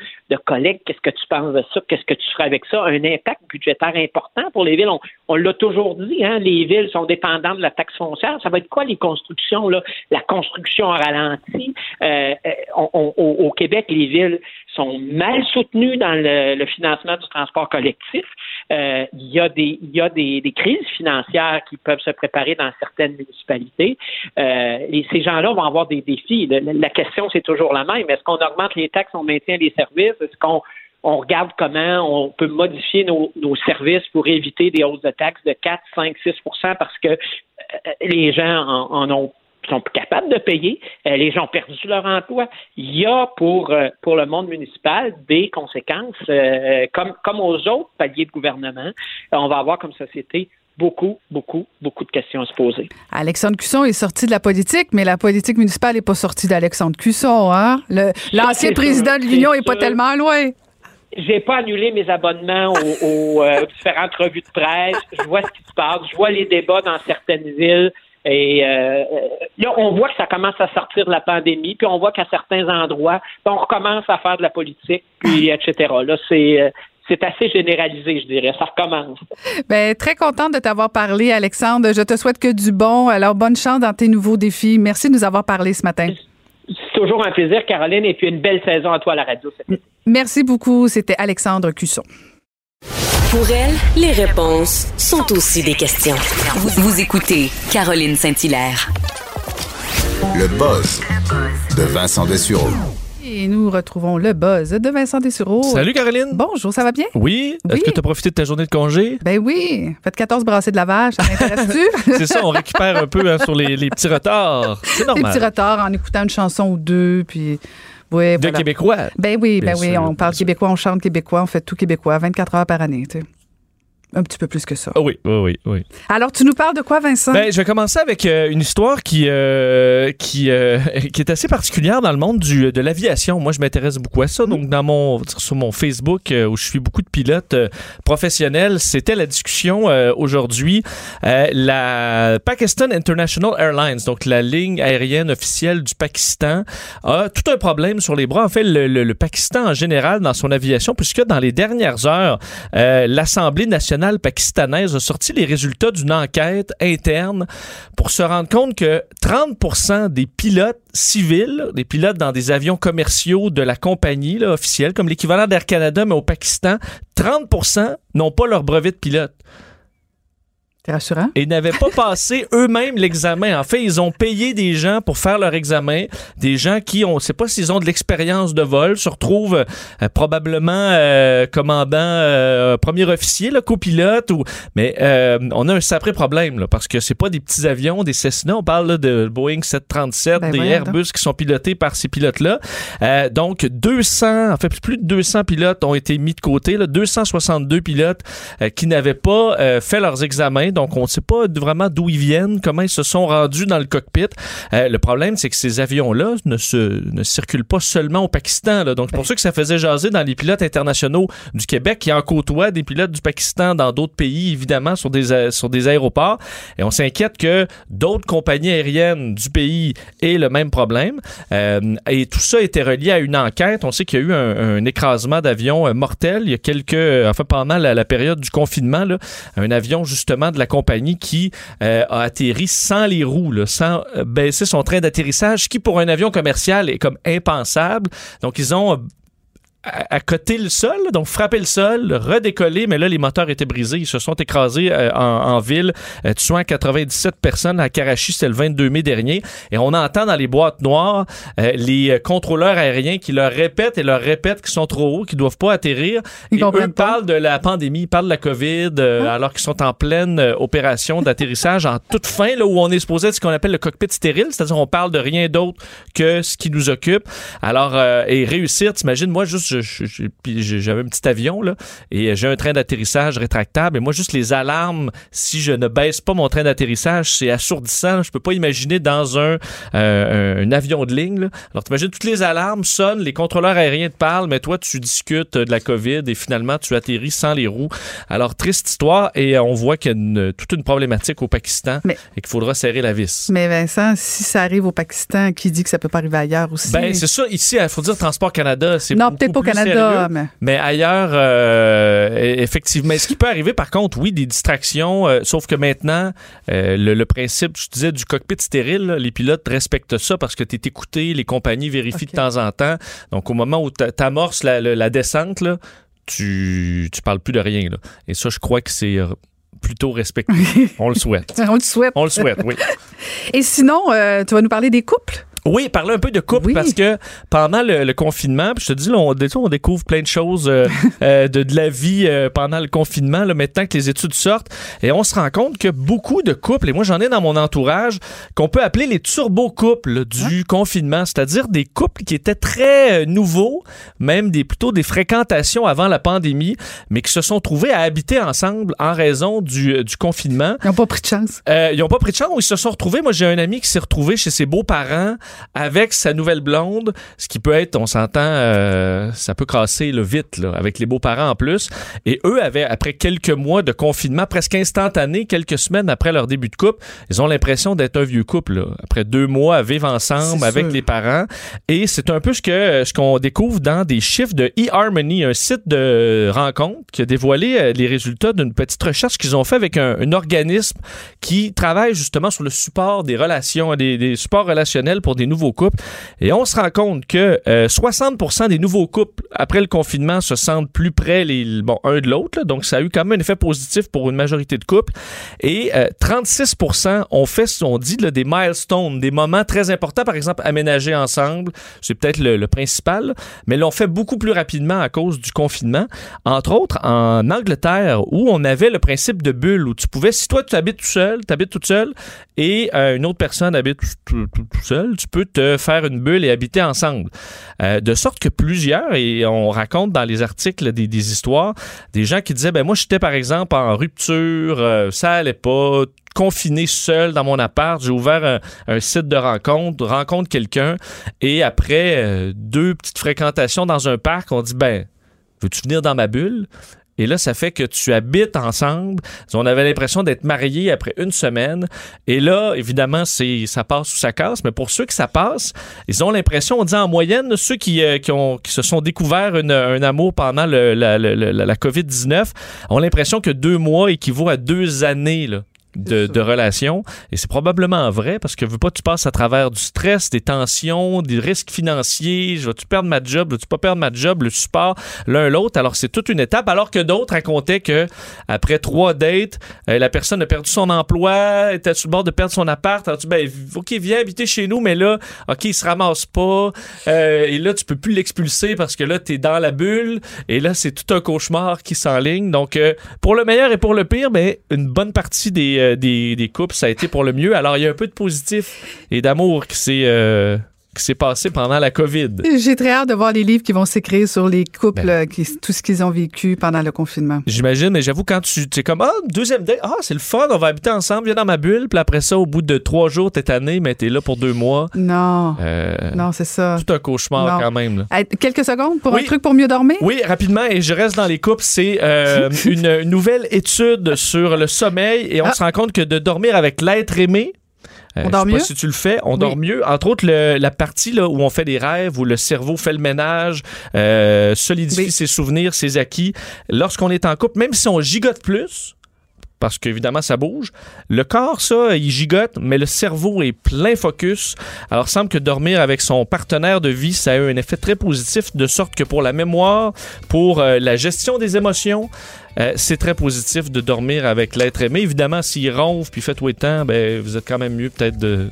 collègues. Qu'est-ce que tu penses de ça? Qu'est-ce que tu ferais avec ça? Un impact budgétaire important pour les villes. On, l'a toujours dit, hein? les villes sont dépendantes de la taxe foncière. Ça va être quoi les constructions? Là? La construction a ralenti. Euh, euh, au, Québec, les villes sont mal soutenus dans le, le financement du transport collectif. Euh, il y a, des, il y a des, des, crises financières qui peuvent se préparer dans certaines municipalités. Euh, et ces gens-là vont avoir des défis. La, question, c'est toujours la même. Est-ce qu'on augmente les taxes, on maintient les services? Est-ce qu'on on regarde comment on peut modifier nos, nos, services pour éviter des hausses de taxes de 4, 5, 6% parce que euh, les gens en, en ont sont plus capables de payer. Euh, les gens ont perdu leur emploi. Il y a pour, euh, pour le monde municipal des conséquences, euh, comme, comme aux autres paliers de gouvernement. on va avoir comme société beaucoup, beaucoup, beaucoup de questions à se poser. Alexandre Cusson est sorti de la politique, mais la politique municipale n'est pas sortie d'Alexandre Cusson. Hein? L'ancien président de l'Union n'est pas tellement loin. J'ai pas annulé mes abonnements aux, aux, aux différentes revues de presse. Je vois ce qui se passe. Je vois les débats dans certaines villes. Et euh, là, on voit que ça commence à sortir de la pandémie, puis on voit qu'à certains endroits, on recommence à faire de la politique, puis etc. Là, c'est euh, c'est assez généralisé, je dirais. Ça recommence. Bien, très contente de t'avoir parlé, Alexandre. Je te souhaite que du bon. Alors, bonne chance dans tes nouveaux défis. Merci de nous avoir parlé ce matin. C'est toujours un plaisir, Caroline, et puis une belle saison à toi à la radio. Merci beaucoup. C'était Alexandre Cusson. Pour elle, les réponses sont aussi des questions. Vous, écoutez Caroline Saint-Hilaire. Le buzz de Vincent Dessureau. Et nous retrouvons le buzz de Vincent Dessureau. Salut Caroline. Bonjour, ça va bien? Oui. Est-ce que tu as profité de ta journée de congé? Ben oui. Faites 14 brassées de lavage, ça m'intéresse-tu? C'est ça, on récupère un peu hein, sur les, les, petits retards. C'est normal. Les petits retards en écoutant une chanson ou deux, puis... Oui, de voilà. québécois. Ben oui, ben oui, sûr, on parle québécois, on chante québécois, on fait tout québécois, 24 heures par année, tu sais. Un petit peu plus que ça. Oui, oui, oui, oui. Alors, tu nous parles de quoi, Vincent? Ben, je vais commencer avec euh, une histoire qui, euh, qui, euh, qui est assez particulière dans le monde du, de l'aviation. Moi, je m'intéresse beaucoup à ça. Donc, dans mon, sur mon Facebook, où je suis beaucoup de pilotes professionnels, c'était la discussion aujourd'hui. la Pakistan International Airlines, donc la ligne aérienne officielle du Pakistan, a tout un problème sur les bras. En fait, le, le, le Pakistan en général dans son aviation, puisque dans les dernières heures, l'Assemblée nationale pakistanaise a sorti les résultats d'une enquête interne pour se rendre compte que 30 des pilotes civils, des pilotes dans des avions commerciaux de la compagnie officielle, comme l'équivalent d'Air Canada, mais au Pakistan, 30% n'ont pas leur brevet de pilote. Rassurant? Et n'avaient pas passé eux-mêmes l'examen. En fait, ils ont payé des gens pour faire leur examen. Des gens qui, on ne sait pas s'ils ont de l'expérience de vol, se retrouvent euh, probablement euh, commandant, euh, premier officier, là, copilote. Ou... Mais euh, on a un sacré problème là, parce que c'est pas des petits avions, des Cessna. On parle là, de Boeing 737, Ben des Airbus qui sont pilotés par ces pilotes-là. Euh, donc, 200, en fait, plus de 200 pilotes ont été mis de côté. Là, 262 pilotes euh, qui n'avaient pas euh, fait leurs examens. Donc, on ne sait pas vraiment d'où ils viennent, comment ils se sont rendus dans le cockpit. Euh, le problème, c'est que ces avions-là ne, se, ne circulent pas seulement au Pakistan. Là. Donc, c'est pour ça que ça faisait jaser dans les pilotes internationaux du Québec qui en côtoient des pilotes du Pakistan dans d'autres pays, évidemment, sur des, a- sur des aéroports. Et on s'inquiète que d'autres compagnies aériennes du pays aient le même problème. Euh, et tout ça était relié à une enquête. On sait qu'il y a eu un, un écrasement d'avion euh, mortel il y a quelques, euh, enfin pendant la, la période du confinement, là, un avion justement de la compagnie qui euh, a atterri sans les roues, là, sans euh, baisser son train d'atterrissage, qui pour un avion commercial est comme impensable. Donc ils ont euh, à, à côté le sol, donc frapper le sol, redécoller, mais là, les moteurs étaient brisés. Ils se sont écrasés euh, en, en ville, euh, tuant 97 personnes à Karachi, c'était le 22 mai dernier. Et on entend dans les boîtes noires euh, les euh, contrôleurs aériens qui leur répètent et leur répètent qu'ils sont trop hauts, qu'ils doivent pas atterrir. Ils et eux parlent de la pandémie, ils parlent de la COVID, euh, alors qu'ils sont en pleine euh, opération d'atterrissage en toute fin, là où on est supposé être ce qu'on appelle le cockpit stérile, c'est-à-dire on parle de rien d'autre que ce qui nous occupe. Alors, euh, et réussir, t'imagines, moi, juste, j'avais un petit avion, là, et j'ai un train d'atterrissage rétractable, et moi, juste les alarmes, si je ne baisse pas mon train d'atterrissage, c'est assourdissant. Je peux pas imaginer dans un, euh, un avion de ligne, là. Alors, t'imagines, toutes les alarmes sonnent, les contrôleurs aériens te parlent, mais toi, tu discutes de la COVID, et finalement, tu atterris sans les roues. Alors, triste histoire, et euh, on voit qu'il y a une- toute une problématique au Pakistan, et qu'il faudra serrer la vis. Mais Vincent, si ça arrive au Pakistan, qui dit que ça peut pas arriver ailleurs aussi? Ben, c'est ça. Ici, il faut dire Transport Canada, c'est non, peut-être pas Canada, sérieux. mais- ailleurs, euh, e- effectivement. Mais ce qui peut arriver, par contre, oui, des distractions, euh, sauf que maintenant, euh, le, le principe, je disais, du cockpit stérile, là, les pilotes respectent ça parce que tu es écouté, les compagnies vérifient de temps en temps. Donc, au moment où tu amorces la, la- la descente, là, tu, tu parles plus de rien. Là. Et ça, je crois que c'est euh, plutôt respecté. On le souhaite. On le souhaite. On le souhaite, oui. Et sinon, euh, tu vas nous parler des couples? Oui, parler un peu de couple parce que pendant le, le confinement, puis je te dis, là, on, on découvre plein de choses euh, euh, de, de la vie euh, pendant le confinement, là, maintenant que les études sortent, et on se rend compte que beaucoup de couples, et moi j'en ai dans mon entourage, qu'on peut appeler les turbo-couples du confinement, c'est-à-dire des couples qui étaient très euh, nouveaux, même des plutôt des fréquentations avant la pandémie, mais qui se sont trouvés à habiter ensemble en raison du, du confinement. Ils n'ont pas pris de chance. Euh, ils n'ont pas pris de chance ils se sont retrouvés. Moi, j'ai un ami qui s'est retrouvé chez ses beaux-parents avec sa nouvelle blonde, ce qui peut être, on s'entend, euh, ça peut casser le vite, là, avec les beaux-parents en plus. Et eux avaient, après quelques mois de confinement presque instantané, quelques semaines après leur début de couple, ils ont l'impression d'être un vieux couple, là, après deux mois à vivre ensemble avec sûr. les parents. Et c'est un peu ce que ce qu'on découvre dans des chiffres de eHarmony, un site de rencontre qui a dévoilé euh, les résultats d'une petite recherche qu'ils ont fait avec un, un organisme qui travaille justement sur le support des relations, des, des supports relationnels pour des nouveaux couples. Et on se rend compte que euh, 60% des nouveaux couples après le confinement se sentent plus près les, bon, un de l'autre. Donc ça a eu quand même un effet positif pour une majorité de couples. Et euh, 36% ont fait, on dit, des milestones, des moments très importants, par exemple, aménager ensemble. C'est peut-être le, principal, mais l'ont fait beaucoup plus rapidement à cause du confinement. Entre autres, en Angleterre, où on avait le principe de bulle, où tu pouvais, si toi tu habites tout seul, tu habites toute seule, et euh, une autre personne habite tout- tout- tout seul, tu te faire une bulle et habiter ensemble. Euh, de sorte que plusieurs, et on raconte dans les articles des, histoires, des gens qui disaient, ben moi j'étais par exemple en rupture, euh, ça allait pas, confiné seul dans mon appart, j'ai ouvert un, un site de rencontre, rencontre quelqu'un, et après euh, deux petites fréquentations dans un parc, on dit, ben, veux-tu venir dans ma bulle? Et là, ça fait que tu habites ensemble. On avait l'impression d'être mariés après une semaine. Et là, évidemment, c'est ça passe ou ça casse. Mais pour ceux que ça passe, ils ont l'impression, on dit en moyenne, ceux qui, euh, qui, se sont découverts un amour pendant le- la- la COVID-19 ont l'impression que deux mois équivaut à deux années. Là de, de relation. Et c'est probablement vrai parce que veux pas, tu passes à travers du stress, des tensions, des risques financiers. Je vais-tu perdre ma job? Veux-tu pas perdre ma job? Le support, l'un l'autre. Alors, c'est toute une étape. Alors que d'autres racontaient que après trois dates, euh, la personne a perdu son emploi, était sur le bord de perdre son appart. Alors, tu dis, ben, OK, viens habiter chez nous, mais là, OK, il se ramasse pas. Euh, et là, tu peux plus l'expulser parce que là, tu es dans la bulle. Et là, c'est tout un cauchemar qui s'enligne. Donc, euh, pour le meilleur et pour le pire, mais une bonne partie des, des, des couples, ça a été pour le mieux. Alors, il y a un peu de positif et d'amour qui s'est euh, qui s'est passé pendant la COVID. J'ai très hâte de voir les livres qui vont s'écrire sur les couples, Ben. qui, tout ce qu'ils ont vécu pendant le confinement. J'imagine, mais j'avoue, quand tu es comme, ah, deuxième date, ah, c'est le fun, on va habiter ensemble, viens dans ma bulle, puis après ça, au bout de trois jours, t'es tanné, mais t'es là pour deux mois. Non. Euh, Non, c'est ça. Tout un cauchemar Non. quand même. là. Quelques secondes pour Oui. un truc pour mieux dormir? Oui, rapidement, et je reste dans les couples, c'est euh, une, une nouvelle étude sur le sommeil, et on Ah. se rend compte que de dormir avec l'être aimé, euh, On je dort pas mieux? si tu le fais, on Oui. dort mieux. Entre autres, le- la partie là, où on fait des rêves, où le cerveau fait le ménage, euh, solidifie Oui. ses souvenirs, ses acquis. Lorsqu'on est en couple, même si on gigote plus, parce qu'évidemment ça bouge. Le corps, ça, il gigote, mais le cerveau est plein focus. Alors, semble que dormir avec son partenaire de vie, ça a eu un effet très positif, de sorte que pour la mémoire, pour euh, la gestion des émotions, euh, c'est très positif de dormir avec l'être aimé. Évidemment, s'il ronfle puis fait tout le temps, ben, vous êtes quand même mieux peut-être de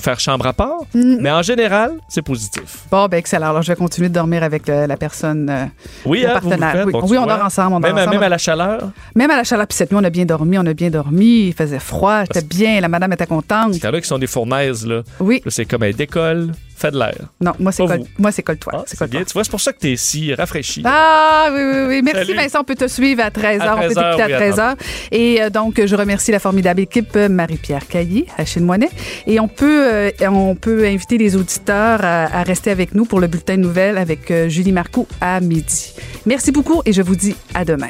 faire chambre à part. Mm. Mais en général, c'est positif. Bon, ben excellent. Alors, je vais continuer de dormir avec euh, la personne, euh, Oui, le hein, vous vous partenaire. oui, bon, Oui, tu on vois. dort ensemble. On Même, à- ensemble. même à la chaleur. Même à la chaleur. Puis cette nuit, on a bien dormi. On a bien dormi. Il faisait froid. C'était bien. La madame était contente. Il y en a qui sont des fournaises, là. Oui. C'est comme elle décolle, fait de l'air. Non, moi, c'est col... moi, c'est colle-toi. Ah, c'est bien. Tu vois, c'est pour ça que t'es si rafraîchi. Ah oui, oui, oui. Merci Salut. Vincent. On peut te suivre à 13h. À on peut 13h, t'écouter oui, à 13h. Et euh, donc, je remercie la formidable équipe euh, Marie-Pierre Caillé, Achille Moinet. Et on peut, euh, on peut inviter les auditeurs à, à rester avec nous pour le bulletin de nouvelles avec euh, Julie Marcoux à midi. Merci beaucoup et je vous dis à demain.